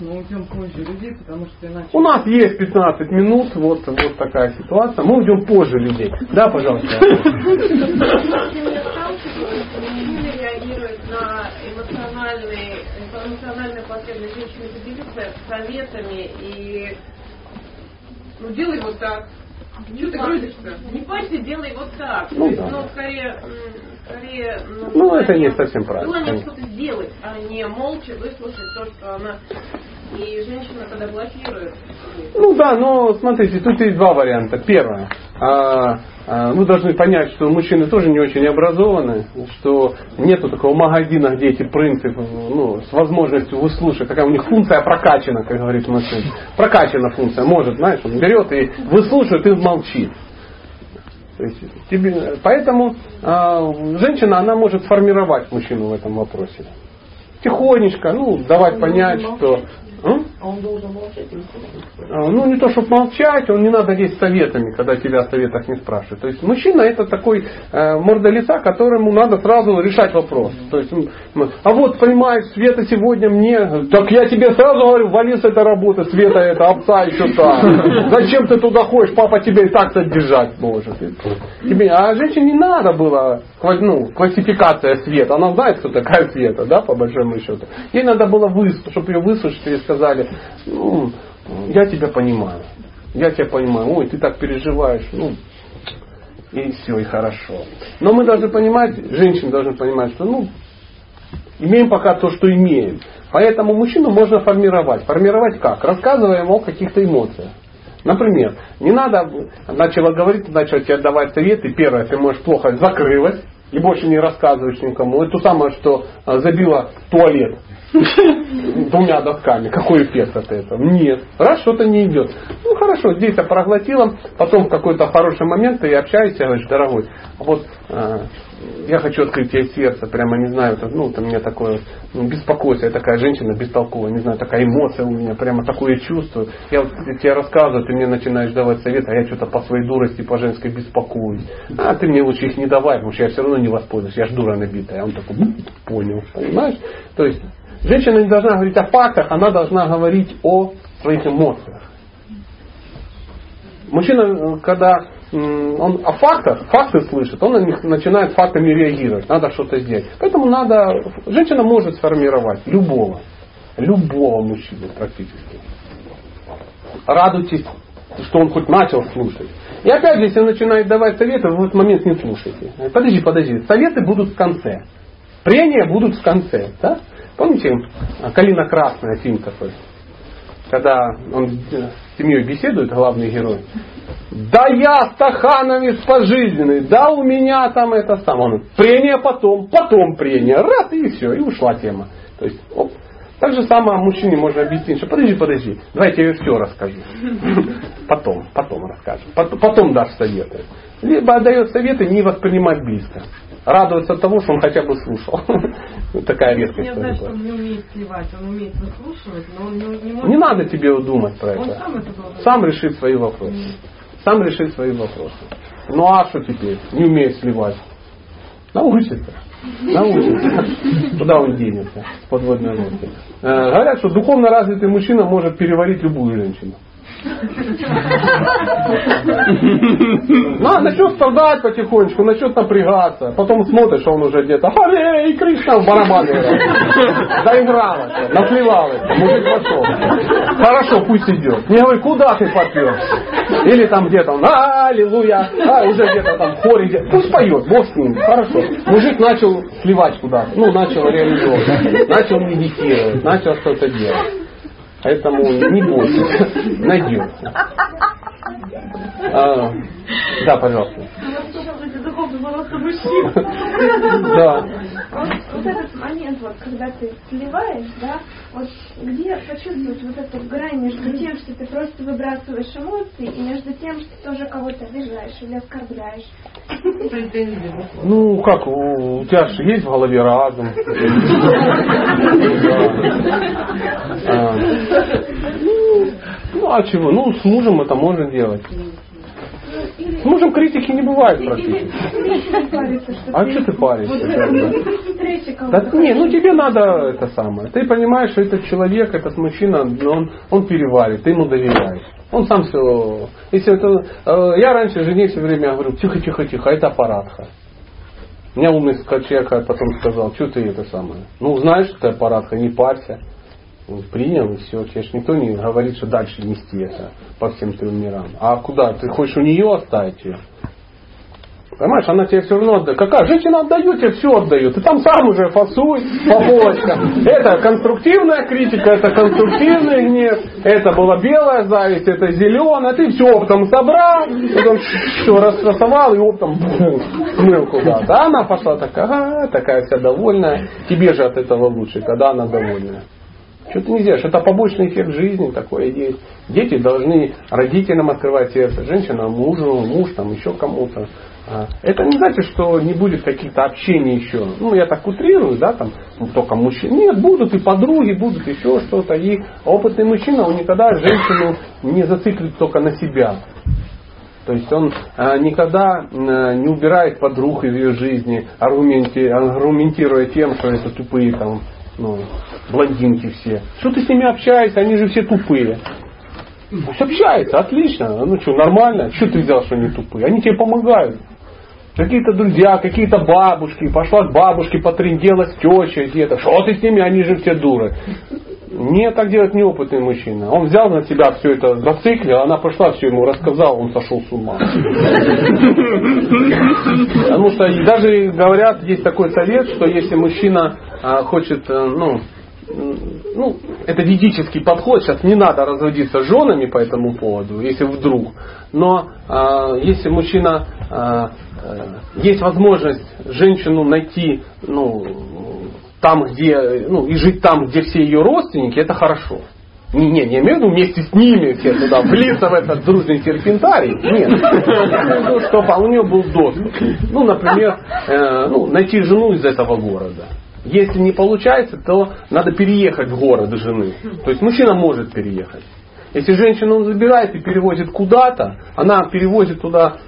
Мы уйдем позже людей, потому что иначе... У нас есть 15 минут, вот, вот такая ситуация. Мы уйдем позже людей. Да, пожалуйста. потребности женщины поделиться советами и ну делай вот так, что ты грузишься? Не парься, делай вот так. Ну, да. ну, скорее, скорее ну, ну это не совсем правильно. Желание что-то сделать, а не молча выслушать то, что она Ну да, но смотрите, тут есть два варианта. Первое. А, а, мы должны понять, что мужчины тоже не очень образованы, что нету такого магазина, где эти принципы ну, с возможностью выслушать, какая у них функция прокачана, как говорит мужчина. Прокачана функция, может, знаешь, он берет и выслушивает и молчит. Есть, тебе, поэтому а, женщина, она может формировать мужчину в этом вопросе. Тихонечко, ну, давать понять, что а он должен молчать а, Ну, не то, чтобы молчать, он не надо лезть советами, когда тебя о советах не спрашивают. То есть мужчина это такой э, морда лица, которому надо сразу решать вопрос. То есть, а вот, понимаешь, Света сегодня мне, так я тебе сразу говорю, вали с этой работы, Света это овца еще та. Зачем ты туда ходишь, папа тебя и так содержать может. Тебе, а женщине не надо было ну, классификация света. Она знает, кто такая света, да, по большому счету. Ей надо было выслушать, чтобы ее выслушать и сказали, ну, я тебя понимаю. Я тебя понимаю. Ой, ты так переживаешь. Ну, и все, и хорошо. Но мы должны понимать, женщины должны понимать, что ну, имеем пока то, что имеем. Поэтому мужчину можно формировать. Формировать как? Рассказывая ему о каких-то эмоциях. Например, не надо, начала говорить, начала тебе давать советы. Первое, ты можешь плохо закрылась и больше не рассказываешь никому. Это то самое, что а, забила туалет двумя досками. Какой эффект от этого? Нет. Раз что-то не идет. Ну хорошо, здесь я проглотила, потом в какой-то хороший момент ты общаешься, говоришь, дорогой, вот э, я хочу открыть тебе сердце, прямо не знаю, это, ну, это у меня такое ну, беспокойство, я такая женщина бестолковая, не знаю, такая эмоция у меня, прямо такое чувство. Я вот тебе рассказываю, ты мне начинаешь давать совет, а я что-то по своей дурости, по женской беспокоюсь. А ты мне лучше их не давай, потому что я все равно не воспользуюсь, я ж дура набитая. А он такой, понял, понимаешь? То есть Женщина не должна говорить о фактах, она должна говорить о своих эмоциях. Мужчина, когда он о фактах, факты слышит, он на них начинает фактами реагировать, надо что-то сделать. Поэтому надо, женщина может сформировать любого, любого мужчину практически. Радуйтесь, что он хоть начал слушать. И опять если он начинает давать советы, вы в этот момент не слушайте. Подожди, подожди, советы будут в конце. Прения будут в конце. Да? Помните, «Калина красная» фильм такой? Когда он с семьей беседует, главный герой. Да я стахановец пожизненный, да у меня там это самое. Он, прения потом, потом прения, раз и все, и ушла тема. То есть, оп. Так же самое мужчине можно объяснить, что подожди, подожди, давайте я все расскажу. Потом, потом расскажем. Потом дашь советы. Либо отдает советы не воспринимать близко радоваться тому, что он хотя бы слушал. Такая редкость. Я знаю, что он не умеет сливать, он умеет выслушивать, но он не, может... Не надо тебе думать про он это. Сам, это должен сам решит свои вопросы. Сам решит свои вопросы. Ну а что теперь? Не умеет сливать. Научится. Научится. Куда он денется? С подводной лодки. Э, говорят, что духовно развитый мужчина может переварить любую женщину. Ну, начнет страдать потихонечку, начнет напрягаться. Потом смотришь, он уже где-то Харе и Кришна в барабаны. Заигралась, наплевалась, мужик пошел. Хорошо, пусть идет. Не говори, куда ты попер? Или там где-то он, аллилуйя, а уже где-то там в хоре где Пусть поет, Бог с ним, хорошо. Мужик начал сливать куда-то, ну, начал реализовывать, начал медитировать, начал что-то делать. Поэтому не бойся, найдется. А, да, пожалуйста. Да. Вот, вот этот момент, вот, когда ты сливаешь, да, вот где почувствовать вот эту грань между тем, что ты просто выбрасываешь эмоции, и между тем, что ты тоже кого-то обижаешь или оскорбляешь. Ну, как, у, у тебя же есть в голове разум. А. Ну, а чего? Ну, с мужем это можно делать. С мужем критики не бывает практически. А что ты паришься? Да, не, ну тебе надо это самое. Ты понимаешь, что этот человек, этот мужчина, он, он переварит, ты ему доверяешь. Он сам все. Если это, э, я раньше жене все время говорю, тихо, тихо, тихо, это аппаратха. У меня умный человек потом сказал, что ты это самое. Ну, знаешь, что это аппаратха, не парься. Принял и все. Тебе же никто не говорит, что дальше нести это по всем трем мирам. А куда? Ты хочешь у нее оставить ее? Понимаешь, она тебе все равно отдает. Какая? Женщина отдает, тебе все отдает. Ты там сам уже фасуй по полочкам. Это конструктивная критика, это конструктивный гнев. Это была белая зависть, это зеленая. Ты все оптом собрал, потом все расфасовал и оптом смыл куда-то. А она пошла такая, такая вся довольная. Тебе же от этого лучше, когда она довольная. Что ты не делаешь? Это побочный эффект жизни, такое есть. Дети должны родителям открывать сердце, женщина мужу, муж там еще кому-то. А, это не значит, что не будет каких-то общений еще. Ну, я так утрирую, да, там, ну, только мужчины. Нет, будут и подруги, будут еще что-то. И опытный мужчина, он никогда женщину не зациклит только на себя. То есть он а, никогда не убирает подруг из ее жизни, аргументируя тем, что это тупые там, ну, блондинки все. Что ты с ними общаешься, они же все тупые. Пусть общается, отлично. Ну что, нормально. Что ты взял, что они тупые? Они тебе помогают. Какие-то друзья, какие-то бабушки, пошла к бабушке, потрендела с тещей где-то. Что ты с ними, они же все дуры. Нет, так делать неопытный мужчина. Он взял на себя все это, зациклил, она пошла, все ему рассказала, он сошел с ума. Потому что даже говорят, есть такой совет, что если мужчина а, хочет, э, ну, ну, это ведический подход, сейчас не надо разводиться с женами по этому поводу, если вдруг. Но э, если мужчина, э, э, есть возможность женщину найти ну, там, где, ну, и жить там, где все ее родственники, это хорошо. Не, не, не имею в виду вместе с ними все туда влиться в этот дружный серпентарий. Нет. Я чтобы у нее был доступ. Ну, например, э, ну, найти жену из этого города. Если не получается, то надо переехать в город жены. То есть мужчина может переехать. Если женщину он забирает и перевозит куда-то, она перевозит туда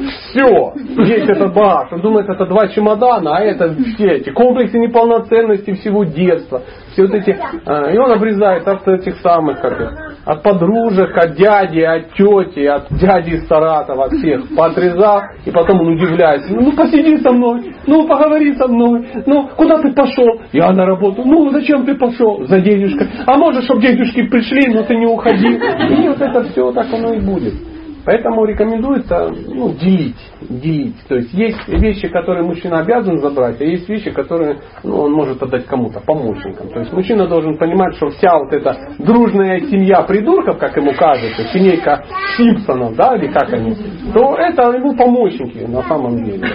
все, есть этот багаж. Он думает, это два чемодана, а это все эти комплексы неполноценности всего детства. Все вот эти, а, и он обрезает от этих самых, как от подружек, от дяди, от тети, от дяди из Саратова, от всех поотрезал, и потом он удивляется, ну посиди со мной, ну поговори со мной, ну куда ты пошел? Я на работу, ну зачем ты пошел? За денежкой. А может, чтобы денежки пришли, но ты не уходи. И вот это все так оно и будет. Поэтому рекомендуется ну, делить, делить. То есть есть вещи, которые мужчина обязан забрать, а есть вещи, которые ну, он может отдать кому-то, помощникам. То есть мужчина должен понимать, что вся вот эта дружная семья придурков, как ему кажется, семейка Симпсонов, да, или как они, то это ему помощники на самом деле.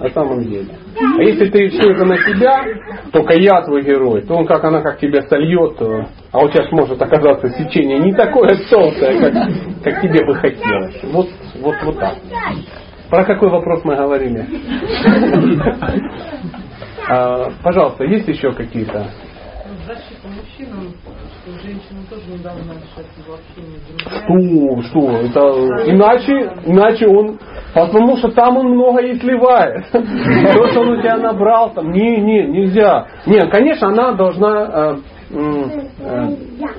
На самом деле. А если ты все это на себя, только я твой герой, то он как она как тебя сольет, то, а у тебя может оказаться сечение не такое толстое, как, как тебе бы хотелось. Вот, вот, вот так. Про какой вопрос мы говорили? А, пожалуйста, есть еще какие-то? Защита мужчинам, что женщины тоже не с Что, что? Это, иначе, иначе он, потому что там он много и сливает. То, что он у тебя набрал, там, не, не, нельзя. Нет, конечно, она должна э, э,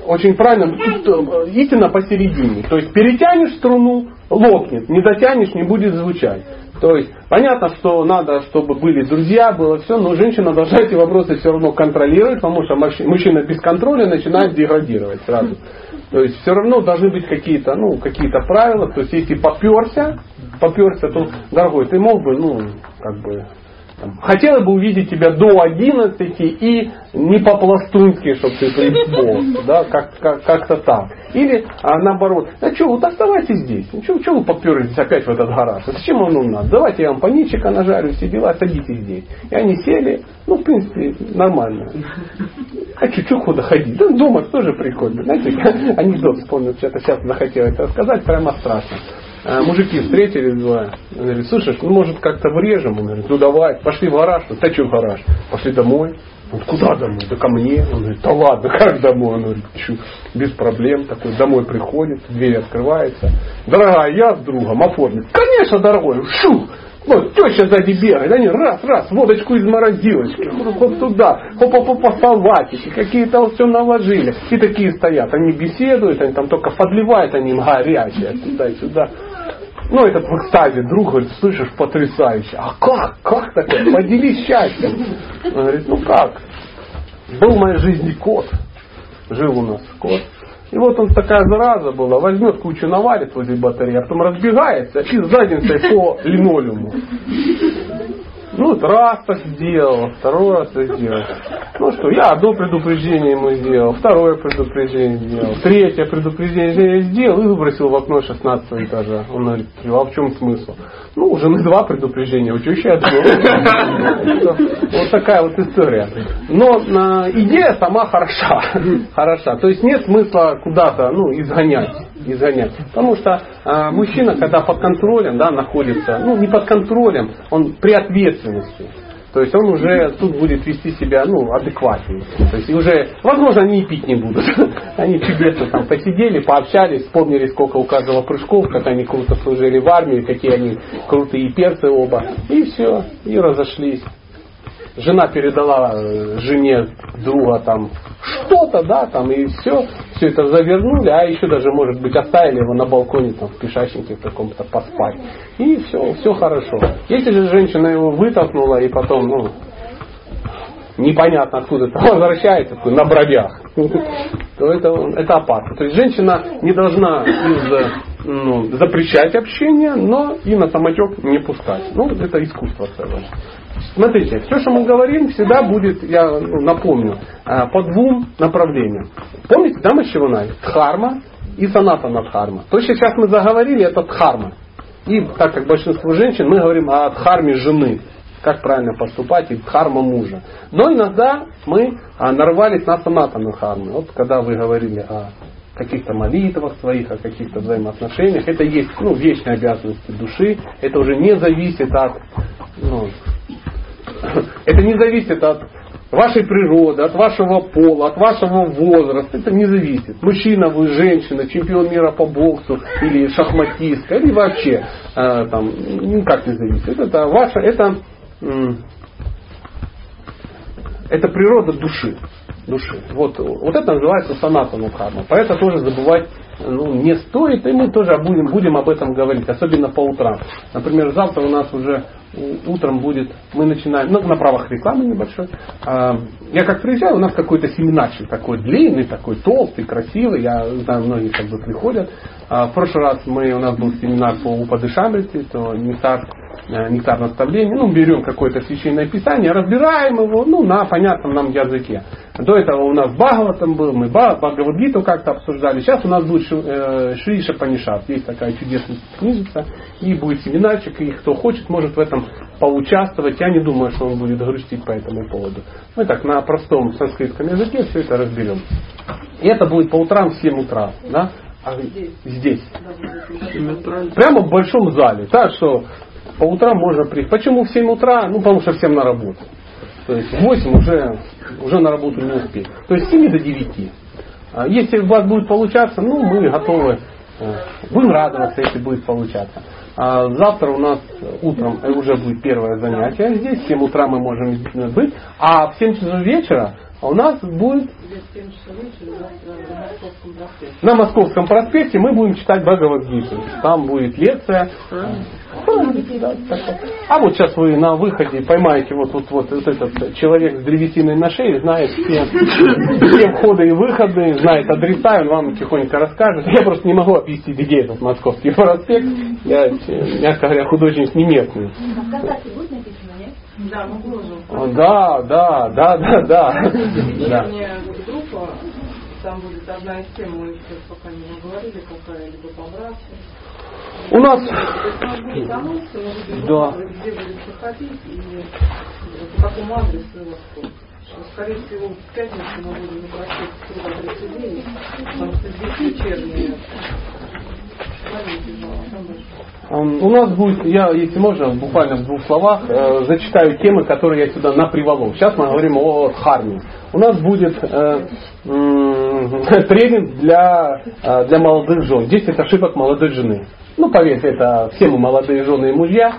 очень правильно, э, истина посередине. То есть перетянешь струну, лопнет, не дотянешь, не будет звучать. То есть понятно, что надо, чтобы были друзья, было все, но женщина должна эти вопросы все равно контролировать, потому что мужчина без контроля начинает деградировать сразу. То есть все равно должны быть какие-то, ну, какие-то правила. То есть если поперся, поперся, то, дорогой, ты мог бы, ну, как бы, Хотела бы увидеть тебя до 11 и не по-пластунски, чтобы ты пришел, да, как, как, как-то так. Или а, наоборот, а что, вот оставайтесь здесь. Ну, что, что вы поперлись опять в этот гараж? А зачем он у нас? Давайте я вам паничика нажарю, все дела, садитесь здесь. И они сели, ну, в принципе, нормально. А что куда ходить? Да дома тоже прикольно. Знаете, анекдот вспомнил, что-то сейчас захотелось рассказать, прямо страшно. А, мужики встретились два. Говорит, слушай, ну может как-то врежем? Он говорит, ну давай, пошли в гараж. Да что в гараж? Пошли домой. Он куда домой? Да ко мне. Он говорит, да ладно, как домой? Он говорит, Чу, без проблем. Такой домой приходит, дверь открывается. Дорогая, я с другом оформлен. Конечно, дорогой, шу, вот, теща сзади бегает, они раз, раз, водочку из морозилочки, хоп туда, хоп-хоп-хоп, салатики, какие-то вот все наложили. И такие стоят, они беседуют, они там только подливают, они им горячее, туда-сюда. Ну, этот в экстазе друг говорит, слышишь, потрясающе. А как? Как такое? Поделись счастьем. Он говорит, ну как? Был в моей жизни кот. Жил у нас кот. И вот он такая зараза была, возьмет кучу наварит возле батареи, а потом разбегается и задницей по линолеуму. Ну, вот раз так сделал, второй раз так сделал. Ну что, я одно предупреждение ему сделал, второе предупреждение сделал, третье предупреждение сделал и выбросил в окно 16 этажа. Он говорит, а в чем смысл? Ну, уже на два предупреждения, у еще одно. Вот такая вот история. Но а, идея сама хороша. Хороша. То есть нет смысла куда-то ну, изгонять изгонять. Потому что э, мужчина, когда под контролем да, находится, ну не под контролем, он при ответственности. То есть он уже тут будет вести себя ну, адекватнее. То есть уже, возможно, они и пить не будут. Они чудесно там посидели, пообщались, вспомнили, сколько у каждого прыжков, как они круто служили в армии, какие они крутые перцы оба. И все, и разошлись жена передала э, жене друга там что-то, да, там и все, все это завернули, а еще даже, может быть, оставили его на балконе там в пешачнике в каком-то поспать. И все, все хорошо. Если же женщина его вытолкнула и потом, ну, непонятно откуда то возвращается на бровях, то это, это опасно. То есть женщина не должна из, ну, запрещать общение, но и на самотек не пускать. Ну, это искусство целое. Смотрите, все, что мы говорим, всегда будет, я ну, напомню, э, по двум направлениям. Помните, да, мы чего начали? Дхарма и санатана дхарма. То, что сейчас мы заговорили, это дхарма. И так как большинство женщин, мы говорим о дхарме жены. Как правильно поступать и дхарма мужа. Но иногда мы а, нарвались на санатану дхарму. Вот когда вы говорили о каких-то молитвах своих, о каких-то взаимоотношениях. Это есть ну, вечные обязанности души. Это уже не зависит от ну, это не зависит от вашей природы, от вашего пола, от вашего возраста. Это не зависит. Мужчина вы, женщина, чемпион мира по боксу или шахматистка, или вообще э, там никак не зависит. Это ваша, это, это природа души. души. Вот, вот это называется санатану карма. Про это тоже забывать ну, не стоит, и мы тоже будем, будем об этом говорить, особенно по утрам. Например, завтра у нас уже утром будет, мы начинаем, ну, на правах рекламы небольшой. А, я как приезжаю, у нас какой-то семинарчик такой длинный, такой толстый, красивый, я знаю, многие как бы приходят. А, в прошлый раз мы, у нас был семинар по Упадышамрити, то э, нектар наставления, ну, берем какое-то священное писание, разбираем его, ну, на понятном нам языке. До этого у нас Бхагаватам был, мы Бхагавадгиту как-то обсуждали. Сейчас у нас будет э, Шри Шапанишат. Есть такая чудесная книжица. И будет семинарчик, и кто хочет, может в этом поучаствовать. Я не думаю, что он будет грустить по этому поводу. Мы так на простом санскритском языке все это разберем. И это будет по утрам в 7 утра. Да? А здесь. Прямо в большом зале. Так что по утрам можно прийти. Почему в 7 утра? Ну, потому что всем на работу. То есть в 8 уже, уже на работу не успеть. То есть с 7 до 9. А если у вас будет получаться, ну мы готовы, э, будем радоваться, если будет получаться. А завтра у нас утром уже будет первое занятие здесь, в 7 утра мы можем быть, а в 7 часов вечера у нас будет на Московском проспекте мы будем читать Бхагавадгиту. Там будет лекция. А вот сейчас вы на выходе поймаете вот, вот, вот, вот этот человек с древесиной на шее, знает все, все входы и выходы, знает адреса, он вам тихонько расскажет. Я просто не могу объяснить, где этот Московский проспект. Я, мягко говоря, художник не местный. Да, мы выложим. Да, да, да, да, да. да. группа, там будет одна из тем, мы еще пока не наговорили, какая либо по братьям. У нас... Да. Где будет проходить и по какому адресу его Скорее всего, в пятницу мы будем запросить круг адрес людей, потому что здесь вечерние У нас будет, я, если можно, буквально в двух словах, э, зачитаю темы, которые я сюда наприволок. Сейчас мы говорим о харме. У нас будет э, э, тренинг для, э, для молодых жен. 10 ошибок молодой жены. Ну, поверьте, это все мы молодые жены и мужья,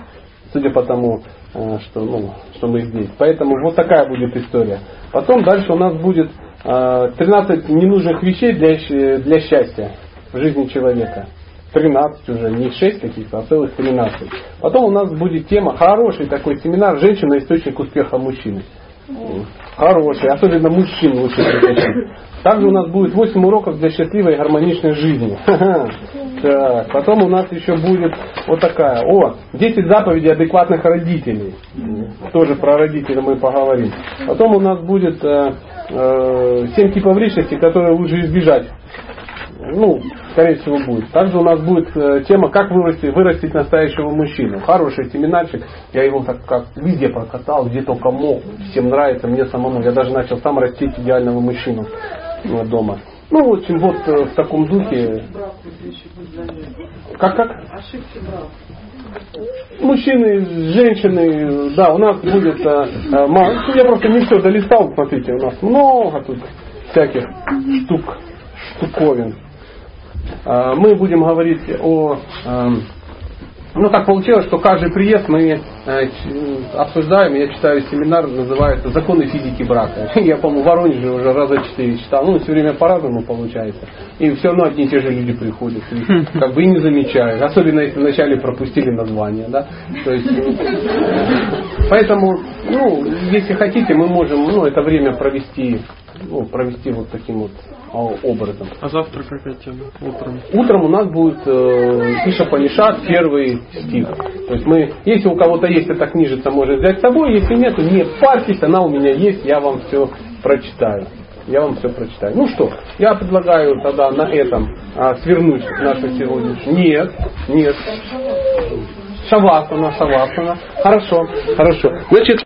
судя по тому, э, что, ну, что мы здесь. Поэтому вот такая будет история. Потом дальше у нас будет э, 13 ненужных вещей для, для счастья в жизни человека. 13 уже, не 6 каких-то, а целых 13. Потом у нас будет тема, хороший такой семинар «Женщина. Источник успеха мужчины». Хороший, особенно мужчин лучше притащить. Также у нас будет 8 уроков для счастливой и гармоничной жизни. Так, потом у нас еще будет вот такая. О, 10 заповедей адекватных родителей. Тоже про родителей мы поговорим. Потом у нас будет э, э, 7 типов личности, которые лучше избежать ну, скорее всего, будет. Также у нас будет э, тема, как вырастить, вырастить настоящего мужчину. Хороший семинарчик, я его так как везде прокатал, где только мог, всем нравится, мне самому. Я даже начал сам растить идеального мужчину э, дома. Ну, в общем, вот э, в таком духе. Как, как? Мужчины, женщины, да, у нас будет, э, э, я просто не все долистал, смотрите, у нас много тут всяких штук, штуковин. А, мы будем говорить о... Эм, ну, так получилось, что каждый приезд мы э, обсуждаем, я читаю семинар, называется «Законы физики брака». Я, по-моему, в Воронеже уже раза четыре читал. Ну, все время по-разному получается. И все равно одни и те же люди приходят. И, как бы и не замечают. Особенно, если вначале пропустили название. Да? То есть, э, поэтому, ну, если хотите, мы можем ну, это время провести, ну, провести вот таким вот образом. А завтра какая тема? Утром? Утром у нас будет э, Иша Панишат, первый стих. То есть мы, если у кого-то есть эта книжица, может взять с собой, если нет, не парьтесь, она у меня есть, я вам все прочитаю. Я вам все прочитаю. Ну что, я предлагаю тогда на этом а, свернуть нашу сегодняшнюю. Нет, нет. Шавасана, шавасана. Хорошо, хорошо. Значит,